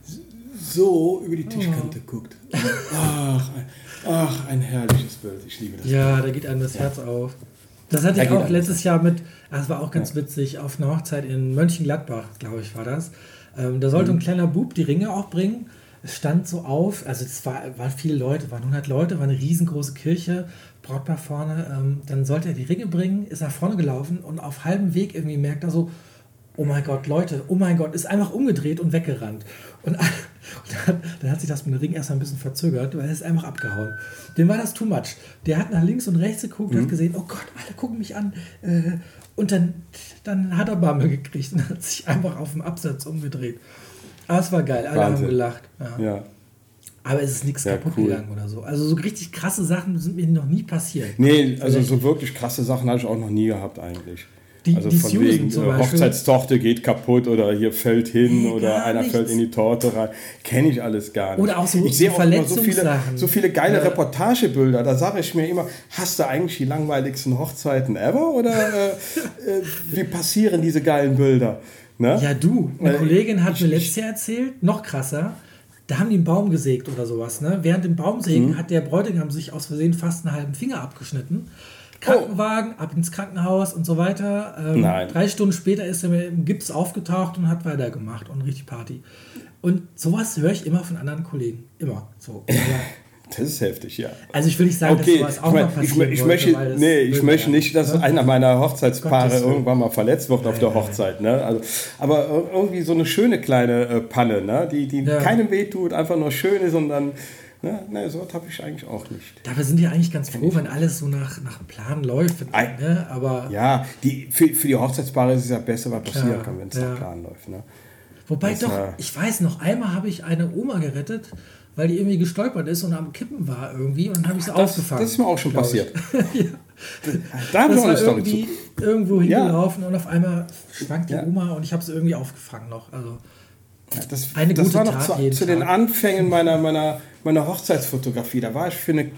so über die Tischkante oh. guckt. Ach, ach, ein herrliches Bild. Ich liebe das. Ja, Bild. da geht einem das ja. Herz auf. Das hatte da ich auch letztes Jahr mit, das war auch ganz ja. witzig, auf einer Hochzeit in Mönchengladbach, glaube ich, war das. Ähm, da sollte mhm. ein kleiner Bub die Ringe auch bringen. Es stand so auf, also es war, waren viele Leute, waren 100 Leute, war eine riesengroße Kirche, Brautpaar vorne. Ähm, dann sollte er die Ringe bringen, ist nach vorne gelaufen und auf halbem Weg irgendwie merkt er so, oh mein Gott, Leute, oh mein Gott, ist einfach umgedreht und weggerannt. Und, und dann, dann, hat sich das mit dem Ring erst ein bisschen verzögert, weil er ist einfach abgehauen. Dem war das too much. Der hat nach links und rechts geguckt, mhm. hat gesehen, oh Gott, alle gucken mich an. Äh, und dann, dann hat er Bammel gekriegt und hat sich einfach auf dem Absatz umgedreht. Aber es war geil, alle Wahnsinn. haben gelacht. Ja. ja. Aber es ist nichts ja, kaputt cool. gegangen oder so. Also so richtig krasse Sachen sind mir noch nie passiert. Nee, also so wirklich krasse Sachen habe ich auch noch nie gehabt eigentlich. Die, also die von Susan wegen, zum äh, Hochzeitstochter geht kaputt oder hier fällt hin nee, oder einer nichts. fällt in die Torte rein. Kenne ich alles gar nicht. Oder auch so Ich sehe auch immer so viele, so viele geile ja. Reportagebilder. Da sage ich mir immer, hast du eigentlich die langweiligsten Hochzeiten ever? Oder äh, äh, wie passieren diese geilen Bilder? Ne? Ja, du. Eine Kollegin hat mir letztes Jahr erzählt, noch krasser, da haben die einen Baum gesägt oder sowas. Ne? Während dem Baumsägen mhm. hat der Bräutigam sich aus Versehen fast einen halben Finger abgeschnitten. Krankenwagen, oh. ab ins Krankenhaus und so weiter. Ähm, Nein. Drei Stunden später ist er mit dem Gips aufgetaucht und hat weitergemacht und richtig Party. Und sowas höre ich immer von anderen Kollegen. Immer. So. Das ist heftig, ja. Also ich will nicht sagen, okay. dass sowas auch ich mein, noch passieren ich, ich wollte, möchte, Nee, ich möchte nicht, dass ne? einer meiner Hochzeitspaare irgendwann mal verletzt wird auf der Hochzeit. Ne? Also, aber irgendwie so eine schöne kleine äh, Panne, ne? die, die ja. keinem wehtut, einfach nur schön ist und dann Ne, ne, so habe ich eigentlich auch nicht. Dabei sind wir eigentlich ganz froh, wenn alles so nach, nach Plan läuft. Ne? Aber ja, die, für, für die Hochzeitspaare ist es ja besser, was passieren ja, kann, wenn es ja. nach Plan läuft. Ne? Wobei das, doch, äh, ich weiß noch, einmal habe ich eine Oma gerettet, weil die irgendwie gestolpert ist und am Kippen war irgendwie und dann habe ich sie aufgefangen. Das ist mir auch schon passiert. ja. Da habe ich auch eine Story zu. irgendwo hingelaufen ja. und auf einmal schwankt die Oma und ich habe sie irgendwie aufgefangen noch. Also das, eine das war noch Tat zu, zu den Anfängen meiner, meiner, meiner Hochzeitsfotografie. Da war ich für eine,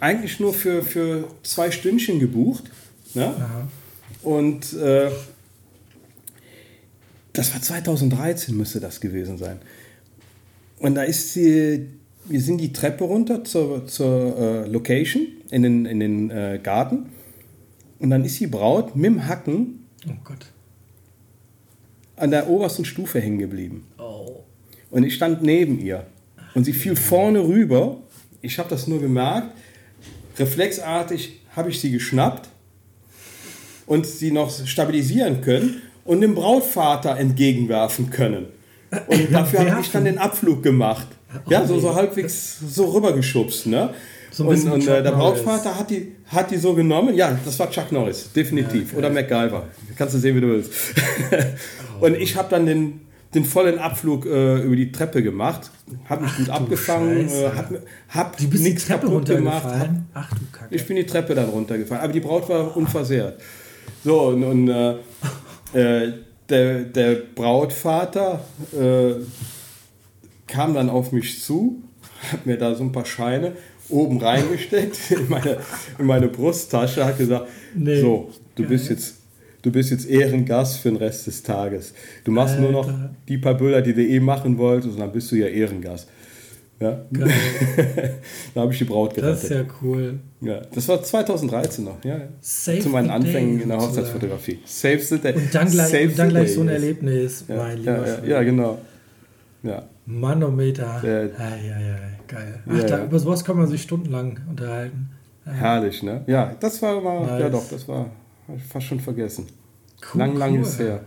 eigentlich nur für, für zwei Stündchen gebucht. Ne? Und äh, das war 2013, müsste das gewesen sein. Und da ist sie, wir sind die Treppe runter zur, zur äh, Location in den, in den äh, Garten. Und dann ist die Braut mit dem Hacken oh Gott an der obersten Stufe hängen geblieben. Oh. Und ich stand neben ihr. Und sie fiel vorne rüber. Ich habe das nur gemerkt. Reflexartig habe ich sie geschnappt und sie noch stabilisieren können und dem Brautvater entgegenwerfen können. Und dafür habe ich dann den Abflug gemacht. Ja, so, so halbwegs so rübergeschubst. Ne? So und, und äh, der Brautvater hat die, hat die so genommen. Ja, das war Chuck Norris, definitiv. Ja, Oder MacGyver. Kannst du sehen, wie du willst. und ich habe dann den, den vollen Abflug äh, über die Treppe gemacht. Habe mich Ach, gut abgefangen. Äh, hab, hab du bist nichts kaputt gemacht. Ach du Kacke. Ich bin die Treppe dann runtergefallen. Aber die Braut war unversehrt. So, und, und äh, äh, der, der Brautvater äh, kam dann auf mich zu, hat mir da so ein paar Scheine oben reingesteckt in meine, in meine Brusttasche, hat gesagt, nee. so, du bist jetzt du bist jetzt Ehrengast für den Rest des Tages. Du machst Alter. nur noch die paar Bilder, die du eh machen wolltest, und dann bist du ja Ehrengast. Ja? da habe ich die Braut gerettet. Das ist ja cool. Ja, das war 2013 noch, ja. Save Zu meinen Anfängen in der Hochzeitsfotografie. Save the day. Und dann gleich, und dann gleich so ein Erlebnis, ja, mein lieber ja, ja, genau. Ja. Manometer. Ja. Ja, ja, ja, geil. Ach, ja, da, über sowas kann man sich stundenlang unterhalten. Ja. Herrlich, ne? Ja, das war mal, nice. ja doch, das war fast schon vergessen. Cool, lang, lang cool. ist her.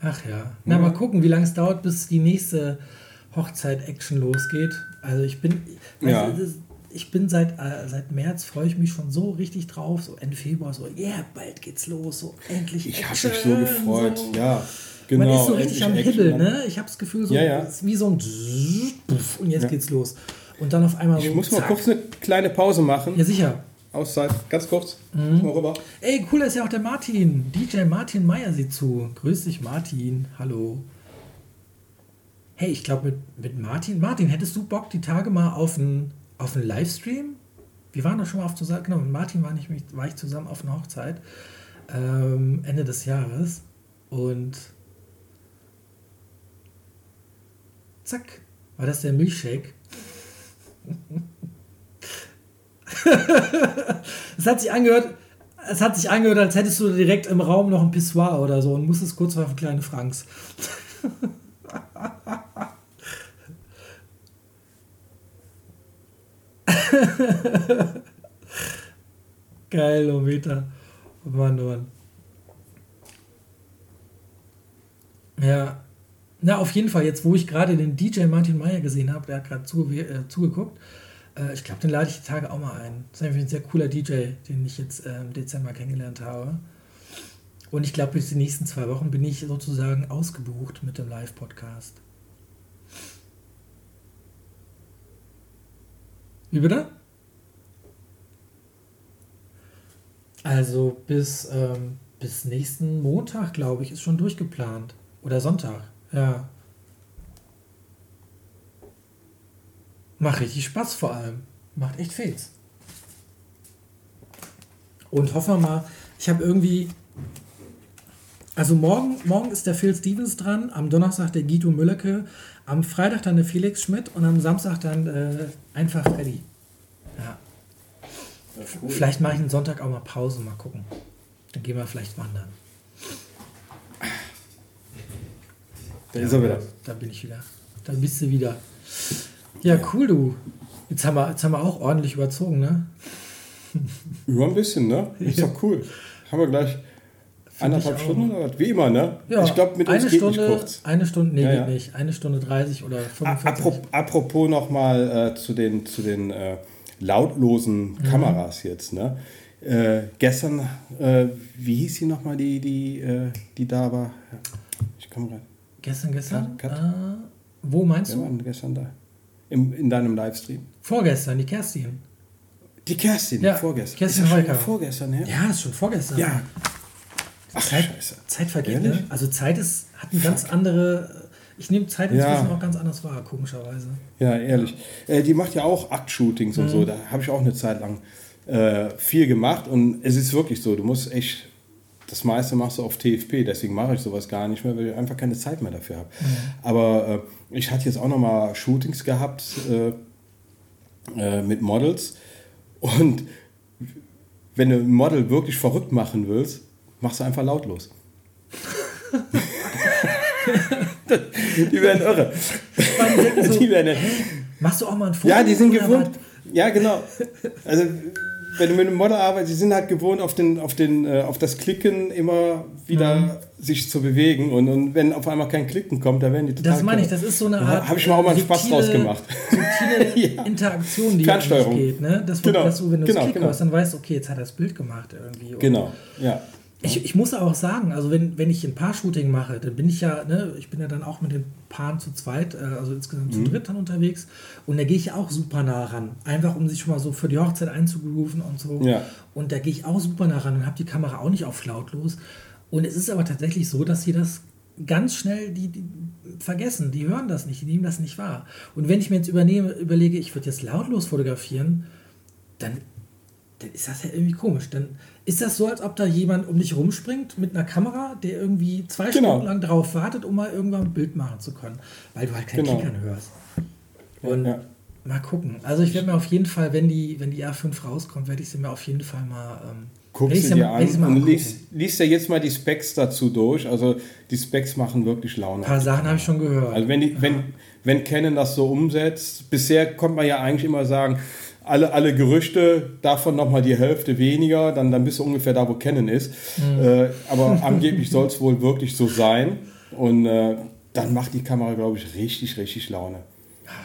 Ach ja. Na, mal gucken, wie lange es dauert, bis die nächste Hochzeit-Action losgeht. Also ich bin, ja. du, ich bin seit, äh, seit März freue ich mich schon so richtig drauf, so Ende Februar, so, ja, yeah, bald geht's los, so endlich. Ich habe mich so gefreut, so. ja. Genau, Man ist so richtig am Hibbel, ne? Ich habe das Gefühl, so ja, ja. wie so ein Puff, und jetzt geht's los. Und dann auf einmal so. Ich muss zack. mal kurz eine kleine Pause machen. Ja, sicher. Auszeit, ganz kurz. Mhm. Mal rüber. Ey, cool, ist ja auch der Martin. DJ Martin Meyer sieht zu. Grüß dich, Martin. Hallo. Hey, ich glaube mit, mit Martin. Martin, hättest du Bock die Tage mal auf einen auf Livestream? Wir waren doch schon mal auf zusammen, genau, mit Martin war ich, war ich zusammen auf einer Hochzeit ähm, Ende des Jahres und zack, war das der Milchshake. es hat sich angehört, es hat sich angehört, als hättest du direkt im Raum noch ein Pissoir oder so und musstest kurz für kleine Franks. Geil, Lometa. Oh Mann, oh Mann. Ja. Na, auf jeden Fall, jetzt wo ich gerade den DJ Martin Meyer gesehen habe, der hat gerade zuge äh, zugeguckt, äh, ich glaube, den lade ich die Tage auch mal ein. Das ist einfach ein sehr cooler DJ, den ich jetzt äh, im Dezember kennengelernt habe. Und ich glaube, bis die nächsten zwei Wochen bin ich sozusagen ausgebucht mit dem Live-Podcast. Wie bitte? Also bis, ähm, bis nächsten Montag, glaube ich, ist schon durchgeplant. Oder Sonntag, ja. Macht richtig Spaß vor allem. Macht echt Fails. Und hoffen wir mal, ich habe irgendwie. Also morgen, morgen ist der Phil Stevens dran, am Donnerstag der Guido Müllecke, am Freitag dann der Felix Schmidt und am Samstag dann äh, einfach Freddy. Ja. ja cool. Vielleicht mache ich einen Sonntag auch mal Pause, mal gucken. Dann gehen wir vielleicht wandern. Da ist er wieder. Da bin ich wieder. Da bist du wieder. Ja, cool, du. Jetzt haben wir, jetzt haben wir auch ordentlich überzogen, ne? Über ein bisschen, ne? Ist doch cool. Haben wir gleich eineinhalb Stunden oder was? Wie immer, ne? Ja, ich glaube, mit uns eine geht Stunde, nicht kurz. Eine Stunde, nee, ja, ja. geht nicht. Eine Stunde 30 oder 45. Apropos nochmal äh, zu den, zu den äh, lautlosen mhm. Kameras jetzt, ne? Äh, gestern, äh, wie hieß sie nochmal, die, die, äh, die da war? Ich komme rein. Gestern, gestern? Kat, Kat? Äh, wo meinst ja, du? gestern da. Im, in deinem Livestream. Vorgestern, die Kerstin. Die Kerstin, ja, vorgestern. Kerstin ist vorgestern? Ja, das ist schon vorgestern. Ja. Ach, Zeit, Scheiße. Zeit vergeht, ne? Also Zeit ist, hat eine ganz andere. Ich nehme Zeit inzwischen ja. auch ganz anders wahr, komischerweise. Ja, ehrlich. Äh, die macht ja auch Aktshootings mhm. und so. Da habe ich auch eine Zeit lang äh, viel gemacht. Und es ist wirklich so, du musst echt das meiste machst du auf TFP, deswegen mache ich sowas gar nicht mehr, weil ich einfach keine Zeit mehr dafür habe. Mhm. Aber äh, ich hatte jetzt auch noch mal Shootings gehabt äh, äh, mit Models und wenn du ein Model wirklich verrückt machen willst, machst du einfach lautlos. die werden irre. So, die werden, machst du auch mal ein Foto? Ja, die sind gewohnt. Ja, genau. Also wenn du mit einem Model arbeitest, die sind halt gewohnt, auf, den, auf, den, äh, auf das Klicken immer wieder mhm. sich zu bewegen. Und, und wenn auf einmal kein Klicken kommt, da werden die total. Das meine ich, das ist so eine Art. Habe ich mir auch mal einen Spaß draus gemacht. Subtile ja. Interaktion, die Fernsteuerung. geht. Ne? Das, genau. dass du, wenn du genau, das Klick genau. hast, dann weißt du, okay, jetzt hat er das Bild gemacht irgendwie. Genau, ja. Ich, ich muss auch sagen, also wenn, wenn ich ein Paar-Shooting mache, dann bin ich ja, ne, ich bin ja dann auch mit den Paaren zu zweit, äh, also insgesamt zu mhm. dritt dann unterwegs und da gehe ich ja auch super nah ran. Einfach um sich schon mal so für die Hochzeit einzugrooven und so. Ja. Und da gehe ich auch super nah ran und habe die Kamera auch nicht auf lautlos. Und es ist aber tatsächlich so, dass sie das ganz schnell die, die, vergessen, die hören das nicht, die nehmen das nicht wahr. Und wenn ich mir jetzt übernehme, überlege, ich würde jetzt lautlos fotografieren, dann, dann ist das ja irgendwie komisch. Dann ist das so, als ob da jemand um dich rumspringt mit einer Kamera, der irgendwie zwei genau. Stunden lang drauf wartet, um mal irgendwann ein Bild machen zu können? Weil du halt kein genau. Klickern hörst. Und ja. mal gucken. Also ich werde mir auf jeden Fall, wenn die, wenn die R5 rauskommt, werde ich sie mir auf jeden Fall mal. Ähm, Guckst du dir an und liest, liest ja jetzt mal die Specs dazu durch. Also die Specs machen wirklich Laune. Ein paar Sachen habe ich schon gehört. Also wenn, die, ja. wenn, wenn Canon das so umsetzt, bisher konnte man ja eigentlich immer sagen, alle, alle Gerüchte, davon nochmal die Hälfte weniger, dann, dann bist du ungefähr da, wo Canon ist. Mhm. Äh, aber angeblich soll es wohl wirklich so sein. Und äh, dann macht die Kamera, glaube ich, richtig, richtig Laune.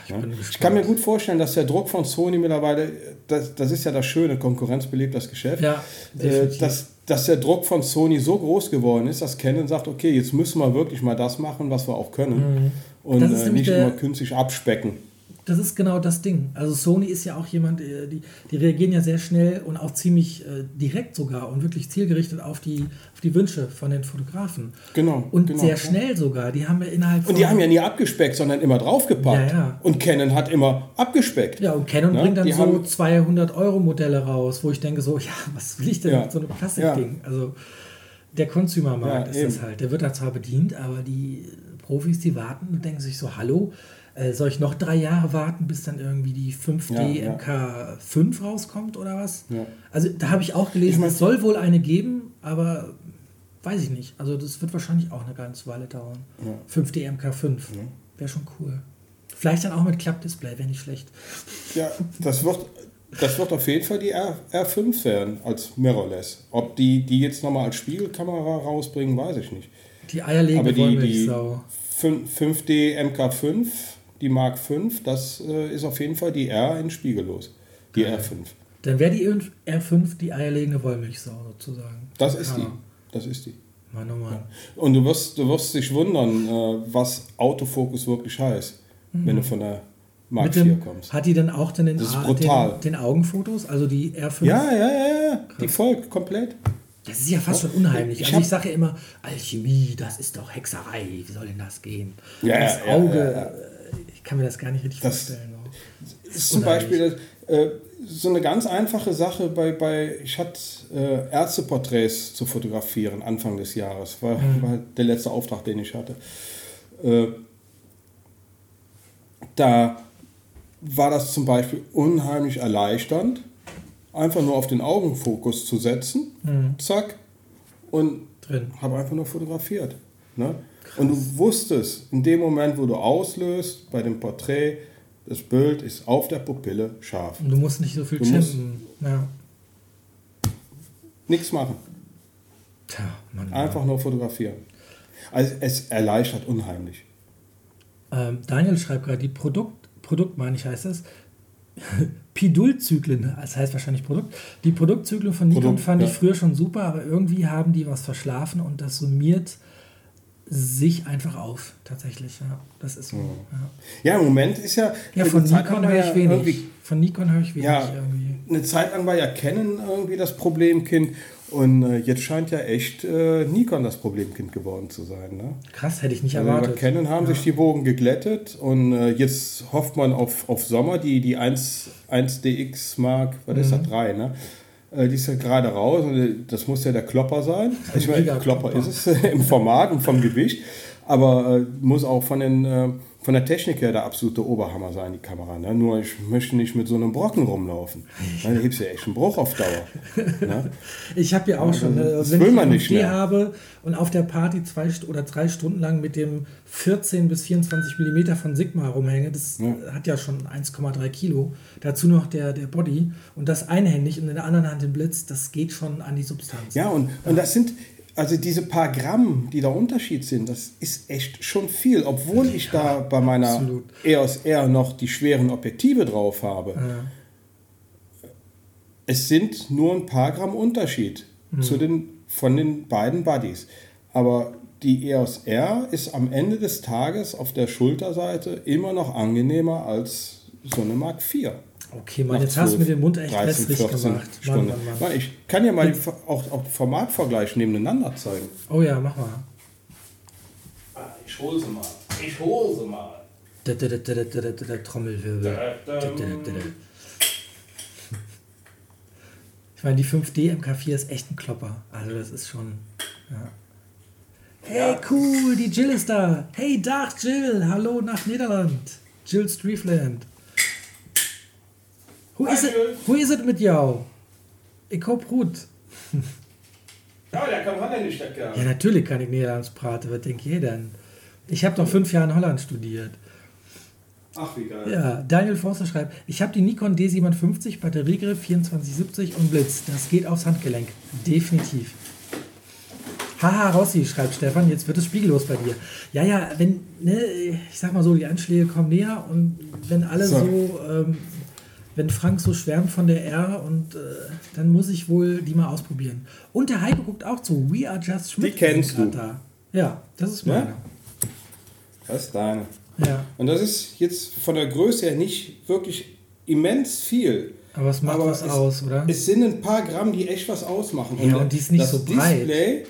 Ich, ich, kann mir gut vorstellen, dass der Druck von Sony mittlerweile, das, das ist ja das Schöne, Konkurrenz belebt das Geschäft, ja, äh, dass, dass der Druck von Sony so groß geworden ist, dass Canon sagt, okay, jetzt müssen wir wirklich mal das machen, was wir auch können. Mhm. Und äh, nicht immer künstlich abspecken das ist genau das Ding. Also Sony ist ja auch jemand, äh, die, die reagieren ja sehr schnell und auch ziemlich äh, direkt sogar und wirklich zielgerichtet auf die, auf die Wünsche von den Fotografen. Genau. Und genau, sehr ja. schnell sogar. Die haben ja innerhalb Und die haben ja nie abgespeckt, sondern immer draufgepackt. Ja, ja. Und Canon hat immer abgespeckt. Ja, und Canon Ne? bringt dann Die so haben- 200 Euro Modelle raus, wo ich denke so, ja, was will ich denn mit so einem Plastikding? Also der Consumermarkt ist eben. das halt. Der wird da zwar bedient, aber die Profis, die warten und denken sich so, hallo, äh, soll ich noch drei Jahre warten, bis dann irgendwie die 5D Ja, ja. MK5 rauskommt oder was? Ja. Also da habe ich auch gelesen, Ich mein- es soll wohl eine geben, aber weiß ich nicht. Also das wird wahrscheinlich auch eine ganze Weile dauern. 5D MK5, wäre schon cool. Vielleicht dann auch mit Klappdisplay, wäre nicht schlecht. Ja, das wird, das wird auf jeden Fall die R, R5 werden als Mirrorless. Ob die die jetzt nochmal als Spiegelkamera rausbringen, weiß ich nicht. Die eierlegende Aber die, die Wollmilchsau. 5, 5D MK5, die Mark 5, das äh, ist auf jeden Fall die R in spiegellos. Die R5. Dann wäre die R5 die eierlegende Wollmilchsau sozusagen. Das ist die. Ja. Das ist die. Mann, oh Mann. Und du wirst, du wirst dich wundern, äh, was Autofokus wirklich heißt, wenn du von der Mark Mit 4 dem, kommst. hat die dann auch dann den, Das ist brutal. den, den Augenfotos, also die R5? Ja, ja, ja, ja. Die folgt komplett. Das ist ja fast schon unheimlich. Ich also ich sage ja immer, Alchemie, das ist doch Hexerei. Wie soll denn das gehen? Ja, das ja, Auge, ja, ja. Ich kann mir das gar nicht richtig Das- vorstellen. ist zum Unheimlich. Beispiel äh, so eine ganz einfache Sache bei, bei ich hatte äh, Ärzteporträts zu fotografieren Anfang des Jahres. War, war der letzte Auftrag, den ich hatte. Äh, da war das zum Beispiel unheimlich erleichternd, einfach nur auf den Augenfokus zu setzen, zack, und habe einfach nur fotografiert. Ne? Und du wusstest, in dem Moment, wo du auslöst, bei dem Porträt, das Bild ist auf der Pupille scharf. Und du musst nicht so viel Du chimpen. Ja. Nichts machen. Tja, Mann. Einfach nur fotografieren. Also es erleichtert unheimlich. Ähm, Daniel schreibt gerade, die Produkt, Produkt meine ich heißt es, Pidul-Zyklen, das heißt wahrscheinlich Produkt. Die Produktzyklen von Nikon Produkt, fand ich ja. früher schon super, aber irgendwie haben die was verschlafen und das summiert sich einfach auf, tatsächlich. Ja, das ist so. Ja, Ja, im Moment ist ja. ja eine von Nikon höre ich ja wenig. Von Nikon höre ich wenig Ja, irgendwie. eine Zeit lang war ja Canon irgendwie das Problemkind und äh, jetzt scheint ja echt äh, Nikon das Problemkind geworden zu sein. Ne? Krass, hätte ich nicht Also bei erwartet. Canon haben sich die Wogen geglättet und äh, jetzt hofft man auf, auf Sommer, die, die 1, 1DX Mark, was ist Mhm. das, 3, ne? Äh, Die ist ja gerade raus und äh, das muss ja der Klopper sein. Ich meine, Klopper. ist es im Format und vom Gewicht, aber äh, muss auch von, den, äh, von der Technik her der absolute Oberhammer sein, die Kamera. Ne? Nur ich möchte nicht mit so einem Brocken rumlaufen. Weil da gibt es ja echt einen Bruch auf Dauer. Ne? Ich habe ja auch schon, äh, das wenn will ich man nicht mehr. habe und auf der Party zwei oder drei Stunden lang mit dem 14 bis 24 Millimeter von Sigma rumhänge, das Ja. hat ja schon 1,3 Kilo. Dazu noch der, der Body und das einhändig und in der anderen Hand den Blitz, das geht schon an die Substanz. Ja, und, und das sind, also diese paar Gramm, die da Unterschied sind, das ist echt schon viel. Obwohl ich da bei meiner absolut. EOS R noch die schweren Objektive drauf habe. Es sind nur ein paar Gramm Unterschied zu den, von den beiden Buddies. Aber die EOS R ist am Ende des Tages auf der Schulterseite immer noch angenehmer als so eine Mark IV. Okay, Mann, jetzt hast du mir 12, den Mund echt 13, wässrig 14 gemacht. Mann. Mann, Mann. Mann, Ich kann ja mal auch, auch Formatvergleich nebeneinander zeigen. Oh ja, mach mal. Ich hole sie mal. Ich hole sie mal. Der, der, der Trommelwirbel. Ich meine, die 5D MK4 ist echt ein Klopper. Also das ist schon. Ja. Hey, cool, die Jill ist da. Hey, Dag Jill, hallo nach Niederland. Jill Streefland. Hoe is het, hoe is het met jou? Ik hoop goed. Ja, der kann Holländisch, der Kerl. Ja, natürlich kann ich Niederlands praten. Was denkt ihr denn? Ich habe doch fünf Jahre in Holland studiert. Ach, wie geil. Ja, Daniel Forster schreibt, ich habe die Nikon D750, Batteriegriff 2470 und Blitz. Das geht aufs Handgelenk. Definitiv. Haha, Rossi, schreibt Stefan, jetzt wird es spiegellos bei dir. Ja, ja, wenn, ne, ich sag mal so, die Anschläge kommen näher und wenn alle so, So. ähm, wenn Frank so schwärmt von der R und äh, dann muss ich wohl die mal ausprobieren. Und der Heiko guckt auch zu. We are just Schmidt. Die kennst du. Da. Ja, das ist Ja? meine. Das ist deine. Ja. Und das ist jetzt von der Größe her nicht wirklich immens viel. Aber es macht was es, aus, oder? Es sind ein paar Gramm, die echt was ausmachen. Ja, und die ist nicht das so breit. Display,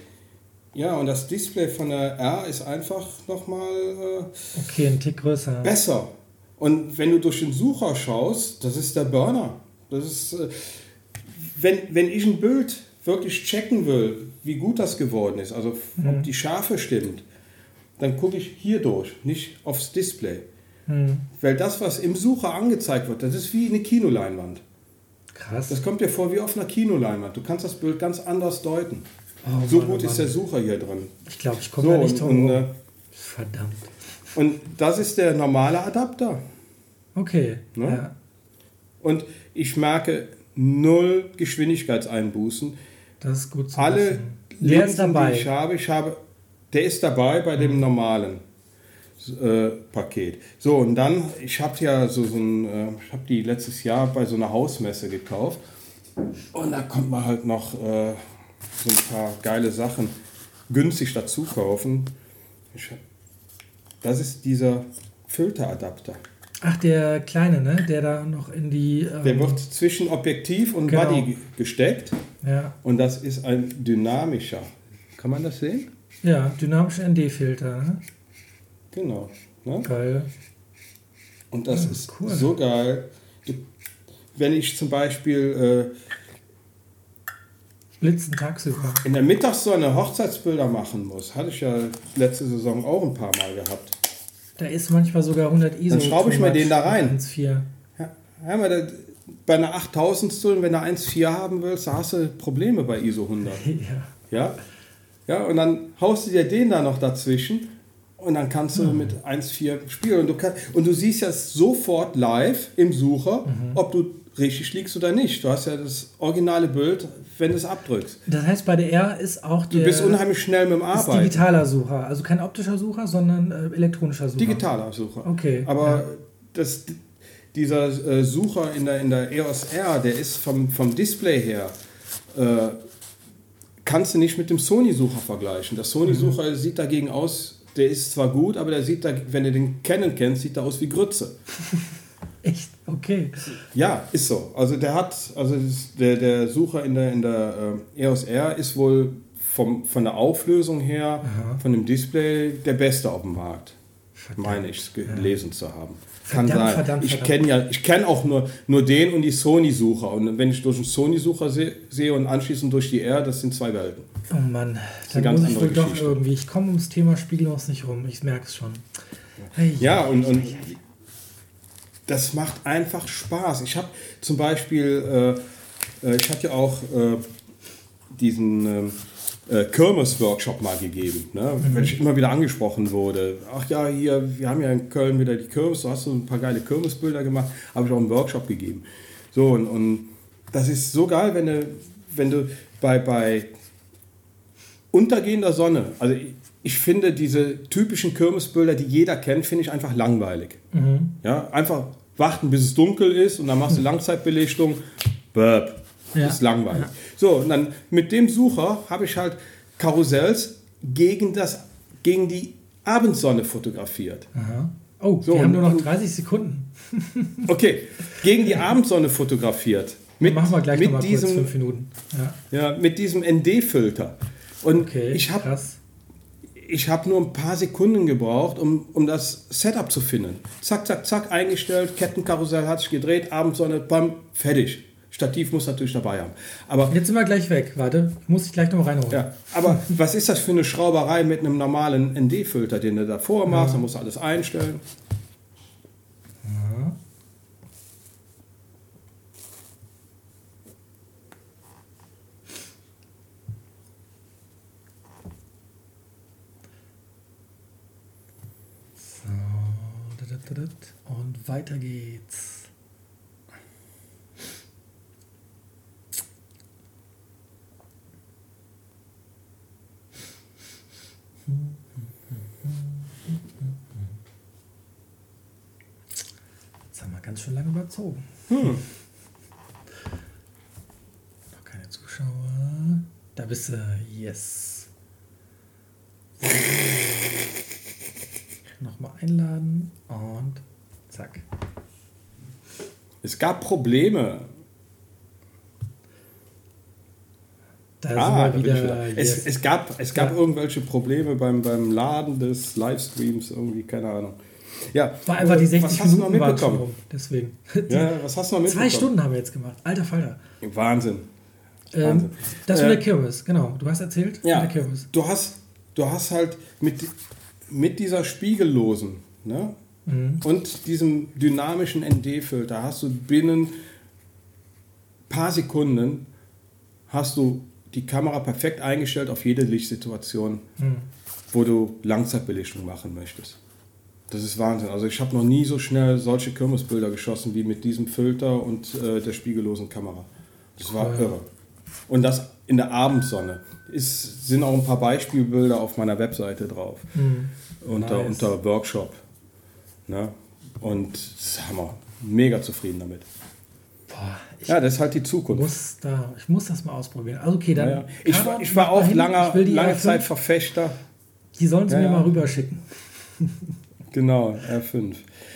ja, und das Display von der R ist einfach nochmal äh, Okay, ein Tick größer. besser. Und wenn du durch den Sucher schaust, das ist der Burner. Das ist, äh, wenn, wenn ich ein Bild wirklich checken will, wie gut das geworden ist, also Mhm. ob die Schärfe stimmt, dann gucke ich hier durch, nicht aufs Display. Hm, Weil das, was im Sucher angezeigt wird, das ist wie eine Kinoleinwand. krass. Das kommt dir vor wie auf einer Kinoleinwand. Du kannst das Bild ganz anders deuten. Oh, so Mann, gut oh ist der Mann. Sucher hier drin. Ich glaube, ich komme So, da nicht und, drum und, rum. äh, Verdammt. und das ist der normale Adapter. Okay. Ne? Ja. Und ich merke null Geschwindigkeitseinbußen. Das ist gut zu Alle wissen. Der ist dabei. die ich habe, ich habe, der ist dabei bei dem normalen äh, Paket. So, und dann, ich habe ja so, so ein, äh, ich habe die letztes Jahr bei so einer Hausmesse gekauft. Und da kommt man halt noch äh, so ein paar geile Sachen günstig dazu kaufen. Ich, das ist dieser Filteradapter. Ach, der kleine, ne? Der da noch in die. Ähm, Der wird zwischen Objektiv und Genau. Body ge- gesteckt. ja, Und das ist ein dynamischer. Kann man das sehen? ja, dynamischer ND-Filter. Ne? Genau. Ne? Geil. Und das Ja, ist cool. so geil. Wenn ich zum Beispiel Blitzen tagsüber. äh, in der Mittagssonne Hochzeitsbilder machen muss, hatte ich ja letzte Saison auch ein paar Mal gehabt. Da ist manchmal sogar 100 ISO. Dann schraube ich much den da rein. mit 1.4. Ja, ja, da, bei einer 8000 wenn du 1,4 haben willst, da hast du Probleme bei ISO 100. Ja. Ja? Ja, und dann haust du dir den da noch dazwischen und dann kannst du mit 1,4 spielen. Und du, kann, und du siehst ja sofort live im Sucher, ob du richtig liegst oder nicht. Du hast ja das originale Bild, wenn du es abdrückst. Das heißt, bei der R ist auch Du der. bist unheimlich schnell mit dem Arbeiten. digitaler Sucher. Also kein optischer Sucher, sondern äh, elektronischer Sucher. Digitaler Sucher. Okay, Aber ja. das, dieser äh, Sucher in der, in der EOS R, der ist vom, vom Display her, äh, kannst du nicht mit dem Sony-Sucher vergleichen. Der Sony-Sucher sieht dagegen aus, der ist zwar gut, aber der sieht, da, wenn du den Canon kennst, sieht er aus wie Grütze. Echt? Okay. Ja, ist so. Also der hat, also der, der Sucher in der, in der äh, EOS R ist wohl vom, von der Auflösung her, von dem Display, der beste auf dem Markt. Meine ich gelesen zu haben. Kann Verdammt, sein. verdammt, ich verdammt. kenne ja, ich kenne auch nur, nur den und die Sony-Sucher. Und wenn ich durch den Sony-Sucher se sehe und anschließend durch die R, das sind zwei Welten. Oh Mann, dann ganz muss ich wohl doch irgendwie. Ich komme ums Thema Spiegellos nicht rum. Ich merke es schon. Hey, Ja, und, und das macht einfach Spaß. Ich habe zum Beispiel, äh, äh, ich hatte ja auch äh, diesen ähm, äh, Kirmes-Workshop mal gegeben, ne? wenn ich immer wieder angesprochen wurde. Ach ja, hier, wir haben ja in Köln wieder die Kirmes, du hast so ein paar geile Kirmesbilder gemacht, habe ich auch einen Workshop gegeben. So, und, und das ist so geil, wenn du, wenn du bei, bei untergehender Sonne, also ich, ich finde diese typischen Kirmesbilder, die jeder kennt, finde ich einfach langweilig. Ja, einfach warten, bis es dunkel ist und dann machst du Langzeitbelichtung. Burp. Ja. Ist langweilig. So, und dann mit dem Sucher habe ich halt Karussells gegen, das, gegen die Abendsonne fotografiert. Aha. Oh, So, wir haben nur noch und- 30 Sekunden. Okay, gegen die Abendsonne fotografiert. Mit, Machen wir gleich mit nochmal kurz diesem, fünf Minuten. Ja. ja, mit diesem ND-Filter. Und Okay, ich habe. Ich habe nur ein paar Sekunden gebraucht, um, um das Setup zu finden. Zack, zack, zack, eingestellt, Kettenkarussell hat sich gedreht, Abendsonne, bam, fertig. Stativ muss natürlich dabei haben. Aber, Jetzt sind wir gleich weg. Warte, muss ich gleich noch reinholen. ja, aber was ist das für eine Schrauberei mit einem normalen ND-Filter, den du davor machst? Da musst du alles einstellen. Und weiter geht's. Jetzt haben wir ganz schön lange überzogen. Hm. Noch keine Zuschauer. Da bist du. Yes. Nochmal einladen und zack. Es gab Probleme. Da Ah, wieder. yes. Es, es gab, es gab Ja. irgendwelche Probleme beim, beim Laden des Livestreams, irgendwie, keine Ahnung. Ja, War einfach die äh, 60 was hast du noch mitbekommen? Deswegen. Ja, was hast du noch mitbekommen? Zwei Stunden haben wir jetzt gemacht. Alter Falter. Wahnsinn. Ähm, Wahnsinn. das Äh, mit der Kirmes, genau. Du hast erzählt? Ja, Mit der Kirmes. du hast, du hast halt mit, mit dieser spiegellosen ne? Mhm. und diesem dynamischen ND-Filter hast du binnen paar Sekunden hast du die Kamera perfekt eingestellt auf jede Lichtsituation, Mhm. wo du Langzeitbelichtung machen möchtest. Das ist Wahnsinn. Also ich habe noch nie so schnell solche Kirmesbilder geschossen wie mit diesem Filter und äh, der spiegellosen Kamera. Das war Cool. irre. Und das in der Abendsonne. Es sind auch ein paar Beispielbilder auf meiner Webseite drauf. Unter, Nice. unter Workshop. Ne? Und das ist Hammer. Mega zufrieden damit. Boah, Ja, das ist halt die Zukunft. muss da, ich muss das mal ausprobieren. Also okay, dann. Ja. Ich, war, Canon, ich war auch mal hin. lange, Ich will die lange R5, Zeit Verfechter. Die sollen sie Ja, mir ja. mal rüberschicken. Genau, R5.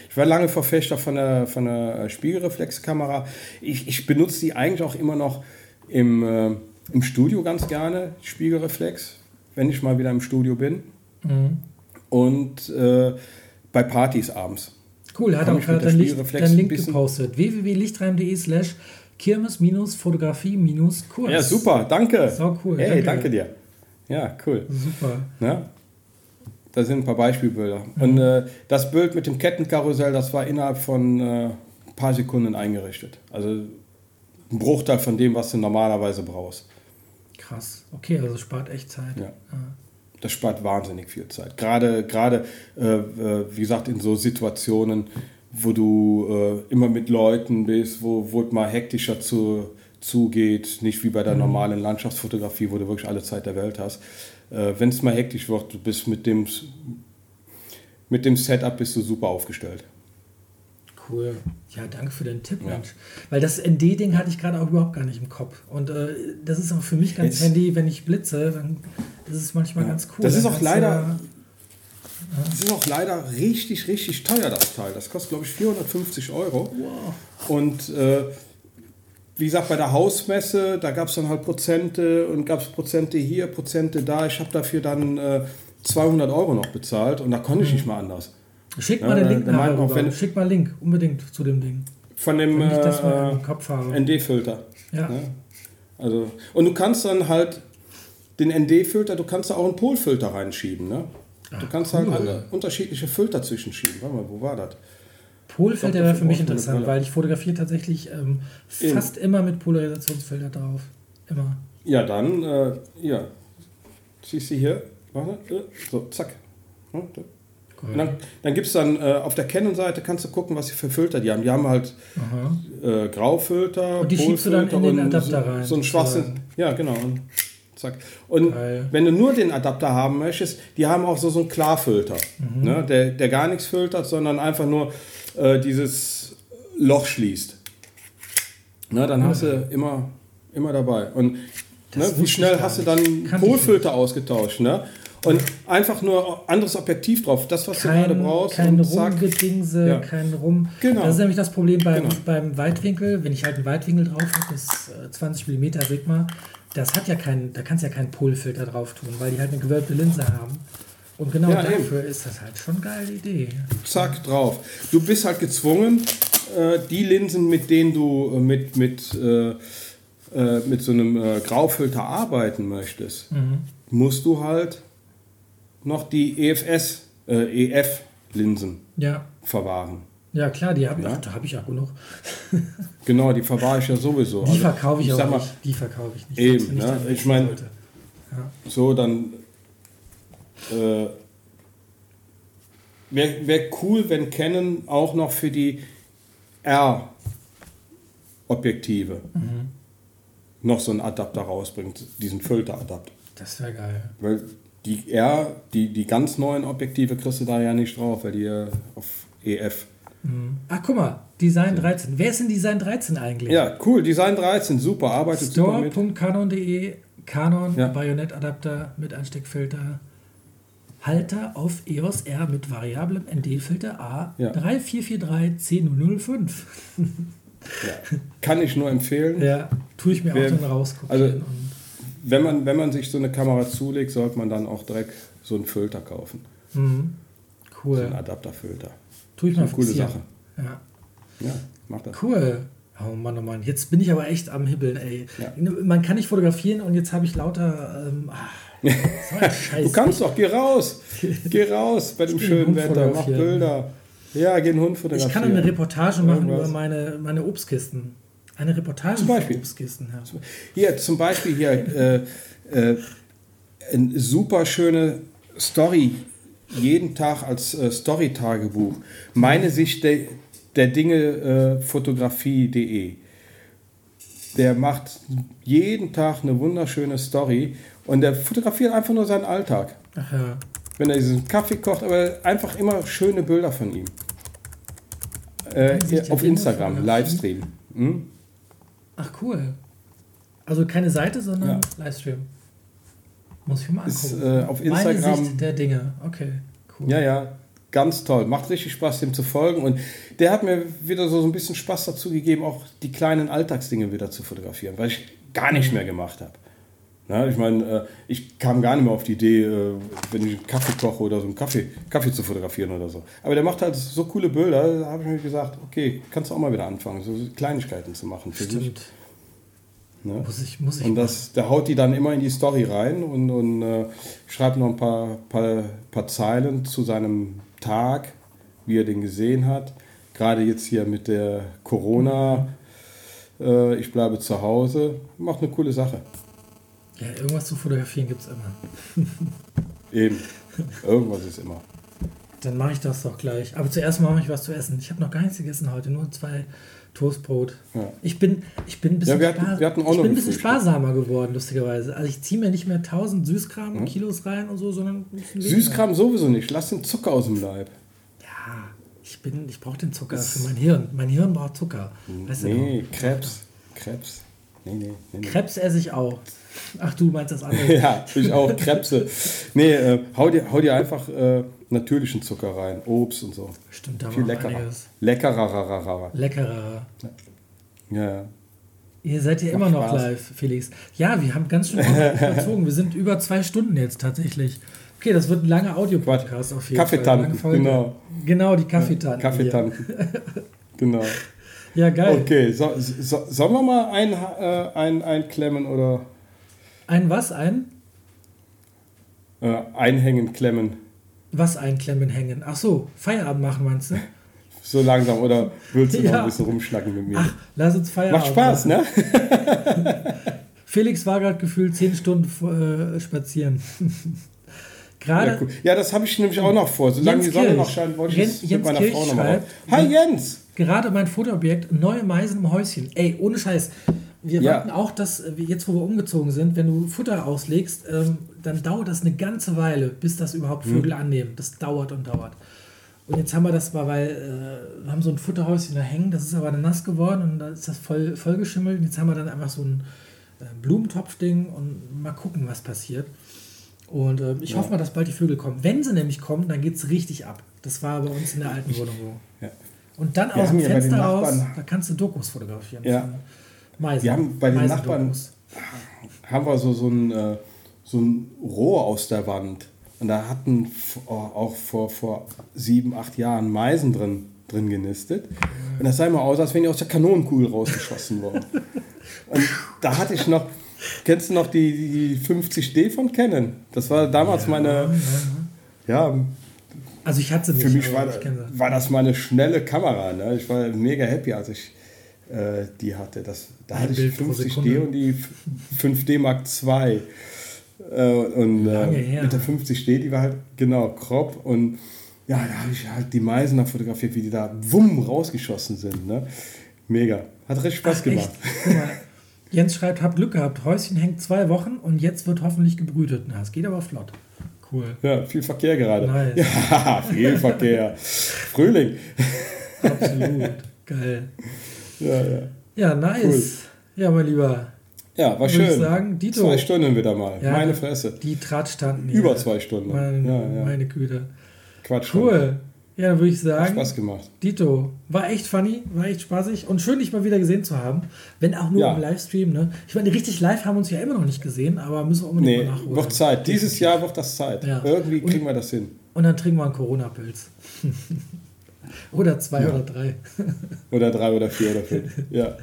Ich war lange Verfechter von der, von der äh, Spiegelreflexkamera. Ich, ich benutze die eigentlich auch immer noch im, äh, im Studio ganz gerne, Spiegelreflex, wenn ich mal wieder im Studio bin. Mhm. Und äh, bei Partys abends. Cool, hat auch gerade dein, Licht, dein ein Link gepostet. www.lichtreim.de slash kirmes-fotografie-kurs. Ja, super, danke. So cool, Hey, danke. danke dir. Ja, cool. Super. Ne? Da sind ein paar Beispielbilder. Und äh, das Bild mit dem Kettenkarussell, das war innerhalb von äh, ein paar Sekunden eingerichtet. Also ein Bruchteil von dem, was du normalerweise brauchst. Krass. Okay, also spart echt Zeit. Ja. Das spart wahnsinnig viel Zeit. Gerade, gerade äh, äh, wie gesagt, in so Situationen, wo du äh, immer mit Leuten bist, wo, wo es mal hektischer zu, zugeht, nicht wie bei der normalen Landschaftsfotografie, wo du wirklich alle Zeit der Welt hast. Äh, Wenn es mal hektisch wird, du bist mit dem, mit dem Setup bist du super aufgestellt. Cool. Ja, danke für den Tipp, Ja. Mensch. Weil das ND-Ding hatte ich gerade auch überhaupt gar nicht im Kopf. Und äh, das ist auch für mich ganz Jetzt- handy, wenn ich blitze, dann ist es manchmal ganz cool. Das ist auch du leider- da- Das ist auch leider richtig, richtig teuer, das Teil. Das kostet, glaube ich, 450 Euro. Und äh, wie gesagt, bei der Hausmesse, da gab es dann halt Prozente und gab es Prozente hier, Prozente da. Ich habe dafür dann äh, 200 Euro noch bezahlt und da konnte ich nicht mal anders. Schick mal den Link meint auch, wenn- Schick mal Link, unbedingt zu dem Ding. Von dem mal äh. ND-Filter. Ja. Ne? Also, und du kannst dann halt den ND-Filter, du kannst da auch einen Polfilter reinschieben. Ne? Du Ah, kannst cool. halt alle unterschiedliche Filter zwischenschieben. Warte mal, wo war das? Polfilter wäre für mich du interessant, weil ich fotografiere tatsächlich ähm, fast immer mit Polarisationsfilter drauf. Immer. Ja, dann, äh, ja. Siehst du hier? Warte, äh, so, zack. Cool. Und dann, dann gibt es dann äh, auf der Canon-Seite, kannst du gucken, was sie für Filter die haben. Die haben halt äh, Graufilter, Und die schiebst du dann in den Adapter so, rein, So ein schwarzen. Ja, genau. Und zack. Und Geil. wenn du nur den Adapter haben möchtest, die haben auch so, so einen Klarfilter. Mhm. Ne? Der, der gar nichts filtert, sondern einfach nur äh, dieses Loch schließt. Na, dann hast du immer, immer dabei. Und ne, wie schnell hast du dann Polfilter ausgetauscht. Ne? Und einfach nur anderes Objektiv drauf. Das, was du gerade Kein, brauchst. kein. Rumgedingse, Ja. kein Rum. Genau. Das ist nämlich das Problem beim, Genau. beim Weitwinkel. Wenn ich halt einen Weitwinkel drauf habe, das äh, 20 mm Sigma, das hat ja keinen, da kannst du ja keinen Polfilter drauf tun, weil die halt eine gewölbte Linse haben. Und genau Ja, dafür ist das halt schon eine geile Idee. zack, drauf. Du bist halt gezwungen, äh, die Linsen, mit denen du äh, mit, mit, äh, mit so einem Graufilter arbeiten möchtest, Mhm. musst du halt noch die EFS, äh, EF-Linsen Ja, verwahren. ja klar, die habe ich, Ja. da habe ich ja genug. Genau, die verwahre ich ja sowieso. Die Also, verkaufe ich, sag auch mal, nicht. Die verkaufe ich nicht. Eben, ne? Ich wechseln mein- sollte. Ja. So, dann äh, wäre wär cool, wenn Canon auch noch für die R-Objektive Mhm. noch so einen Adapter rausbringt, diesen Filteradapter. Das wäre geil. Weil die R, die, die ganz neuen Objektive kriegst du da ja nicht drauf, weil die ja auf EF. Ach, guck mal, Design 13. Wer ist denn Design 13 eigentlich? Ja, cool, Design 13, super, arbeitet super mit. Store.canon.de Canon Ja. Bayonettadapter mit Ansteckfilter. Halter auf EOS R mit variablem ND-Filter A Ja. 3443 Ja. Kann ich nur empfehlen. Ja, tue ich mir Wer- auch dann rauskopieren. also- und Wenn, man, wenn man sich so eine Kamera zulegt, sollte man dann auch direkt so einen Filter kaufen. Mhm. So Cool. einen Adapterfilter. Tue ich mal Eine coole fixieren. Sache. Ja. Ja, mach das. Cool. Oh Mann, oh Mann. Jetzt bin ich aber echt am Hibbeln, ey. Ja. Man kann nicht fotografieren und jetzt habe ich lauter. Ähm, ah, so. Du kannst doch, geh raus. Geh raus bei dem Ich schönen Wetter, mach. Bilder. Ja, geh einen Hund ich fotografieren. kann eine Reportage machen Irgendwas. über meine, meine Obstkisten. Eine Reportage Zum Beispiel. Obstkisten. Ja. Hier, zum Beispiel hier, äh, äh, eine super schöne Story, jeden Tag als äh, Story-Tagebuch. Meine Sicht der, der Dinge äh, Fotografie.de. Der macht jeden Tag eine wunderschöne Story und der fotografiert einfach nur seinen Alltag. Ach ja. Wenn er diesen Kaffee kocht, aber einfach immer schöne Bilder von ihm. Äh, auf Instagram? Livestream. Hm? Ach cool. Also keine Seite, sondern Ja. Livestream. Muss ich mir mal Ist, angucken. äh, auf Instagram- Meine Sicht der Dinge. Okay, cool. Ja, ja, ganz toll. Macht richtig Spaß, dem zu folgen. Und der hat mir wieder so, so ein bisschen Spaß dazu gegeben, auch die kleinen Alltagsdinge wieder zu fotografieren, weil ich gar nicht mehr gemacht habe. Na, ich meine, äh, ich kam gar nicht mehr auf die Idee, äh, wenn ich einen Kaffee koche oder so einen Kaffee, Kaffee zu fotografieren oder so. Aber der macht halt so coole Bilder, da habe ich mir gesagt, okay, kannst du auch mal wieder anfangen, so Kleinigkeiten zu machen für dich. Stimmt. Ne? Muss ich, muss ich Und das, der haut die dann immer in die Story rein und, und äh, schreibt noch ein paar, paar, paar Zeilen zu seinem Tag, wie er den gesehen hat. Gerade jetzt hier mit der Corona, äh, ich bleibe zu Hause, macht eine coole Sache. Ja, irgendwas zu fotografieren gibt es immer. Eben, irgendwas ist immer. Dann mache ich das doch gleich. Aber zuerst mache ich was zu essen. Ich habe noch gar nichts gegessen heute, nur zwei Toastbrot. Ja. Ich bin, ich bin ein bisschen, Ja, hatten- ich bin ein bisschen Frühstück. sparsamer geworden, lustigerweise. Also ich ziehe mir nicht mehr 1000 Süßkram Kilos rein und so, sondern. Süßkram sowieso nicht, lass den Zucker aus dem Leib. Ja, ich bin, ich brauche den Zucker für mein Hirn. Mein Hirn braucht Zucker. Weißt du Nee, Krebs, Krebs. Nee, nee, nee. nee. Krebs esse ich auch. Ach, du meinst das andere. Ja, ich auch, Krebse. Nee, äh, hau, dir, hau dir einfach äh, natürlichen Zucker rein, Obst und so. Stimmt, da Viel war leckerer. einiges. Leckerer. Leckerer. Ja, ja. Ihr seid ja immer noch Spaß. live, Felix. Ja, wir haben ganz schön überzogen. Wir sind über zwei Stunden jetzt tatsächlich. Okay, das wird ein langer Audio-Podcast auf jeden Kaffeetanten, Fall. Genau. Genau, die Kaffeetanten. Kaffeetanten. genau. Ja, geil. Okay, so, so, sollen wir mal ein, äh, ein, einklemmen oder Ein was? Ein? äh, einhängen, klemmen? Was einklemmen, hängen. Ach so, Feierabend machen, meinst du? So langsam oder willst du noch Ja. ein bisschen rumschnacken mit mir? Ach, lass uns Feierabend Macht Spaß, machen. ne? Felix war gerade gefühlt zehn Stunden äh, spazieren. gerade. Ja, cool. ja, das habe ich nämlich auch noch vor. Solange Jens die Sonne Kirch. noch scheint, wollte ich Jens- mit Jens meiner Kirch Frau nochmal Hi Jens! Gerade mein Fotoobjekt, neue Meisen im Häuschen. Ey, ohne Scheiß. Wir Ja. warten auch, dass äh, jetzt, wo wir umgezogen sind, wenn du Futter auslegst, ähm, dann dauert das eine ganze Weile, bis das überhaupt Vögel annehmen. Das dauert und dauert. Und jetzt haben wir das mal, weil äh, wir haben so ein Futterhäuschen da hängen, das ist aber dann nass geworden und da ist das voll, voll geschimmelt. Und jetzt haben wir dann einfach so ein äh, Blumentopfding und mal gucken, was passiert. Und äh, ich hoffe mal, dass bald die Vögel kommen. Wenn sie nämlich kommen, dann geht es richtig ab. Das war bei uns in der alten Wohnung so. Ja. Und dann Wir aus dem ja Fenster raus, da kannst du Dokus fotografieren. Ja. Meisen. Wir haben bei den Meisendokus. haben wir so, so, ein, äh, so ein Rohr aus der Wand. Und da hatten oh, auch vor, vor sieben, acht Jahren Meisen drin, drin genistet. Und das sah immer aus, als wenn die aus der Kanonenkugel rausgeschossen worden. Und da hatte ich noch, kennst du noch die, die 50D von Canon? Das war damals meine, ja, Also ich hatte sie nicht. für mich war, war das meine schnelle Kamera. Ne? Ich war mega happy, als ich äh, die hatte. Das, da Ein hatte ich Bild pro 50D Sekunde. und die 5D Mark II. Äh, und äh, mit der 50D, die war halt genau crop. Und ja, da habe ich halt die Meisen da fotografiert, wie die da wumm rausgeschossen sind. Ne? Mega. Hat richtig Spaß Ach, gemacht. Jens schreibt, hab Glück gehabt. Häuschen hängt zwei Wochen und jetzt wird hoffentlich gebrütet. Na, es geht aber flott. Cool. Ja, viel Verkehr gerade. Nice. Ja, viel Verkehr. Frühling. Absolut. Geil. Ja, ja. Ja, nice. Ja, mein Lieber. Ja, war schön. ich sagen, Dito. Zwei Stunden wieder mal. Ja, Meine Fresse. Die Trat standen Über zwei Stunden. Meine, Ja, ja. meine Güte. Quatsch. Cool. Ja, dann würde ich Hat sagen, Spaß gemacht. Dito, war echt funny, war echt spaßig und schön, dich mal wieder gesehen zu haben. Wenn auch nur Ja. im Livestream. Ne? Ich meine, richtig live haben wir uns ja immer noch nicht gesehen, aber müssen wir unbedingt Nee, mal nachholen. wird Zeit. Dieses Jahr wird das Zeit. Ja. Irgendwie Und- kriegen wir das hin. Und dann trinken wir einen Corona-Pilz. oder zwei oder drei. Oder drei oder vier oder fünf. Ja,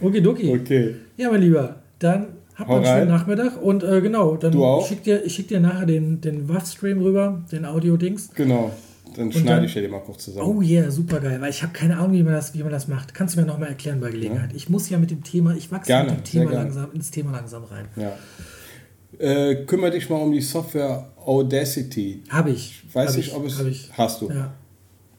Okidoki. okay. Ja, mein Lieber, dann habt Hau einen schönen rein. Nachmittag und äh, genau, dann Du auch? schick dir, ich schick dir nachher den, den WAV-Stream rüber, den Audio-Dings. Genau. Dann Und schneide dann- ich dir den mal kurz zusammen. Oh yeah, super geil, weil ich habe keine Ahnung, wie man, das, wie man das macht. Kannst du mir nochmal erklären bei Gelegenheit? Ich muss ja mit dem Thema, ich wachse Gerne, mit dem Thema langsam, ins Thema langsam rein. Ja. Äh, kümmere dich mal um die Software Audacity. Habe ich. Weiß hab nicht, ob es ich. hast du. Ja.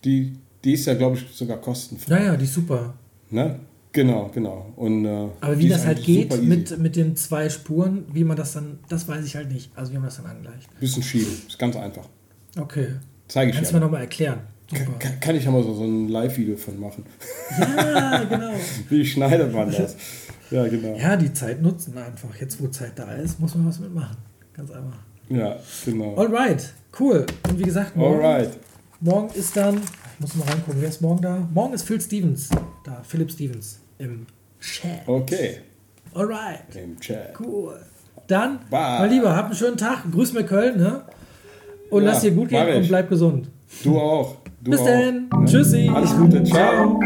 Die, die ist ja, glaube ich, sogar kostenfrei. Naja, die ist super. Ne? Genau, genau. Und, äh, Aber wie das halt geht mit, mit den zwei Spuren, wie man das dann, das weiß ich halt nicht. Also wie man das dann angleicht. Bisschen schieben. Ist ganz einfach. Okay. Zeige ich Kannst du dir. mir nochmal erklären? Kann, kann ich ja mal so, so ein Live-Video von machen. Ja, genau. Wie schneidet man das? Ja, genau. Ja, die Zeit nutzen einfach. Jetzt, wo Zeit da ist, muss man was mitmachen. Ganz einfach. Ja, genau. Alright, cool. Und wie gesagt, morgen, Alright. morgen ist dann, muss mal reingucken, wer ist morgen da? Morgen ist Phil Stevens da, Philip Stevens im Chat. Okay. Alright, Im Chat. cool. Dann, Bye. mein Lieber, habt einen schönen Tag. Grüß mir Köln, ne? Und Ja, lass dir gut gehen und bleib gesund. Du auch. Du Bis dann. Ne? Tschüssi. Alles Gute. Ciao.